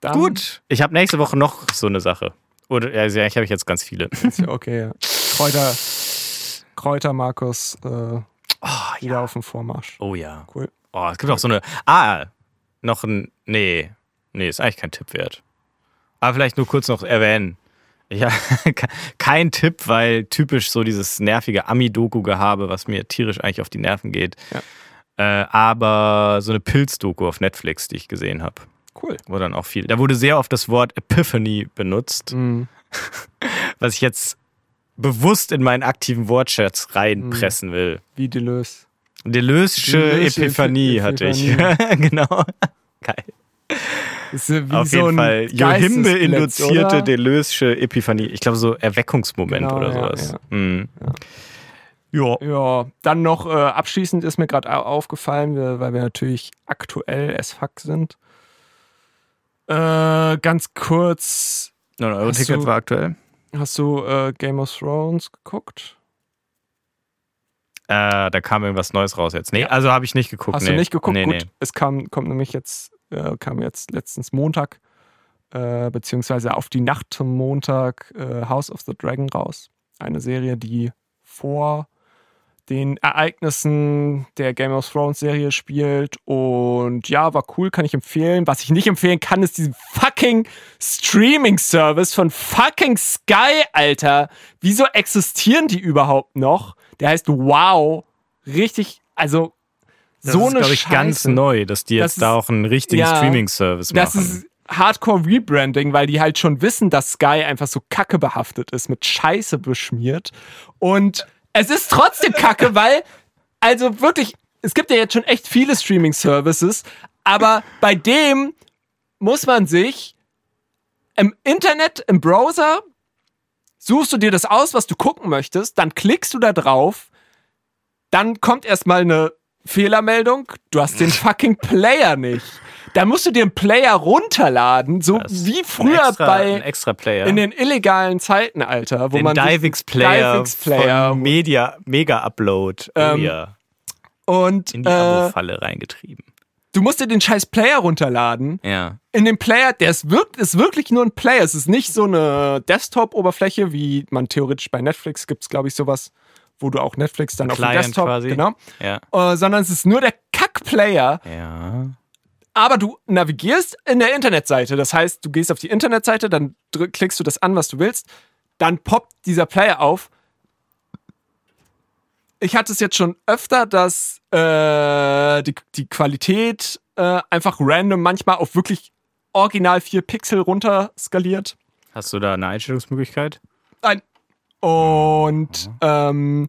Dann, Gut. Ich habe nächste Woche noch so eine Sache. Oder ja, eigentlich habe ich jetzt ganz viele. Okay, ja. Kräuter, Kräuter Markus äh, Oh, wieder auf dem Vormarsch. Oh ja. Cool. Oh, es gibt auch so eine. Ah, noch ein. Nee. Nee, ist eigentlich kein Tipp wert. Aber vielleicht nur kurz noch erwähnen. Ja, kein Tipp, weil typisch so dieses nervige Ami-Doku-Gehabe, was mir tierisch eigentlich auf die Nerven geht. Äh, aber so eine Pilz-Doku auf Netflix, die ich gesehen habe. Cool. Wo dann auch viel. Da wurde sehr oft das Wort Epiphany benutzt, Mhm. was ich jetzt bewusst in meinen aktiven Wortschatz reinpressen will. Wie Deleuze. Deleuze'sche Deleuze Epiphanie Epiph- hatte ich. Epiphanie. genau. Geil. Ist wie Auf so jeden Fall. Johimbe-induzierte? Deleuze'sche Epiphanie. Ich glaube, so Erweckungsmoment Genau, oder ja, sowas. ja. Mhm. Ja. Ja, dann noch äh, abschließend ist mir gerade aufgefallen, weil wir natürlich aktuell as fuck sind. Äh, ganz kurz, 9 Euro Hast Ticket du- war aktuell. Hast du äh, Game of Thrones geguckt? Äh, da kam irgendwas Neues raus jetzt. Nee, also habe ich nicht geguckt. Hast nee. du nicht geguckt? Nee, Gut, nee. es kam, kommt nämlich jetzt, äh, kam jetzt letztens Montag, äh, beziehungsweise auf die Nacht zum Montag äh, House of the Dragon raus. Eine Serie, die vor den Ereignissen der Game of Thrones Serie spielt. Und ja, war cool, kann ich empfehlen. Was ich nicht empfehlen kann, ist diesen fucking Streaming-Service von fucking Sky, Alter. Wieso existieren die überhaupt noch? Der heißt Wow. Richtig, also Das so ist, eine glaube ich, Scheiße. ganz neu, dass die Das jetzt da auch einen richtigen ja, Streaming-Service machen. Das ist Hardcore Rebranding, weil die halt schon wissen, dass Sky einfach so kacke behaftet ist, mit Scheiße beschmiert. Und es ist trotzdem kacke, weil, also wirklich, es gibt ja jetzt schon echt viele Streaming-Services, aber bei dem muss man sich im Internet, im Browser, suchst du dir das aus, was du gucken möchtest, dann klickst du da drauf, dann kommt erstmal eine Fehlermeldung, du hast den fucking Player nicht. Da musst du dir einen Player runterladen, so Das wie ein früher extra, bei ein extra Player. in den illegalen Zeiten, Alter, wo den man Divix Player, Divix Player von Media, Mega Upload. Oh Ähm, ja. und In die äh, Abo-Falle reingetrieben. du musst dir den scheiß Player runterladen. Ja. In dem Player, der ist, wirk ist wirklich nur ein Player. Es ist nicht so eine Desktop-Oberfläche, wie man theoretisch bei Netflix gibt es, glaube ich, sowas, wo du auch Netflix dann auf dem Desktop, quasi. genau, Ja. äh, sondern es ist nur der Kack-Player, Ja. Aber du navigierst in der Internetseite. Das heißt, du gehst auf die Internetseite, dann klickst du das an, was du willst, dann poppt dieser Player auf. Ich hatte es jetzt schon öfter, dass äh, die, die Qualität äh, einfach random manchmal auf wirklich original 4 Pixel runter skaliert. Hast du da eine Einstellungsmöglichkeit? Nein. Und ähm,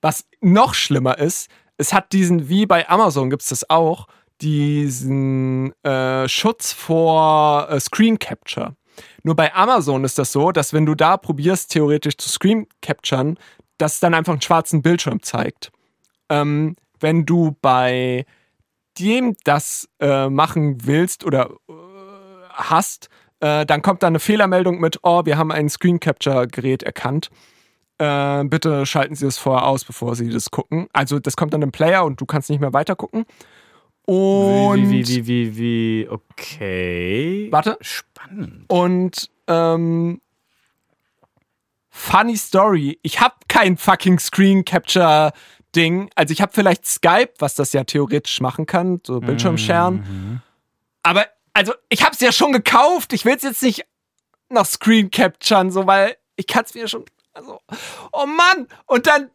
was noch schlimmer ist, es hat diesen, wie bei Amazon gibt es das auch, diesen äh, Schutz vor äh, Screen Capture. Nur bei Amazon ist das so, dass wenn du da probierst, theoretisch zu Screen Capturen, dass es dann einfach einen schwarzen Bildschirm zeigt. Ähm, wenn du bei dem das äh, machen willst oder äh, hast, äh, dann kommt da eine Fehlermeldung mit, oh, wir haben ein Screen Capture Gerät erkannt. Äh, bitte schalten Sie es vorher aus, bevor Sie das gucken. Also das kommt dann im Player und du kannst nicht mehr weiter gucken. Und wie, wie, wie, wie, wie, okay. Warte. Spannend. Und ähm, funny Story. Ich habe kein fucking Screen Capture Ding. Also ich habe vielleicht Skype, was das ja theoretisch machen kann, so Bildschirmscheren. Aber also ich habe es ja schon gekauft. Ich will es jetzt nicht noch Screen Capturen, so weil ich kann es mir schon. Also, oh Mann! Und dann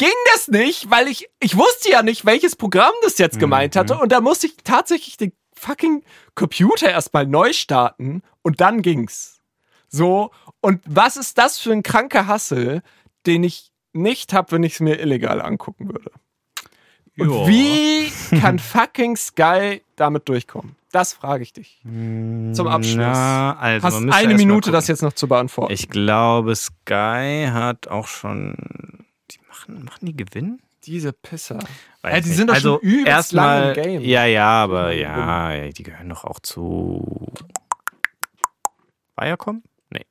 ging das nicht, weil ich ich wusste ja nicht, welches Programm das jetzt gemeint hatte. Und da musste ich tatsächlich den fucking Computer erstmal neu starten und dann ging's. So, und was ist das für ein kranker Hassel, den ich nicht hab, wenn ich es mir illegal angucken würde? Und wie kann fucking Sky damit durchkommen? Das frage ich dich. Zum Abschluss. Na, also Hast eine Minute, das jetzt noch zu beantworten. Ich glaube, Sky hat auch schon. Machen, machen die Gewinn? Diese Pisser. Weiß Ja, die nicht. sind doch also schon übelst erstmal, lange im Game. Ja, ja, aber ja, ja, die gehören doch auch zu Viacom? Nee,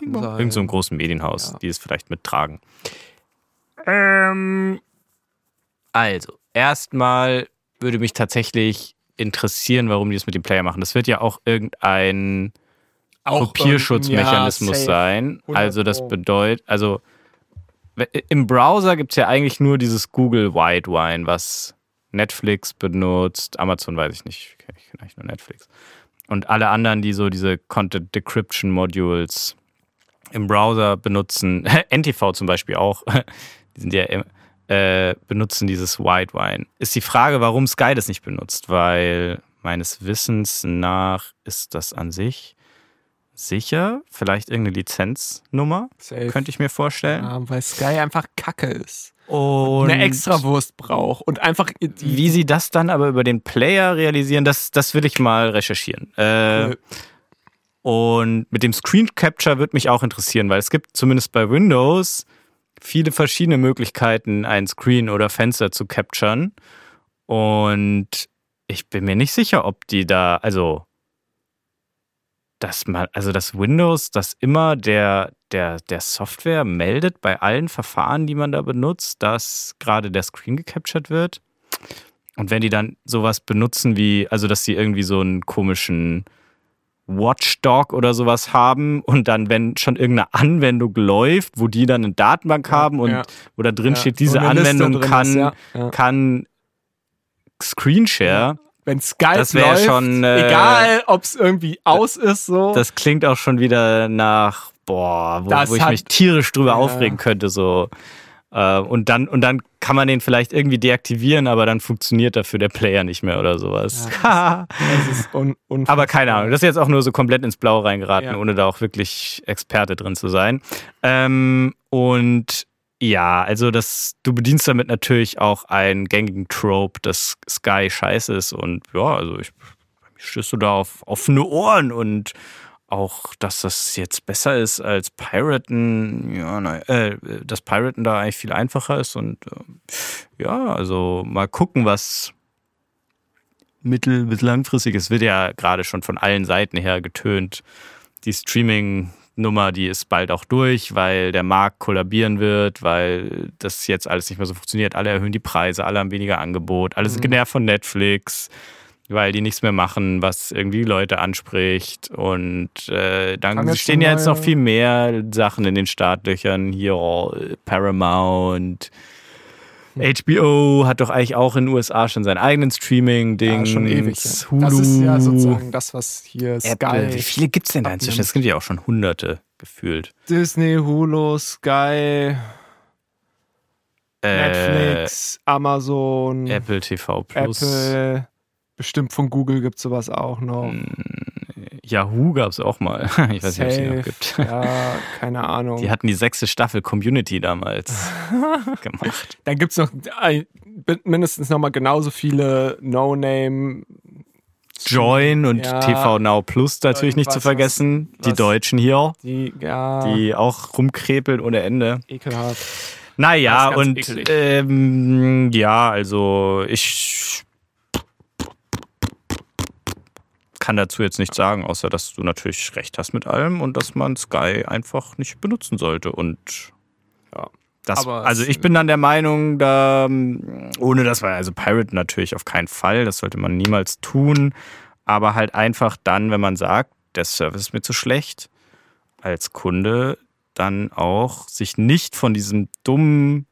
irgend so einem großen Medienhaus, Ja. die es vielleicht mittragen. Ähm, also, erstmal würde mich tatsächlich interessieren, warum die das mit dem Player machen. Das wird ja auch irgendein Auch Kopierschutzmechanismus ja, sein. 100 Also das bedeutet, also im Browser gibt es ja eigentlich nur dieses Google White Wine, was Netflix benutzt. Amazon weiß ich nicht, ich kenne eigentlich nur Netflix. Und alle anderen, die so diese Content Decryption Modules im Browser benutzen, NTV zum Beispiel auch, die sind ja äh, benutzen dieses White Wine. Ist die Frage, warum Sky das nicht benutzt, weil meines Wissens nach ist das an sich sicher, vielleicht irgendeine Lizenznummer, Safe. könnte ich mir vorstellen. Ja, weil Sky einfach Kacke ist. Und Eine Extrawurst braucht und einfach Wie sie das dann aber über den Player realisieren, das, das will ich mal recherchieren. Äh, Cool. Und mit dem Screen Capture würde mich auch interessieren, weil es gibt zumindest bei Windows viele verschiedene Möglichkeiten, ein Screen oder Fenster zu capturen. Und ich bin mir nicht sicher, ob die da, also, dass man, also dass Windows das immer der, der, der Software meldet bei allen Verfahren, die man da benutzt, dass gerade der Screen gecaptured wird. Und wenn die dann sowas benutzen wie, also dass sie irgendwie so einen komischen Watchdog oder sowas haben und dann, wenn schon irgendeine Anwendung läuft, wo die dann eine Datenbank haben und ja. wo da drin Ja, steht, diese Anwendung kann, ist. Ja. kann Screenshare. Wenn Skype Das läuft, schon, äh, egal ob es irgendwie aus ist, so. Das klingt auch schon wieder nach, boah, wo, Das wo ich hat- mich tierisch drüber Ja. aufregen könnte, so. Äh, und dann, und dann kann man den vielleicht irgendwie deaktivieren, aber dann funktioniert dafür der Player nicht mehr oder sowas. das ist un unfassbar. Aber keine Ahnung, das ist jetzt auch nur so komplett ins Blaue reingeraten, Ja. ohne da auch wirklich Experte drin zu sein. Ähm, und ja, also das, du bedienst damit natürlich auch einen gängigen Trope, dass Sky scheiße ist und ja, also ich, stößt du da auf offene Ohren und auch, dass das jetzt besser ist als Piraten, ja, nein, äh, dass Piraten da eigentlich viel einfacher ist und äh, ja, also mal gucken, was mittel- bis langfristig, es wird ja gerade schon von allen Seiten her getönt, die Streaming-Nummer, die ist bald auch durch, weil der Markt kollabieren wird, weil das jetzt alles nicht mehr so funktioniert. Alle erhöhen die Preise, alle haben weniger Angebot, alle sind genervt von Netflix, weil die nichts mehr machen, was irgendwie Leute anspricht. Und äh, dann stehen ja jetzt noch viel mehr Sachen in den Startlöchern. Hier oh, Paramount. HBO hat doch eigentlich auch in den USA schon seinen eigenen Streaming-Ding. ja, schon ewig. Ja. Hulu, Das ist ja sozusagen das, was hier Apple. Wie Sky, viele gibt es denn da inzwischen? Das sind ja auch schon hunderte gefühlt. Disney, Hulu, Sky, Äh, Netflix, Amazon, Apple TV Plus. Apple. Bestimmt von Google gibt es sowas auch noch. Hm. Yahoo gab es auch mal. Ich weiß nicht, ob es die noch Safe. gibt. Ja, keine Ahnung. Die hatten die sechste Staffel Community damals gemacht. Dann gibt es noch ein, mindestens noch mal genauso viele No-Name. Join und Ja. TV Now Plus natürlich nicht zu vergessen. was- die Deutschen hier, Die, ja, die auch rumkrepeln ohne Ende. ekelhaft. Naja, und ähm, ja, also ich kann dazu jetzt nichts sagen, außer dass du natürlich recht hast mit allem und dass man Sky einfach nicht benutzen sollte. Und ja, das, also ich bin dann der Meinung, da, ohne das war also Pirate natürlich auf keinen Fall, das sollte man niemals tun, aber halt einfach dann, wenn man sagt, der Service ist mir zu schlecht, als Kunde dann auch sich nicht von diesem dummen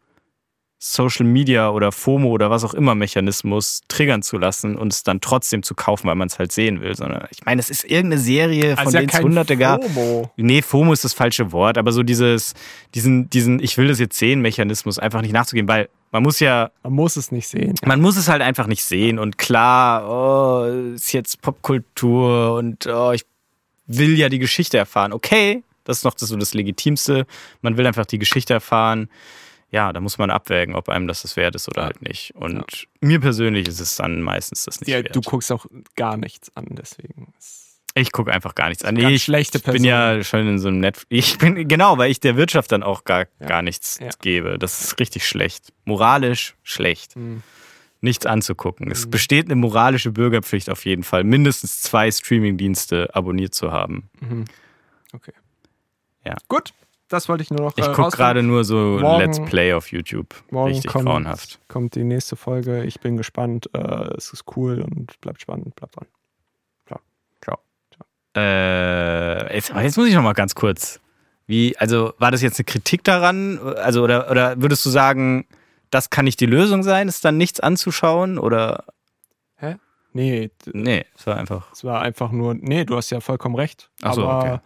Social Media oder FOMO oder was auch immer Mechanismus triggern zu lassen und es dann trotzdem zu kaufen, weil man es halt sehen will, sondern ich meine, es ist irgendeine Serie, von Also ja denen es kein hunderte gab. FOMO. Nee, FOMO ist das falsche Wort, aber so dieses, diesen, diesen, ich will das jetzt sehen, Mechanismus einfach nicht nachzugehen, weil man muss ja, Man muss es nicht sehen. man muss es halt einfach nicht sehen und klar, oh, ist jetzt Popkultur und oh, ich will ja die Geschichte erfahren. Okay, das ist noch das, so das Legitimste. Man will einfach die Geschichte erfahren. Ja, da muss man abwägen, ob einem das das wert ist oder halt nicht. Und mir persönlich ist es dann meistens das nicht Ja, wert. du guckst auch gar nichts an, deswegen. Ich gucke einfach gar nichts an. Nee, ich, schlechte ich bin Person. ja schon in so einem Netflix. Ich bin, genau, weil ich der Wirtschaft dann auch gar, gar nichts Ja. gebe. Das ist richtig schlecht. Moralisch schlecht. Hm. Nichts anzugucken. Es besteht eine moralische Bürgerpflicht auf jeden Fall, mindestens zwei Streamingdienste abonniert zu haben. Okay. Ja. Gut, das wollte ich nur noch Ich äh, gucke gerade nur so Morgen- Let's Play auf YouTube. Morgen Richtig kommt, grauenhaft. kommt die nächste Folge. Ich bin gespannt. Äh, es ist cool und bleibt spannend. Bleibt dran. Ciao. Äh, jetzt, jetzt muss ich noch mal ganz kurz. Wie, also war das jetzt eine Kritik daran? Also, oder, oder würdest du sagen, das kann nicht die Lösung sein, ist dann nichts anzuschauen? Oder Nee, d- nee, es war einfach. es war einfach nur. Nee, du hast ja vollkommen recht. Ach so, aber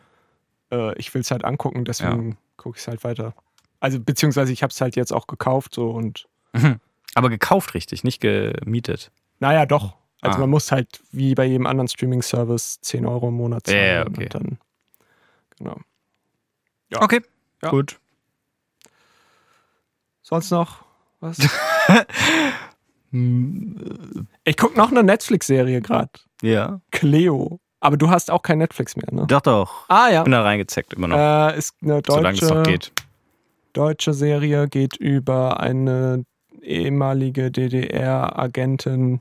äh, ich will es halt angucken, deswegen gucke ich es halt weiter. Also, beziehungsweise ich habe es halt jetzt auch gekauft so und. Aber gekauft richtig, nicht gemietet. Naja, doch. Also Ah. man muss halt wie bei jedem anderen Streaming-Service 10 Euro im Monat Ja, zahlen. ja, okay. Und dann, genau. Okay, Ja. gut. Sonst noch was? ich gucke noch eine Netflix-Serie gerade. Ja. Cleo. Aber du hast auch kein Netflix mehr, ne? Doch, doch. Ah ja. Bin da reingezeckt immer noch. Äh, ist eine solange es noch deutsche, geht. deutsche Serie, geht über eine ehemalige DDR-Agentin,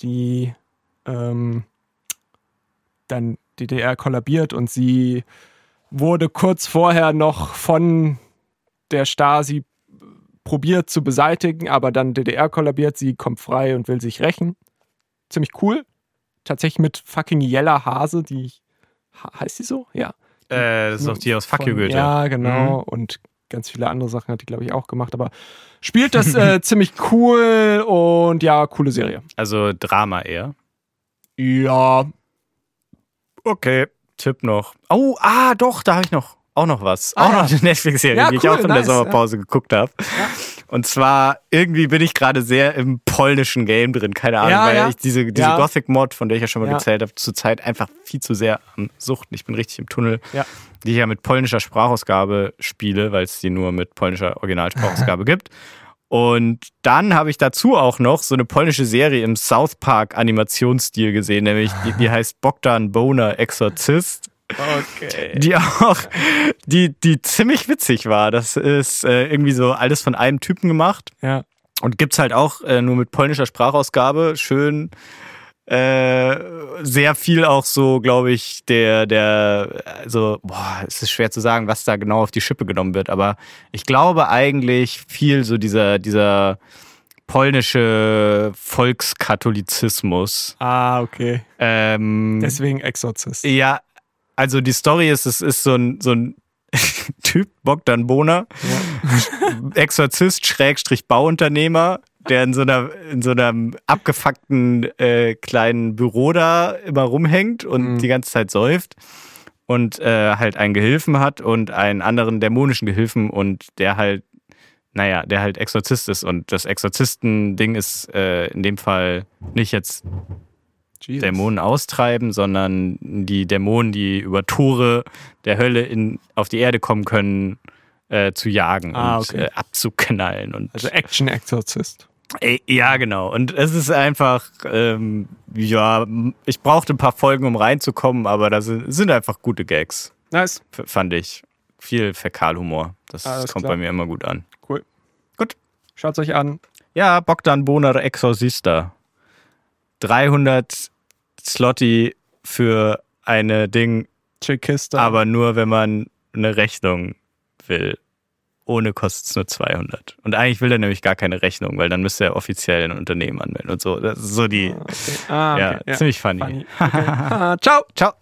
die ähm, dann DDR kollabiert und sie wurde kurz vorher noch von der Stasi probiert zu beseitigen, aber dann DDR kollabiert, sie kommt frei und will sich rächen. Ziemlich cool. Tatsächlich mit fucking Jella Hase, die ich Heißt die so? Ja. Äh, das ist doch die aus Fuck You Goethe. Ja, genau. Und ganz viele andere Sachen hat die, glaube ich, auch gemacht. Aber spielt das äh, ziemlich cool und ja, coole Serie. Also Drama eher. Ja. Okay. Tipp noch. Oh, ah, doch, da habe ich noch auch noch was. Ah, auch ja. noch eine Netflix-Serie, Ja, die ich cool, auch in der nice, Sommerpause geguckt habe. Und zwar, irgendwie bin ich gerade sehr im polnischen Game drin, keine Ahnung, Ja, weil ja. ich diese, diese Ja. Gothic-Mod, von der ich ja schon mal gezählt habe, zurzeit einfach viel zu sehr am Suchten. Ich bin richtig im Tunnel, die ich ja mit polnischer Sprachausgabe spiele, weil es die nur mit polnischer Originalsprachausgabe gibt. Und dann habe ich dazu auch noch so eine polnische Serie im South Park Animationsstil gesehen, nämlich die, die heißt Bogdan Boner Exorzist. Okay. Die auch, die, die ziemlich witzig war. Das ist äh, irgendwie so alles von einem Typen gemacht Ja. und gibt's halt auch äh, nur mit polnischer Sprachausgabe. Schön, äh, sehr viel auch so, glaube ich, der, der, also, boah, es ist schwer zu sagen, was da genau auf die Schippe genommen wird, aber ich glaube eigentlich viel so dieser, dieser polnische Volkskatholizismus. Ah, okay. Ähm, Deswegen Exorzist. ja, also die Story ist, es ist so ein, so ein Typ, Bogdan Bohner, Exorzist, Schrägstrich Bauunternehmer, der in so einer, in so einem abgefuckten äh, kleinen Büro da immer rumhängt und Mhm. die ganze Zeit säuft und äh, halt einen Gehilfen hat und einen anderen dämonischen Gehilfen und der halt, naja, der halt Exorzist ist und das Exorzisten-Ding ist äh, in dem Fall nicht jetzt Jesus. Dämonen austreiben, sondern die Dämonen, die über Tore der Hölle in, auf die Erde kommen können, äh, zu jagen Ah, und okay. äh, abzuknallen. Und, Also Action-Exorzist. Äh, ja, genau. Und es ist einfach, ähm, ja, ich brauchte ein paar Folgen, um reinzukommen, aber da sind, sind einfach gute Gags, Nice. fand ich. Viel Fäkalhumor. Das Alles kommt klar. bei mir immer gut an. Cool. Gut. Schaut's euch an. Ja, Bogdan Boner Exorcista. 300 Slotty für eine Ding, Chickkiste. aber nur, wenn man eine Rechnung will. Ohne kostet es nur 200. Und eigentlich will er nämlich gar keine Rechnung, weil dann müsste er offiziell ein Unternehmen anmelden und so. Das ist so die, Okay. Ah, ja, okay. ziemlich funny. Funny. Okay. ah, ciao. Ciao.